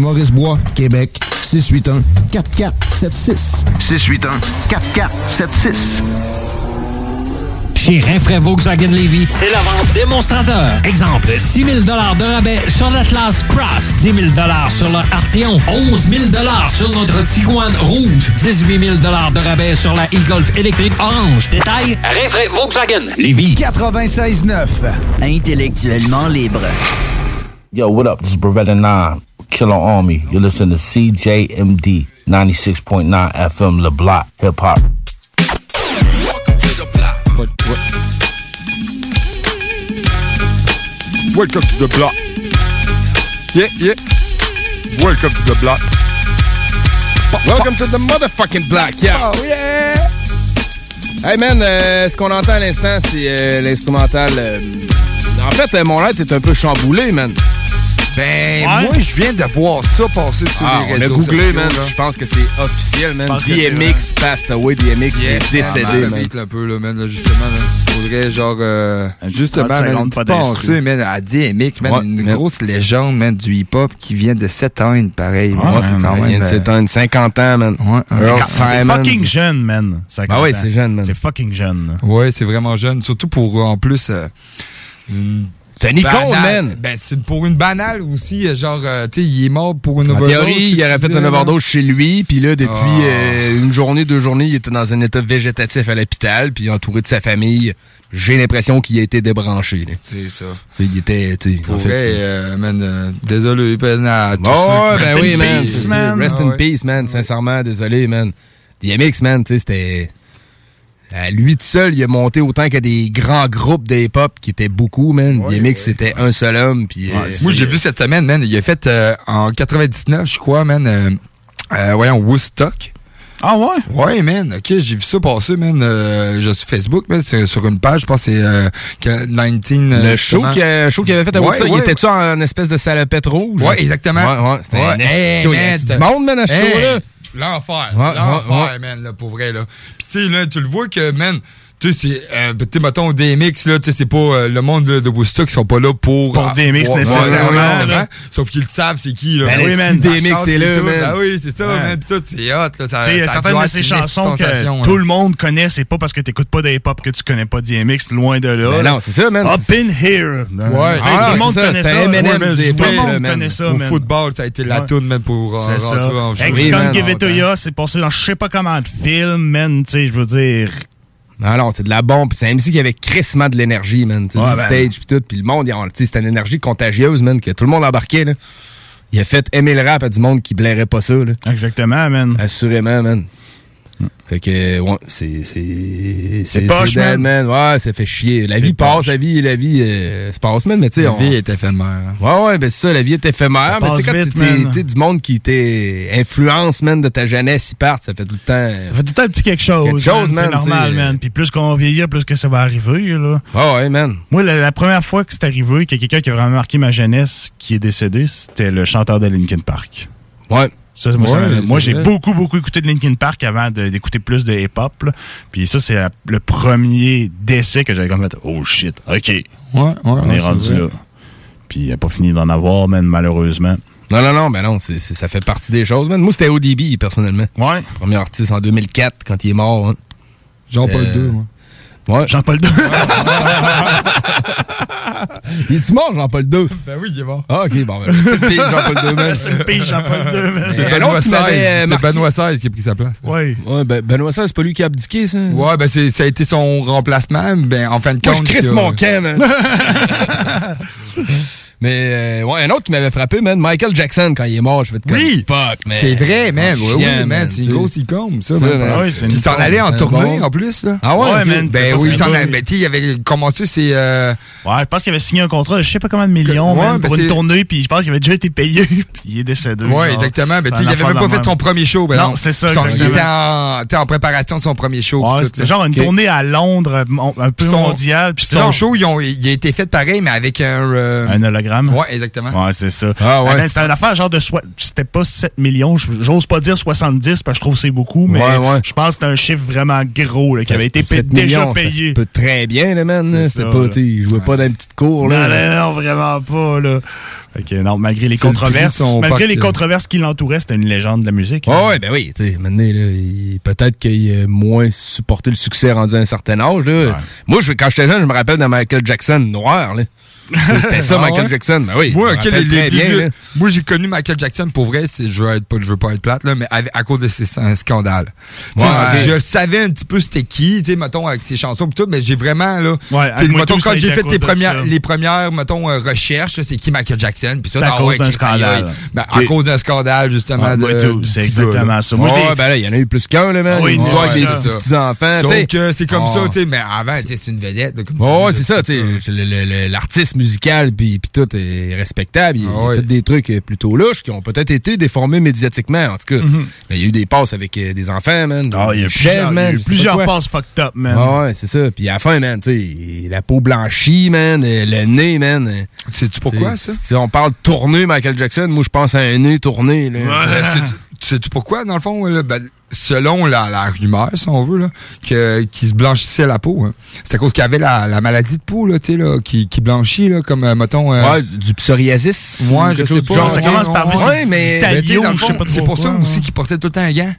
Maurice-Bois, Québec, 681 4476. 681 4476. Chez Rinfraie Volkswagen Levy, c'est la vente démonstrateur. Exemple, 6 000 de rabais sur l'Atlas Cross, 10 000 sur le Arteon, 11 000 sur notre Tiguan Rouge, 18 000 de rabais sur la e-Golf électrique orange. Détail, Rinfraie Volkswagen Levy. 96.9. Intellectuellement libre. Yo, what up? This is Beretta 9, Killer Army. You're listening to CJMD 96.9 FM Le Block, hip hop. Welcome to the block. Yeah, yeah. Welcome to the block. Welcome to the motherfucking block, yeah. Oh, yeah. Hey man, euh, ce qu'on entend à l'instant, c'est euh, l'instrumental. euh, en fait, euh, mon light est un peu chamboulé, man. Ben, moi, je viens de voir ça passer sur Ah, les on a réseaux googlé, sociaux, man. Je pense que c'est officiel, man. DMX passed away. DMX est décédé, Ah, man. vite, un peu, là, man, là, justement, là. Faudrait, genre, euh, justement, 30 man, penser, man, à DMX, man, Ouais, une man. grosse légende, man, du hip-hop qui vient de s'éteindre, pareil. man. Ouais, c'est quand man, même... il vient de euh, s'éteindre 50 ans, man. Ouais, Earl C'est fucking jeune, man. Ah ouais, c'est jeune, man. C'est fucking jeune. Ouais, c'est vraiment jeune. Surtout pour, euh, en plus... euh, une C'est une icône, man. Ben, c'est pour une banale aussi. euh, Genre, euh, tu sais, il est mort pour une En overdose. théorie, tu il aurait fait une overdose chez lui, puis là, depuis Ah. euh, une journée, deux journées, il était dans un état végétatif à l'hôpital, puis entouré de sa famille. J'ai l'impression qu'il a été débranché. là. C'est ça. Tu sais, il était, tu sais, en fait, vrai, euh, man, euh, désolé, ben, à tous Oh, ben oui, man. peace, Rest Ah in ouais. peace, man. Sincèrement, désolé, man. DMX, man, tu sais, c'était... À lui tout seul, il a monté autant que des grands groupes de hip-hop qui étaient beaucoup, man. DMX, c'était un seul homme, puis... euh, Moi, j'ai vu cette semaine, man. Il a fait euh, en 99, je crois, man. euh, euh, voyons, Woodstock. Ah ouais? Ouais, man. Ok, j'ai vu ça passer, man. Euh, je suis Facebook, man. C'est sur une page, je pense que c'est euh, que 19... euh, Le show qu'il a- show qu'il avait fait à Ouais, Woodstock, il ouais. était-tu en espèce de salopette rouge? Ouais, exactement. Ouais, ouais, c'était un Ouais. Hey, show. Il y avait man, du monde, man, à ce hey, show-là. L'enfer. Ouais, L'enfer, ouais, ouais. man, là, pour vrai, là. Puis, tu sais, là, tu le vois que, man, tu sais, c'est, euh, tu sais, mettons, DMX, là, tu sais, c'est pas euh, le monde de, de Woodstock qui sont pas là pour. Pour DMX pour- nécessairement, Ouais, là. ouais, ouais, Sauf qu'ils le savent, c'est qui, là. Ben oui, si man, ça DMX est là, man. Ah oui, c'est ça, Ouais. man. Pis tout, c'est hot, là. Ça, ça certaines de ces chansons que là. tout le monde connaît. C'est pas parce que t'écoutes pas de hip-hop que tu connais pas DMX, loin de là. Ben non, c'est ça, man. Up in here. Ouais, ah, tout le monde ça, connaît ça. Tout le monde connaît ça, Au man. football, ça a été la toune, man, pour euh, C'est rentrer en ça. jeu. Give It To Ya, c'est passé dans je sais pas comment de films, man. Tu sais, je veux dire. Non, non, c'est de la bombe. C'est un MC qui avait crissement de l'énergie, man. Tu sais, Ouais, sur le ben. stage, puis tout. Puis le monde, c'était une énergie contagieuse, man, que tout le monde embarquait, là. Il a fait aimer le rap à du monde qui blairait pas ça, là. Exactement, man. Assurément, man. Fait que, ouais, c'est. C'est C'est poche, man. Ouais, ça fait chier. La vie passe, la vie, la vie euh, se passe, man. Mais tu sais, La on- vie est éphémère. hein. Ouais, ouais, ben c'est ça, la vie est éphémère. Mais tu sais, quand t'sais, du monde qui t'influence, man, de ta jeunesse, ils partent, ça fait tout le temps. Ça fait tout le temps un petit quelque chose. Quelque chose, man, C'est normal, tu man. Puis plus qu'on va vieillir, plus que ça va arriver, là. Ah ouais, man. Moi, la, la première fois que c'est arrivé, qu'il y a quelqu'un qui a vraiment marqué ma jeunesse qui est décédé, c'était le chanteur de Linkin Park. Ouais. Ça, moi, Ouais, j'ai beaucoup, beaucoup écouté de Linkin Park avant d'écouter plus de hip-hop. Puis ça, c'est le premier décès que j'avais comme fait. Oh shit, ok. Ouais, ouais. On ouais, est rendu là. Puis il n'a pas fini d'en avoir, man, malheureusement. Non, non, non, ben non, ça fait partie des choses, man. Moi, c'était ODB, personnellement. Ouais. Premier artiste en 2004, quand il est mort. hein. Jean-Paul Euh, II, moi. Ouais. Jean-Paul II. il est-tu mort, Jean-Paul II? Ben oui, il est mort. Ah, ok, bon, ben, c'est le pire Jean-Paul II, man. C'est le pire Jean-Paul II. C'est Benoît XVI. euh, C'est. Benoît XVI qui a pris sa place. Ouais, ben, Benoît XVI, c'est pas lui qui a abdiqué, ça? Ouais, ben ça a été son remplacement, ben en fin de Moi, compte. je crisse mon camp, man. Mais, euh, ouais, un autre qui m'avait frappé, man, Michael Jackson, quand il est mort, je vais te Oui! fuck, man. C'est vrai, man. Oui, oui, man. C'est une grosse icône, ça, Ça, man. ouais, Puis s'en allait en tournée, Bon. en plus, là? Ah ouais, Ouais, man. Ben oui, s'en allait. Ben, tu sais, il avait commencé ses. euh, Ouais, je pense qu'il avait signé un contrat de je sais pas combien de millions, Ouais, man, ben pour une tournée, puis je pense qu'il avait déjà été payé, puis il est décédé. Ouais, genre. exactement. Ben, tu sais, il avait même pas fait son premier show. Ben Non, c'est ça, Il était en, préparation de son premier show. Ouais, c'était genre une tournée à Londres, un peu mondiale. Puis Son show, ils ont- il a été fait pareil, mais avec un. euh, Un hologramme. Instagram. Ouais, exactement. Ouais, c'est ça. Ah, ouais. C'était une affaire genre de... C'était pas 7 millions, j'ose pas dire 70 parce que je trouve que c'est beaucoup, mais Ouais, ouais. je pense que c'était un chiffre vraiment gros là, qui avait été Pour 7 pa- déjà millions, payé. peut très bien, le man. C'était pas, il jouait pas dans une petite cour, Non, là. non, non, vraiment pas, là. Non, malgré les le controverses, malgré les controverses qui l'entouraient, c'était une légende de la musique. Ouais, ouais, ben oui, tu sais, maintenant, peut-être qu'il a moins supporté le succès rendu à un certain âge, là. Moi, je, quand j'étais jeune, je me rappelle de Michael Jackson noir, là. C'était ça, Ah Michael ouais? Jackson. Ben oui. Moi, les- les bien, vieux- j'ai connu Michael Jackson pour vrai, c'est- je veux, être je veux pas être plate, là, mais à cause de ses un scandale. Tu sais, Ouais. Je savais un petit peu c'était qui, tu mettons, avec ses chansons et tout, mais j'ai vraiment, là, mettons, quand j'ai fait les premières, ça. les premières, mettons, euh, recherches, c'est qui Michael Jackson, puis ça, C'est à ah cause d'un scandale. Ben, à cause d'un scandale, justement, c'est exactement ça. Moi, ben là, il y en a eu plus qu'un, là, man. Ah avec petits-enfants, c'est comme Oh. ça, tu sais, mais avant, c'est une vedette, Ouais, c'est ça, tu l'artiste musical puis puis tout est respectable, il, il a fait des trucs euh, plutôt louches qui ont peut-être été déformés médiatiquement en tout cas. Mais il y a eu des passes avec euh, des enfants, man. Ah, il y a plusieurs- y a man, eu plusieurs passes fucked up, man. Ah ouais, c'est ça. Puis à la fin, man, tu sais, la peau blanchie, man, euh, le nez, man. Sais-tu pourquoi, ça? Si on parle tourné Michael Jackson, moi je pense à un nez tourné. Là. Tu sais-tu pourquoi, dans le fond, là? Ben, selon la, la rumeur, si on veut, là, que, qu'il se blanchissait la peau, hein. c'est à cause qu'il avait la, la maladie de peau, là, tu sais, là, qui, qui blanchit, là, comme, euh, mettons... euh, Ouais, du psoriasis. Ouais, ou je sais pas. genre. Ça commence par Ouais, mais. Dans pas trop C'est pour ça aussi qu'il portait tout le temps un gant.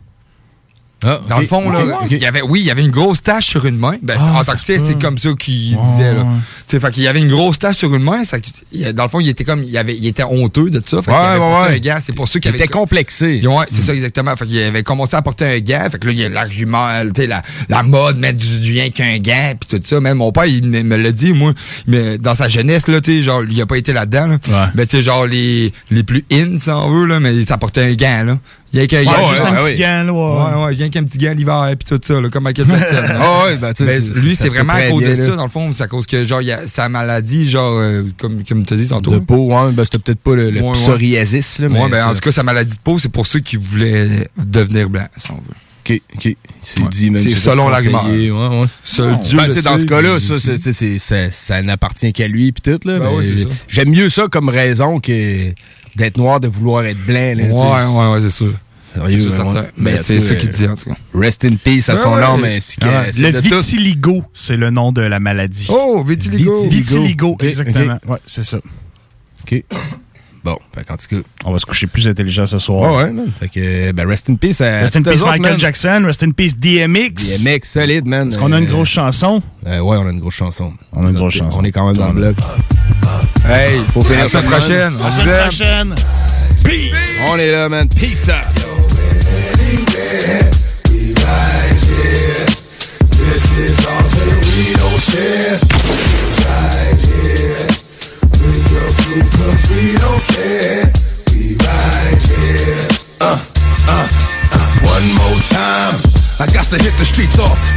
Ah, Dans ok, le fond, là, il y avait, oui, il y avait une grosse tache sur une main. Ben, Ah, en tant que c'est comme ça qu'il disait, là. Tu sais, fait qu'il y avait une grosse tache sur une main. ça- il- dans le fond, il était comme, il, avait, il était honteux de ça. Fait qu'il Ouais, avait ouais, porté ouais. un gant. C'est pour ça qu'il Il avait. était complexé. Ouais, c'est ça, exactement. Fait qu'il avait commencé à porter un gant. Fait que là, il y a l'argument, tu sais, la, la mode, mettre du, du rien qu'un gant, puis tout ça. Même mon père, il me, me l'a dit, moi, mais dans sa jeunesse, là, tu sais, genre, il a pas été là-dedans, là. Mais tu sais, genre, les, les plus in, si on veut, là, mais ça portait un gant, là. Il y a qu'un Ouais, juste un petit ouais. gant, là, ouais. Ouais, ouais, rien qu'un petit gant l'hiver, puis tout ça, là, comme Michael Jackson. là. Ah ouais, ben, tu sais, Mais lui, ça c'est vraiment à cause de bien, ça, là. dans le fond. C'est à cause que, genre, il y a sa maladie, genre, euh, comme, comme tu as dit tantôt. De peau, ouais, ben c'était peut-être pas le, le Ouais, psoriasis, là, mais. Ouais, ben, en tout cas, sa maladie de peau, c'est pour ça qu'il voulait devenir blanc, si on veut. Ok, ok. C'est Ouais. dit, même. C'est selon conseillé, Ouais, ouais. Seul Dieu Ben, le dans ce cas-là, ça, c'est- ça, ça n'appartient qu'à lui, puis tout, là. Ben ouais. J'aime mieux ça comme raison que d'être noir, de vouloir être blanc, là. Ouais, ouais, ouais, c'est sûr. Sérieux, C'est certain. Mais Mais c'est ça qu'il euh, dit, en tout cas. Rest in peace à son nom, mais c'est le vitiligo, c'est le nom de la maladie. Oh, vitiligo. Vitiligo, exactement. Ouais, c'est ça. OK. Bon, fait qu'en tout cas. On va se coucher plus intelligent ce soir. Ouais, ouais, man. Fait que, ben, rest in peace à. Rest in peace autres, Michael man. Jackson, rest in peace DMX. DMX, solide, man. Est-ce qu'on a une Euh, grosse chanson? euh, ouais, on a une grosse chanson. On a une grosse chanson. On est quand même dans le bloc. Hey, faut finir la semaine prochaine. À la semaine prochaine. Peace! On est là, man. Peace out.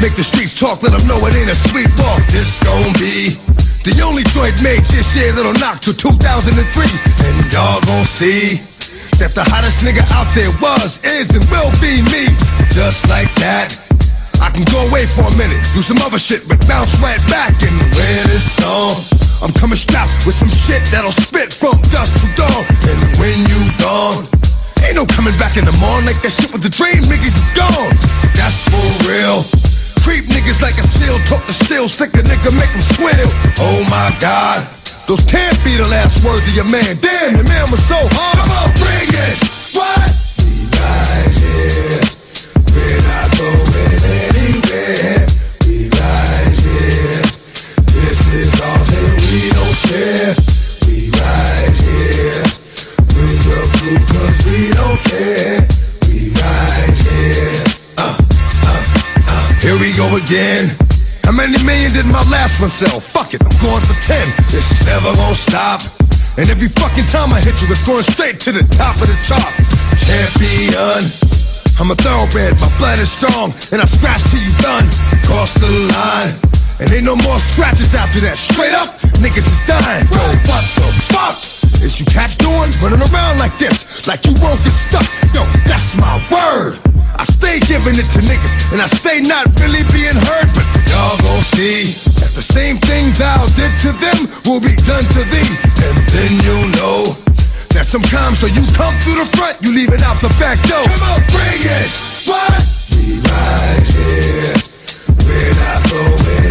Make the streets talk, let them know it ain't a sweet walk. This gon' be the only joint made this year that'll knock to 2003. And y'all gon' see that the hottest nigga out there was, is, and will be me. Just like that. I can go away for a minute, do some other shit, but bounce right back and wear this song. I'm coming strapped with some shit that'll spit from dusk to dawn. And when you gone, ain't no coming back in the morning like that shit with the dream, nigga, you gone. That's for real. Creep niggas like a seal, talk the steel, stick a nigga, make him squeal. Oh my god, those can't be the last words of your man. Damn, your man was so hard. Come on, bring it. What? We right here. We're not going anywhere. We here. This is we don't share. We right here. Bring crew cause we don't care. We here. Uh, uh, uh. Here we go again. How many million did my last one sell? Fuck it, I'm going for 10. This is never gonna stop. And every fucking time I hit you, it's going straight to the top of the chart. Champion. I'm a thoroughbred, my blood is strong, and I scratch till you done. Cross the line, and ain't no more scratches after that. Straight up, niggas is dying. Yo, what the fuck? Is you cats doing? Running around like this, like you won't get stuck. Yo, that's my word. I stay giving it to niggas, and I stay not really being heard, but y'all gon' see that The same thing thou did to them will be done to thee. And then you'll know that sometimes so you come through the front, you leave it out the back door. Come on, bring it. What? We right here. We're not going